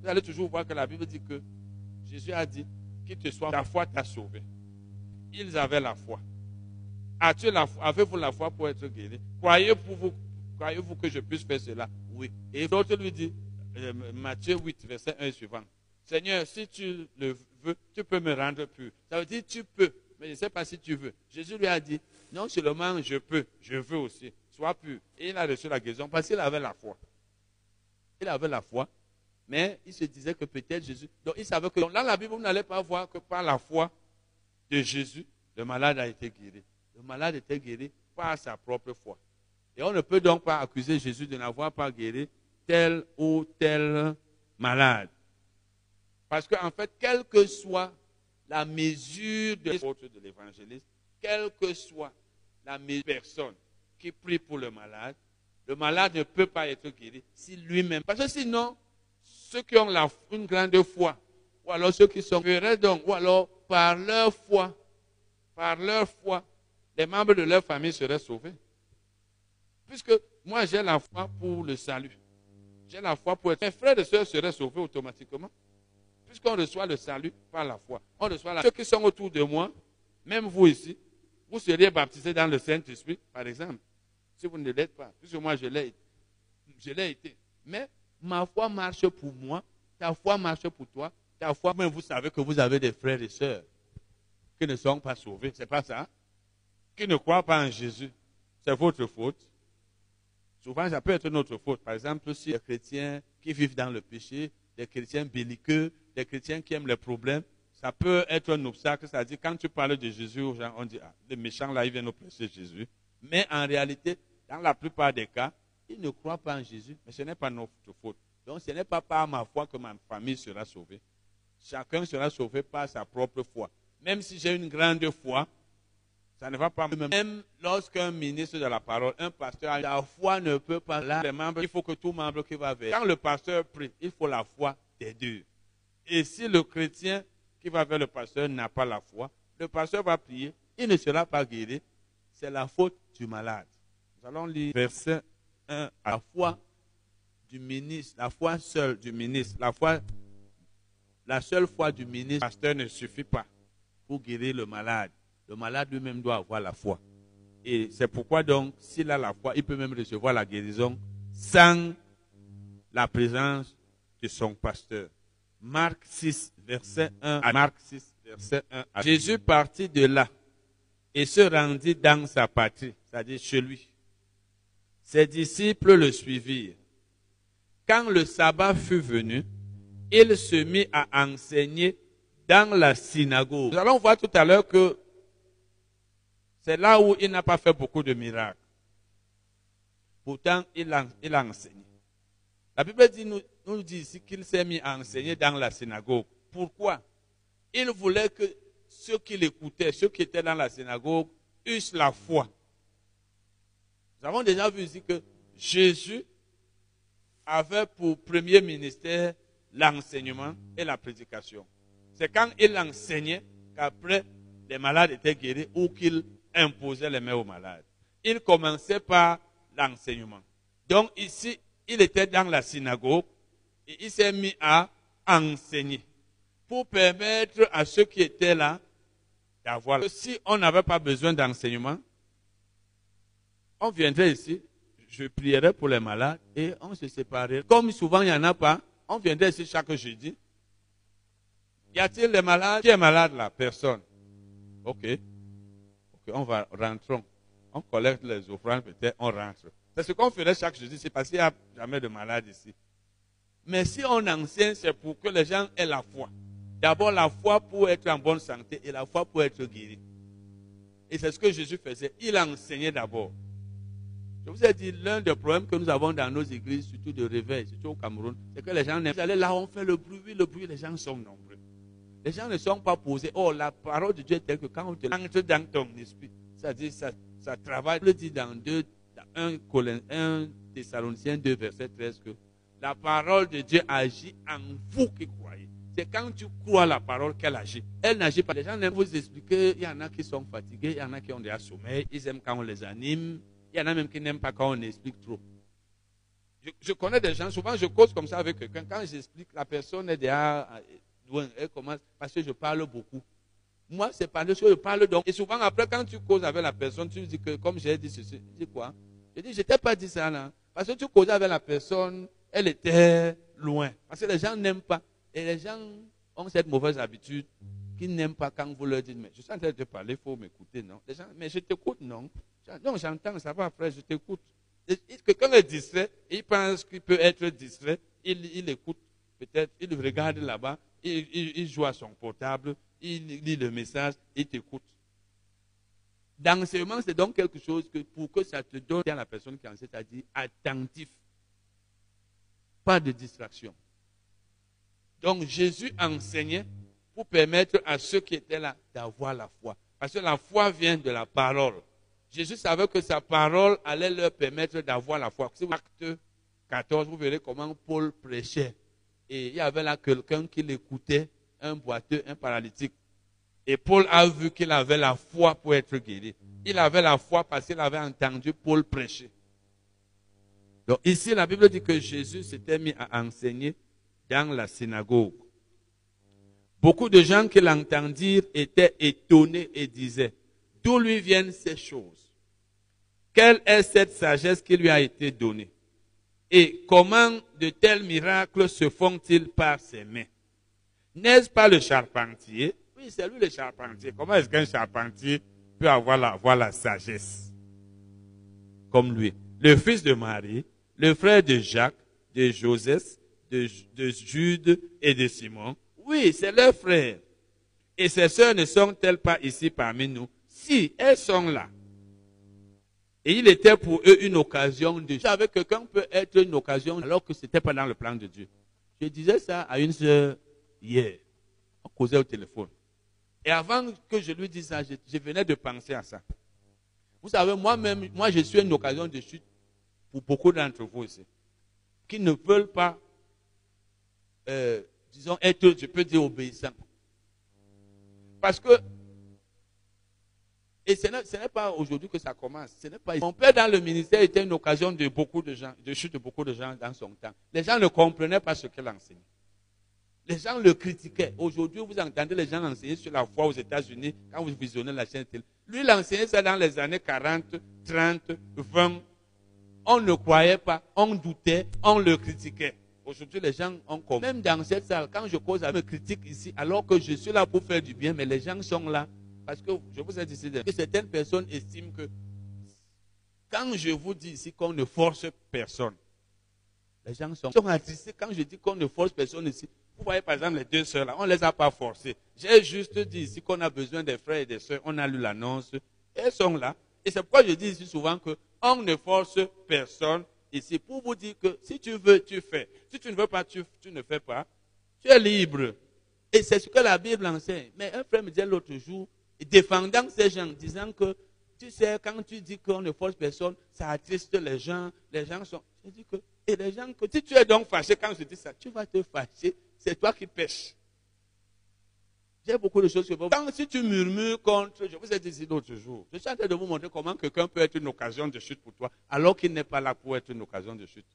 Vous allez toujours voir que la Bible dit que Jésus a dit, qu'il te soit, ta foi t'a sauvé. Ils avaient la foi. Avez-vous la foi pour être guéri? Croyez-vous croyez que je puisse faire cela? Oui. Et l'autre lui dit, euh, Matthieu 8, verset 1 suivant. Seigneur, si tu le veux, tu peux me rendre pur. Ça veut dire tu peux, mais je ne sais pas si tu veux. Jésus lui a dit, non seulement je peux, je veux aussi. Sois pur. Et il a reçu la guérison parce qu'il avait la foi. Il avait la foi, mais il se disait que peut-être Jésus. Donc il savait que dans la Bible, vous n'allez pas voir que par la foi de Jésus, le malade a été guéri. Le malade était guéri par sa propre foi. Et on ne peut donc pas accuser Jésus de n'avoir pas guéri tel ou tel malade. Parce qu'en fait, quelle que soit la mesure de de l'évangéliste, quelle que soit la personne qui prie pour le malade, Le malade ne peut pas être guéri si lui-même. Parce que sinon, ceux qui ont la, une grande foi, ou alors ceux qui sont feraient donc, ou alors par leur foi, par leur foi, les membres de leur famille seraient sauvés. Puisque moi j'ai la foi pour le salut. J'ai la foi pour être. Mes frères et sœurs seraient sauvés automatiquement. Puisqu'on reçoit le salut par la foi. Ceux qui sont autour de moi, même vous ici, vous seriez baptisés dans le Saint-Esprit, par exemple. Si vous ne l'êtes pas. Puisque moi je l'ai je l'ai été. Mais ma foi marche pour moi, ta foi marche pour toi, ta foi, même vous savez que vous avez des frères et sœurs qui ne sont pas sauvés. C'est pas ça? Qui ne croient pas en Jésus. C'est votre faute. Souvent, ça peut être notre faute. Par exemple, si des chrétiens qui vivent dans le péché, des chrétiens belliqueux, des chrétiens qui aiment les problèmes, ça peut être un obstacle. C'est-à-dire, quand tu parles de Jésus aux gens, on dit, ah, les méchants là, ils viennent nous prêcher Jésus. Mais en réalité, dans la plupart des cas, ils ne croient pas en Jésus, mais ce n'est pas notre faute. Donc, ce n'est pas par ma foi que ma famille sera sauvée. Chacun sera sauvé par sa propre foi. Même si j'ai une grande foi, ça ne va pas même lorsqu'un ministre de la parole, un pasteur, la foi ne peut pas là, il faut que tout membre qui va vers. Quand le pasteur prie, il faut la foi des deux. Et si le chrétien qui va vers le pasteur n'a pas la foi, le pasteur va prier, il ne sera pas guéri. C'est la faute du malade. Nous allons lire verset 1 à la foi du ministre, la foi seule du ministre, la foi, la seule foi du ministre, le pasteur ne suffit pas pour guérir le malade le malade lui-même doit avoir la foi. Et c'est pourquoi donc, s'il a la foi, il peut même recevoir la guérison sans la présence de son pasteur. Marc 6, verset 1 à Marc 6, verset 1 à Jésus partit de là et se rendit dans sa patrie, c'est-à-dire chez lui. Ses disciples le suivirent. Quand le sabbat fut venu, il se mit à enseigner dans la synagogue. Nous allons voir tout à l'heure que c'est là où il n'a pas fait beaucoup de miracles. Pourtant, il a, enseigné. La Bible dit, nous, nous dit ici qu'il s'est mis à enseigner dans la synagogue. Pourquoi? Il voulait que ceux qui l'écoutaient, ceux qui étaient dans la synagogue, eussent la foi. Nous avons déjà vu ici que Jésus avait pour premier ministère l'enseignement et la prédication. C'est quand il enseignait qu'après les malades étaient guéris ou qu'il imposait les mains aux malades. Il commençait par l'enseignement. Donc ici, il était dans la synagogue et il s'est mis à enseigner pour permettre à ceux qui étaient là d'avoir. Si on n'avait pas besoin d'enseignement, on viendrait ici, je prierais pour les malades et on se séparerait. Comme souvent il n'y en a pas, on viendrait ici chaque jeudi. Y a-t-il des malades? Qui est malade là? Personne. Ok on va rentrons. On collecte les offrandes, peut-être on rentre. C'est ce qu'on ferait chaque jeudi, c'est parce qu'il n'y a jamais de malade ici. Mais si on enseigne, c'est pour que les gens aient la foi. D'abord la foi pour être en bonne santé et la foi pour être guéri. Et c'est ce que Jésus faisait. Il enseignait d'abord. Je vous ai dit, l'un des problèmes que nous avons dans nos églises, surtout de réveil, surtout au Cameroun, c'est que les gens n'aiment pas. là, on fait le bruit, le bruit, les gens sont nombreux. Les gens ne sont pas posés. Oh, la parole de Dieu est telle que quand on te entre dans ton esprit, dit, ça, ça travaille. Il dit dans 2, 1, 1 Thessaloniciens 2, verset 13 que la parole de Dieu agit en vous qui croyez. C'est quand tu crois la parole qu'elle agit. Elle n'agit pas. Les gens aiment vous expliquer. Il y en a qui sont fatigués, il y en a qui ont des sommeil, ils aiment quand on les anime. Il y en a même qui n'aiment pas quand on explique trop. Je, connais des gens, souvent je cause comme ça avec quelqu'un. Quand j'explique, la personne est déjà elle commence, parce que je parle beaucoup. Moi, c'est parce que je parle donc. Et souvent, après, quand tu causes avec la personne, tu dis que, comme j'ai dit ceci, tu dis quoi? Je dis, je t'ai pas dit ça là. Parce que tu causais avec la personne, elle était loin. Parce que les gens n'aiment pas. Et les gens ont cette mauvaise habitude qu'ils n'aiment pas quand vous leur dites, mais je suis en train de te parler, il faut m'écouter, non? Les gens, mais je t'écoute, non? Non, j'entends, ça va, frère, je t'écoute. Quelqu'un est distrait, il pense qu'il peut être distrait, il, il écoute, peut-être, il regarde là-bas, il, joue à son portable, il lit le message, il t'écoute. L'enseignement, c'est donc quelque chose que pour que ça te donne à la personne qui enseigne, c'est-à-dire attentif. Pas de distraction. Donc Jésus enseignait pour permettre à ceux qui étaient là d'avoir la foi. Parce que la foi vient de la parole. Jésus savait que sa parole allait leur permettre d'avoir la foi. Si vous acte 14, vous verrez comment Paul prêchait. Et il y avait là quelqu'un qui l'écoutait, un boiteux, un paralytique. Et Paul a vu qu'il avait la foi pour être guéri. Il avait la foi parce qu'il avait entendu Paul prêcher. Donc ici, la Bible dit que Jésus s'était mis à enseigner dans la synagogue. Beaucoup de gens qui l'entendirent étaient étonnés et disaient, d'où lui viennent ces choses? Quelle est cette sagesse qui lui a été donnée? Et comment de tels miracles se font-ils par ses mains? N'est-ce pas le charpentier? Oui, c'est lui le charpentier. Comment est-ce qu'un charpentier peut avoir la, sagesse? Comme lui. Le fils de Marie, le frère de Jacques, de Joseph, de, de Jude et de Simon. Oui, c'est leur frère. Et ces sœurs ne sont-elles pas ici parmi nous? Si, elles sont là. Et il était pour eux une occasion de... savais que quelqu'un peut être une occasion alors que ce n'était pas dans le plan de Dieu. Je disais ça à une sœur hier. On causait au téléphone. Et avant que je lui dise ça, je venais de penser à ça. Vous savez, moi-même, moi, je suis une occasion de chute pour beaucoup d'entre vous ici, qui ne veulent pas, euh, disons, être, je peux dire, obéissants. Parce que, et ce n'est pas aujourd'hui que ça commence. Ce n'est pas Mon père dans le ministère était une occasion de beaucoup de gens, de chute de beaucoup de gens dans son temps. Les gens ne comprenaient pas ce qu'il enseignait. Les gens le critiquaient. Aujourd'hui, vous entendez les gens enseigner sur la foi aux États-Unis quand vous visionnez la chaîne télé. Lui, il enseignait ça dans les années 40, 30, 20. On ne croyait pas, on doutait, on le critiquait. Aujourd'hui, les gens ont compris. Même dans cette salle, quand je cause me critique ici, alors que je suis là pour faire du bien, mais les gens sont là. Parce que je vous ai dit que certaines personnes estiment que quand je vous dis ici qu'on ne force personne, les gens sont, sont attristés quand je dis qu'on ne force personne ici. Vous voyez par exemple les deux sœurs là, on ne les a pas forcées. J'ai juste dit ici qu'on a besoin des frères et des sœurs, on a lu l'annonce, elles sont là. Et c'est pourquoi je dis ici souvent qu'on ne force personne ici pour vous dire que si tu veux, tu fais. Si tu ne veux pas, tu, ne fais pas. Tu es libre. Et c'est ce que la Bible enseigne. Mais un frère me disait l'autre jour, défendant ces gens, disant que, tu sais, quand tu dis qu'on ne force personne, ça attriste les gens. Les gens sont. Et les gens, si tu es donc fâché quand je dis ça, tu vas te fâcher. C'est toi qui pêches. J'ai beaucoup de choses que vous. Quand si tu murmures contre, je vous ai dit l'autre jour, je suis en train de vous montrer comment quelqu'un peut être une occasion de chute pour toi, alors qu'il n'est pas là pour être une occasion de chute.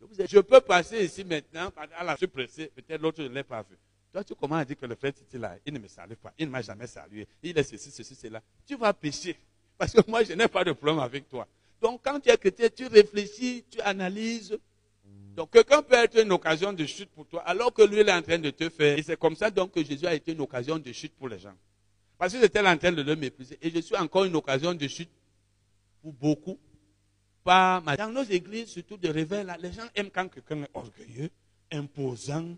Je, je peux passer ici maintenant, à la suis pressé, peut-être l'autre ne l'ai pas vu. Toi, tu commences à dire que le frère Titi là, il ne me salue pas, il ne m'a jamais salué, il est ceci, ceci, cela. Tu vas pécher. Parce que moi, je n'ai pas de problème avec toi. Donc, quand tu es chrétien, tu réfléchis, tu analyses. Donc, quelqu'un peut être une occasion de chute pour toi, alors que lui, il est en train de te faire. Et c'est comme ça, donc, que Jésus a été une occasion de chute pour les gens. Parce que j'étais en train de le mépriser. Et je suis encore une occasion de chute pour beaucoup. Pas Dans nos églises, surtout de réveil, les gens aiment quand quelqu'un est orgueilleux, imposant.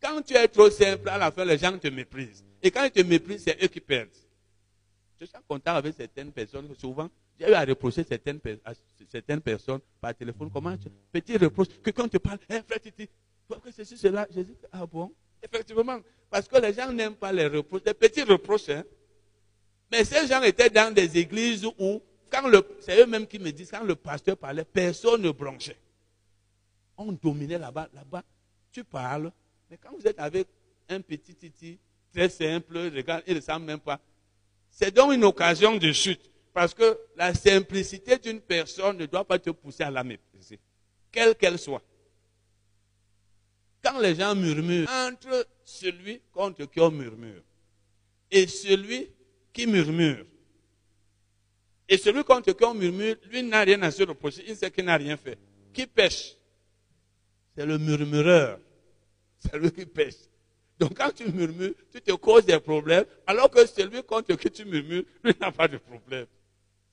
Quand tu es trop simple, à la fin, les gens te méprisent. Et quand ils te méprisent, c'est eux qui perdent. Je suis en contact avec certaines personnes, souvent, j'ai eu à reprocher certaines, certaines personnes par téléphone. Comment petit reproche, que quand tu parles, hein, frère Titi, que ceci, cela, dis, ah bon? Effectivement, parce que les gens n'aiment pas les reproches, les petits reproches, hein. Mais ces gens étaient dans des églises où, quand le, c'est eux-mêmes qui me disent, quand le pasteur parlait, personne ne bronchait. On dominait là-bas, là-bas. Tu parles, mais quand vous êtes avec un petit titi, très simple, regarde, il ne ressemble même pas. C'est donc une occasion de chute. Parce que la simplicité d'une personne ne doit pas te pousser à la mépriser, quelle qu'elle soit. Quand les gens murmurent, entre celui contre qui on murmure et celui qui murmure, et celui contre qui on murmure, lui n'a rien à se reprocher, il sait qu'il n'a rien fait. Qui pêche? C'est le murmureur. C'est lui qui pêche. Donc quand tu murmures, tu te causes des problèmes, alors que celui contre qui tu murmures, lui n'a pas de problème.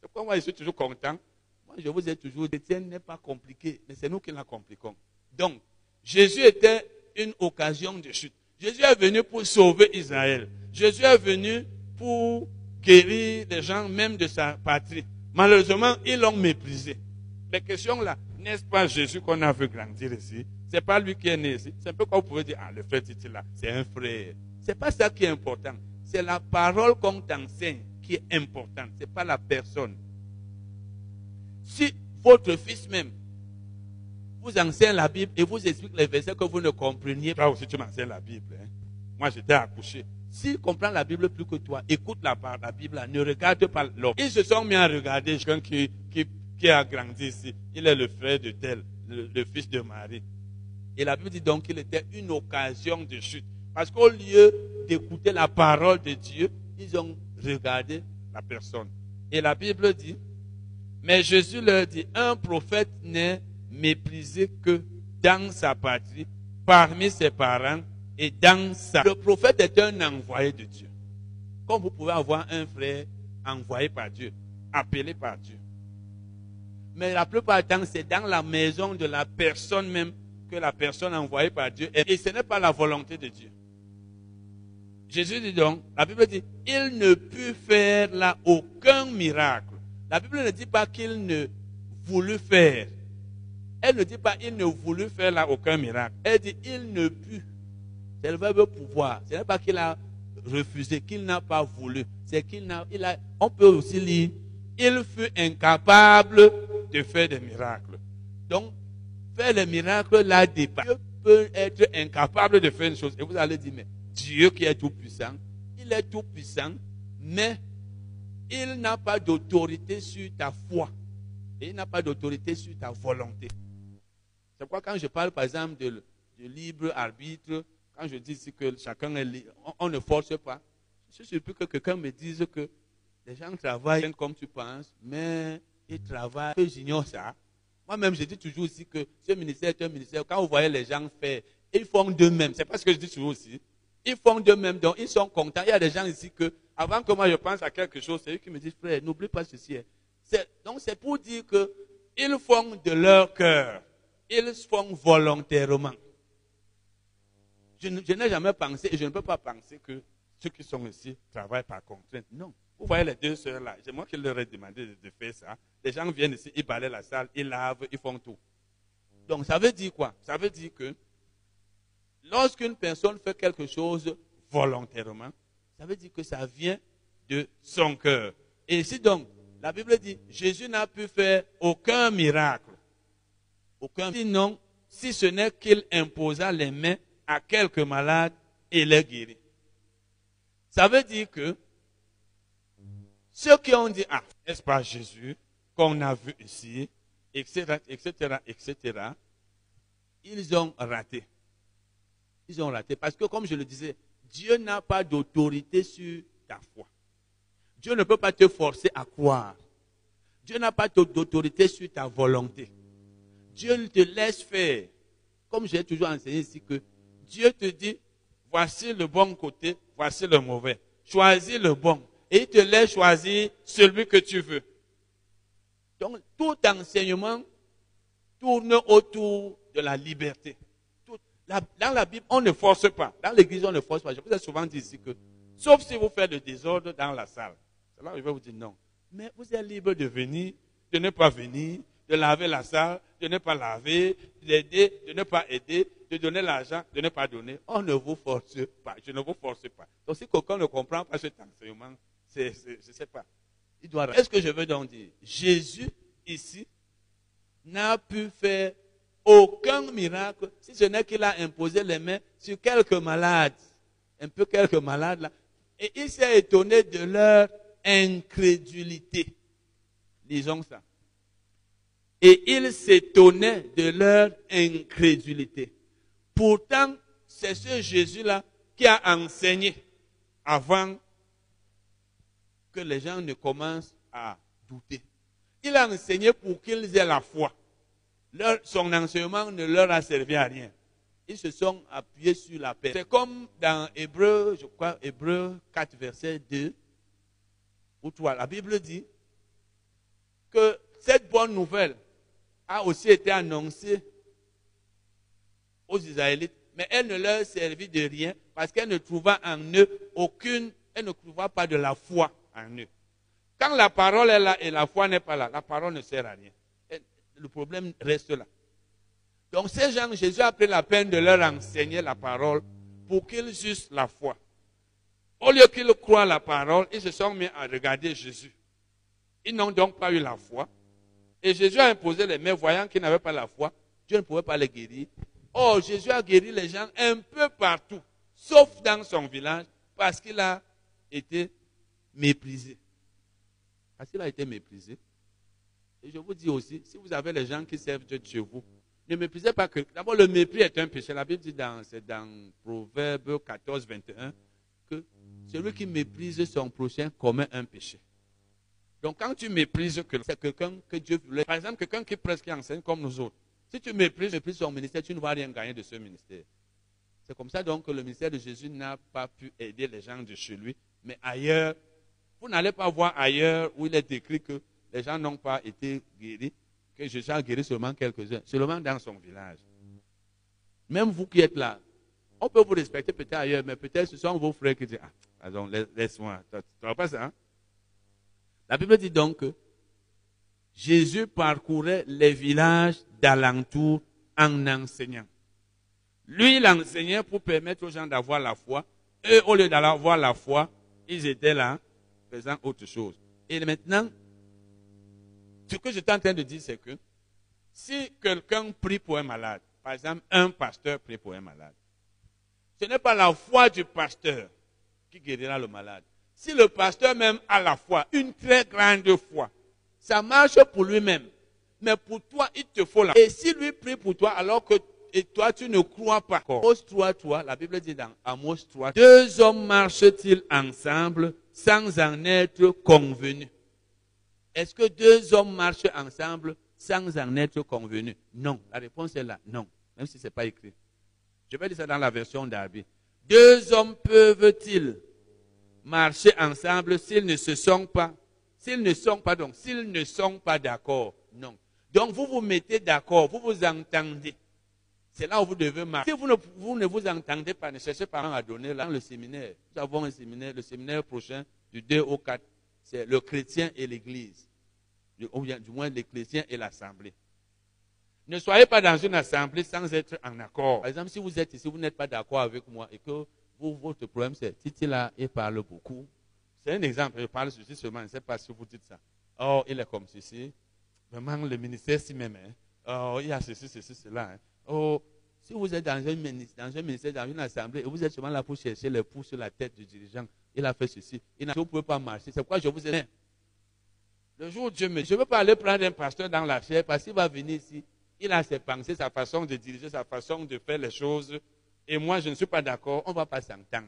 Pourquoi moi je suis toujours content. Moi je vous ai toujours dit, n'est pas compliqué, mais c'est nous qui la compliquons. Donc, Jésus était une occasion de chute. Jésus est venu pour sauver Israël. Jésus est venu pour guérir les gens même de sa patrie. Malheureusement, ils l'ont méprisé. Les questions là, n'est-ce pas Jésus qu'on a vu grandir ici? C'est pas lui qui est né ici. C'est un peu comme vous pouvez dire, ah, le frère Titi là, c'est un frère. C'est pas ça qui est important. C'est la parole qu'on t'enseigne qui est importante, ce n'est pas la personne. Si votre fils même vous enseigne la Bible et vous explique les versets que vous ne compreniez pas, aussi tu m'enseignes la Bible. Hein. Moi, j'étais accouché. S'il comprend la Bible plus que toi, écoute la, la Bible, ne regarde pas l'homme. Ils se sont mis à regarder quelqu'un qui, qui, qui, a grandi ici. Il est le frère de tel, le, fils de Marie. Et la Bible dit donc qu'il était une occasion de chute. Parce qu'au lieu d'écouter la parole de Dieu, ils ont regardé la personne. Et la Bible dit, mais Jésus leur dit, un prophète n'est méprisé que dans sa patrie, parmi ses parents et dans sa... Le prophète est un envoyé de Dieu. Comme vous pouvez avoir un frère envoyé par Dieu, appelé par Dieu. Mais la plupart du temps, c'est dans la maison de la personne même que la personne envoyée par Dieu est. Et ce n'est pas la volonté de Dieu. Jésus dit donc, la Bible dit, il ne put faire là aucun miracle. La Bible ne dit pas qu'il ne voulut faire. Elle ne dit pas il ne voulut faire là aucun miracle. Elle dit il ne put. C'est le verbe pouvoir. Ce n'est pas qu'il a refusé, qu'il n'a pas voulu. C'est qu'il n'a, on peut aussi lire, il fut incapable de faire des miracles. Donc, faire les miracles là dépasse. Dieu peut être incapable de faire une chose. Et vous allez dire, mais Dieu qui est tout puissant, il est tout puissant, mais il n'a pas d'autorité sur ta foi. Et il n'a pas d'autorité sur ta volonté. C'est pourquoi quand je parle par exemple de, libre arbitre, quand je dis que chacun est libre, on, ne force pas. Je suis surpris que quelqu'un me dise que les gens travaillent comme tu penses, mais ils travaillent, j'ignore ça. Moi-même, je dis toujours aussi que ce ministère est un ministère. Quand vous voyez les gens faire, ils font d'eux-mêmes. C'est pas ce que je dis toujours aussi. Ils font d'eux-mêmes, donc ils sont contents. Il y a des gens ici que, avant que moi je pense à quelque chose, c'est eux qui me disent, frère, n'oublie pas ceci. Hein. Donc c'est pour dire qu'ils font de leur cœur ils font volontairement. Je, n'ai jamais pensé et je ne peux pas penser que ceux qui sont ici travaillent par contrainte. Non. Vous voyez les deux sœurs là, c'est moi qui leur ai demandé de, faire ça. Les gens viennent ici, ils balayent la salle, ils lavent, ils font tout. Donc ça veut dire quoi? Ça veut dire que lorsqu'une personne fait quelque chose volontairement, ça veut dire que ça vient de son cœur. Et ici donc, la Bible dit, Jésus n'a pu faire aucun miracle aucun sinon, si ce n'est qu'il imposa les mains à quelques malades et les guérit. Ça veut dire que ceux qui ont dit, ah, n'est-ce pas Jésus qu'on a vu ici, etc., etc., etc., ils ont raté. Ils ont raté. Parce que, comme je le disais, Dieu n'a pas d'autorité sur ta foi. Dieu ne peut pas te forcer à croire. Dieu n'a pas d'autorité sur ta volonté. Dieu te laisse faire. Comme j'ai toujours enseigné ici que Dieu te dit, voici le bon côté, voici le mauvais. Choisis le bon. Et il te laisse choisir celui que tu veux. Donc, tout enseignement tourne autour de la liberté. Dans la Bible, on ne force pas. Dans l'église, on ne force pas. Je vous ai souvent dit ici que, sauf si vous faites le désordre dans la salle. C'est là où je vais vous dire non. Mais vous êtes libre de venir, de ne pas venir, de laver la salle, de ne pas laver, d'aider, de ne pas aider, de donner l'argent, de ne pas donner. On ne vous force pas. Je ne vous force pas. Donc si quelqu'un ne comprend pas cet enseignement, je ne sais pas. Il doit. Est-ce que je veux donc dire Jésus ici n'a pu faire aucun miracle si ce n'est qu'il a imposé les mains sur quelques malades, un peu quelques malades là, et il s'est étonné de leur incrédulité. Disons ça. Et ils s'étonnaient de leur incrédulité. Pourtant, c'est ce Jésus-là qui a enseigné avant que les gens ne commencent à douter. Il a enseigné pour qu'ils aient la foi. Son enseignement ne leur a servi à rien. Ils se sont appuyés sur la paix. C'est comme dans Hébreu, je crois, Hébreu 4, verset 2 ou 3. La Bible dit que cette bonne nouvelle a aussi été annoncée aux Israélites, mais elle ne leur servit de rien parce qu'elle ne trouva en eux aucune, elle ne trouva pas de la foi en eux. Quand la parole est là et la foi n'est pas là, la parole ne sert à rien. Le problème reste là. Donc ces gens, Jésus a pris la peine de leur enseigner la parole pour qu'ils eussent la foi. Au lieu qu'ils croient la parole, ils se sont mis à regarder Jésus. Ils n'ont donc pas eu la foi. Et Jésus a imposé les mains, voyant qu'ils n'avaient pas la foi. Dieu ne pouvait pas les guérir. Oh, Jésus a guéri les gens un peu partout, sauf dans son village, parce qu'il a été méprisé. Parce qu'il a été méprisé. Et je vous dis aussi, si vous avez les gens qui servent Dieu chez vous, ne méprisez pas que. D'abord, le mépris est un péché. La Bible dit dans, dans Proverbe 14, 21 que celui qui méprise son prochain commet un péché. Donc, quand tu méprises quelqu'un, c'est quelqu'un que Dieu voulait. Par exemple, quelqu'un qui presque enseigne comme nous autres. Si tu méprises, méprises son ministère, tu ne vas rien gagner de ce ministère. C'est comme ça donc que le ministère de Jésus n'a pas pu aider les gens de chez lui. Mais ailleurs, vous n'allez pas voir ailleurs où il est écrit que les gens n'ont pas été guéris, que Jésus a guéri seulement quelques-uns, seulement dans son village. Même vous qui êtes là, on peut vous respecter peut-être ailleurs, mais peut-être ce sont vos frères qui disent, ah, pardon, laisse-moi. Tu vois pas ça, hein? La Bible dit donc que Jésus parcourait les villages d'alentour en enseignant. Lui, il enseignait pour permettre aux gens d'avoir la foi. Eux, au lieu d'avoir la foi, ils étaient là faisant autre chose. Et maintenant, ce que j'étais en train de dire, c'est que si quelqu'un prie pour un malade, par exemple, un pasteur prie pour un malade, ce n'est pas la foi du pasteur qui guérira le malade. Si le pasteur même a la foi, une très grande foi, ça marche pour lui-même. Mais pour toi, il te faut la foi. Et si lui prie pour toi alors que et toi, tu ne crois pas. Amos 3, 3, la Bible dit dans Amos 3, deux hommes marchent-ils ensemble sans en être convenus? Est-ce que deux hommes marchent ensemble sans en être convenus? Non. La réponse est là, non. Même si ce n'est pas écrit. Je vais dire ça dans la version d'Arby. Deux hommes peuvent-ils marcher ensemble s'ils ne se sont pas, s'ils ne sont pas, donc, s'ils ne sont pas d'accord? Non. Donc, vous vous mettez d'accord, vous vous entendez. C'est là où vous devez marcher. Si vous ne, vous ne vous entendez pas, ne cherchez pas à donner là, dans le séminaire. Nous avons un séminaire, le séminaire prochain, du 2 au 4. C'est le chrétien et l'église. Ou du moins, les chrétiens et l'assemblée. Ne soyez pas dans une assemblée sans être en accord. Par exemple, si vous êtes ici, vous n'êtes pas d'accord avec moi et que votre problème, c'est Titi là, il parle beaucoup. C'est un exemple, je parle ceci seulement, je ne sais pas si vous dites ça. Oh, il est comme ceci. Vraiment, le ministère s'y même. Oh, il y a ceci, ceci, cela. Hein. Oh, si vous êtes dans un, ministère, dans un ministère, dans une assemblée, et vous êtes seulement là pour chercher les pouces sur la tête du dirigeant, il a fait ceci. Il vous ne pouvez pas marcher. C'est pourquoi je vous ai dit. Le jour où Dieu me je ne veux pas aller prendre un pasteur dans la chair parce qu'il va venir ici. Il a ses pensées, sa façon de diriger, sa façon de faire les choses et moi je ne suis pas d'accord, on ne va pas s'entendre.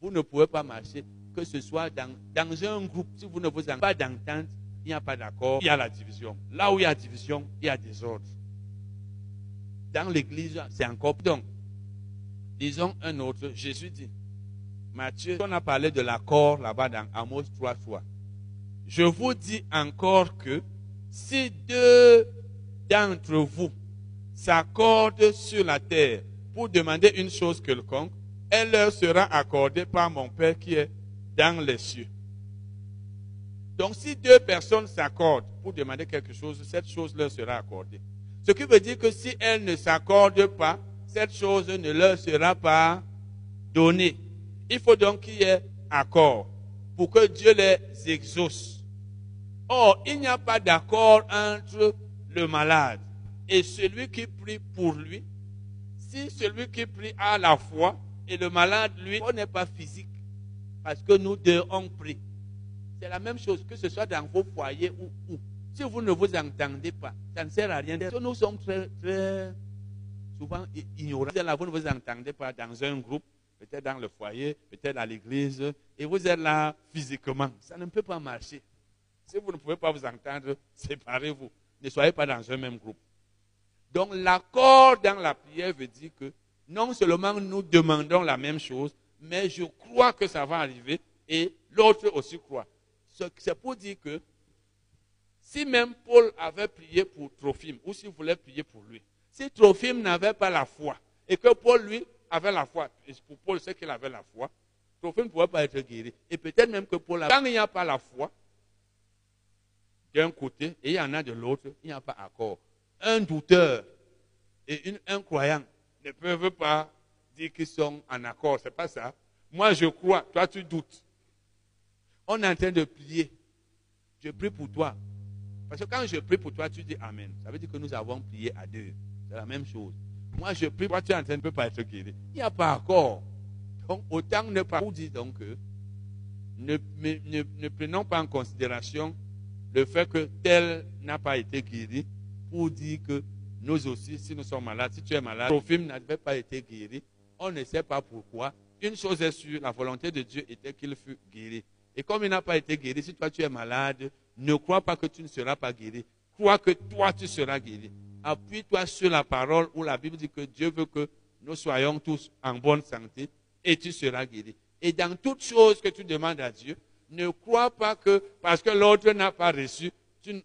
Vous ne pouvez pas marcher, que ce soit dans, dans un groupe, si vous ne vous entendez pas d'entente, il n'y a pas d'accord, il y a la division. Là où il y a division, il y a des ordres. Dans l'église, c'est encore. Donc, disons un autre, Jésus dit, Matthieu, on a parlé de l'accord là-bas dans Amos 3 fois. Je vous dis encore que si deux d'entre vous s'accordent sur la terre pour demander une chose quelconque, elle leur sera accordée par mon Père qui est dans les cieux. Donc si deux personnes s'accordent pour demander quelque chose, cette chose leur sera accordée. Ce qui veut dire que si elles ne s'accordent pas, cette chose ne leur sera pas donnée. Il faut donc qu'il y ait accord pour que Dieu les exauce. Or, il n'y a pas d'accord entre le malade et celui qui prie pour lui si celui qui prie a la foi et le malade, lui, on n'est pas physique, parce que nous deux, on prie. C'est la même chose, que ce soit dans vos foyers ou où. Si vous ne vous entendez pas, ça ne sert à rien. Nous sommes très, très souvent ignorants. Vous ne vous entendez pas dans un groupe, peut-être dans le foyer, peut-être à l'église, et vous êtes là physiquement. Ça ne peut pas marcher. Si vous ne pouvez pas vous entendre, séparez-vous. Ne soyez pas dans un même groupe. Donc l'accord dans la prière veut dire que non seulement nous demandons la même chose, mais je crois que ça va arriver et l'autre aussi croit. C'est pour dire que si même Paul avait prié pour Trophime, ou s'il voulait prier pour lui, si Trophime n'avait pas la foi, et que Paul, lui, avait la foi, pour Paul, c'est qu'il avait la foi, Trophime ne pouvait pas être guéri. Et peut-être même que Paul, quand il n'y a pas la foi, d'un côté, et il y en a de l'autre, il n'y a pas accord un douteur et un croyant ne peuvent pas dire qu'ils sont en accord. C'est pas ça. Moi, je crois, toi, tu doutes. On est en train de prier. Je prie pour toi. Parce que quand je prie pour toi, tu dis Amen. Ça veut dire que nous avons prié à deux. C'est la même chose. Moi, je prie, toi, tu es en train de ne pas être guéri. Il n'y a pas encore. Donc, autant ne pas vous dire donc que ne, ne, prenons pas en considération le fait que tel n'a pas été guéri pour dire que nous aussi, si nous sommes malades, si tu es malade, Prophime n'avait pas été guéri. On ne sait pas pourquoi. Une chose est sûre, la volonté de Dieu était qu'il fût guéri. Et comme il n'a pas été guéri, si toi tu es malade, ne crois pas que tu ne seras pas guéri. Crois que toi tu seras guéri. Appuie-toi sur la parole où la Bible dit que Dieu veut que nous soyons tous en bonne santé et tu seras guéri. Et dans toute chose que tu demandes à Dieu, ne crois pas que parce que l'autre n'a pas reçu, tu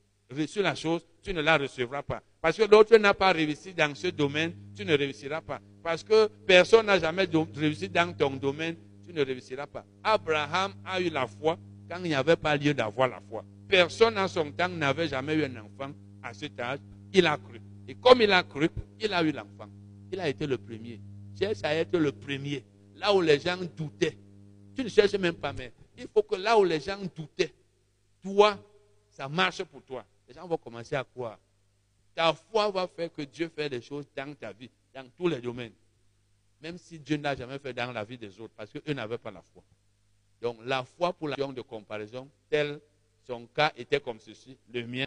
la chose, tu ne la recevras pas. Parce que l'autre n'a pas réussi dans ce domaine, tu ne réussiras pas. Parce que personne n'a jamais réussi dans ton domaine, tu ne réussiras pas. Abraham a eu la foi quand il n'y avait pas lieu d'avoir la foi. Personne en son temps n'avait jamais eu un enfant à cet âge. Il a cru. Et comme il a cru, il a eu l'enfant. Il a été le premier. Cherche à être le premier. Là où les gens doutaient. Tu ne cherches même pas, mais il faut que là où les gens doutaient, toi, ça marche pour toi. Les gens vont commencer à croire. Ta foi va faire que Dieu fait des choses dans ta vie, dans tous les domaines. Même si Dieu n'a jamais fait dans la vie des autres, parce qu'eux n'avaient pas la foi. Donc la foi pour la de comparaison, tel son cas était comme ceci, le mien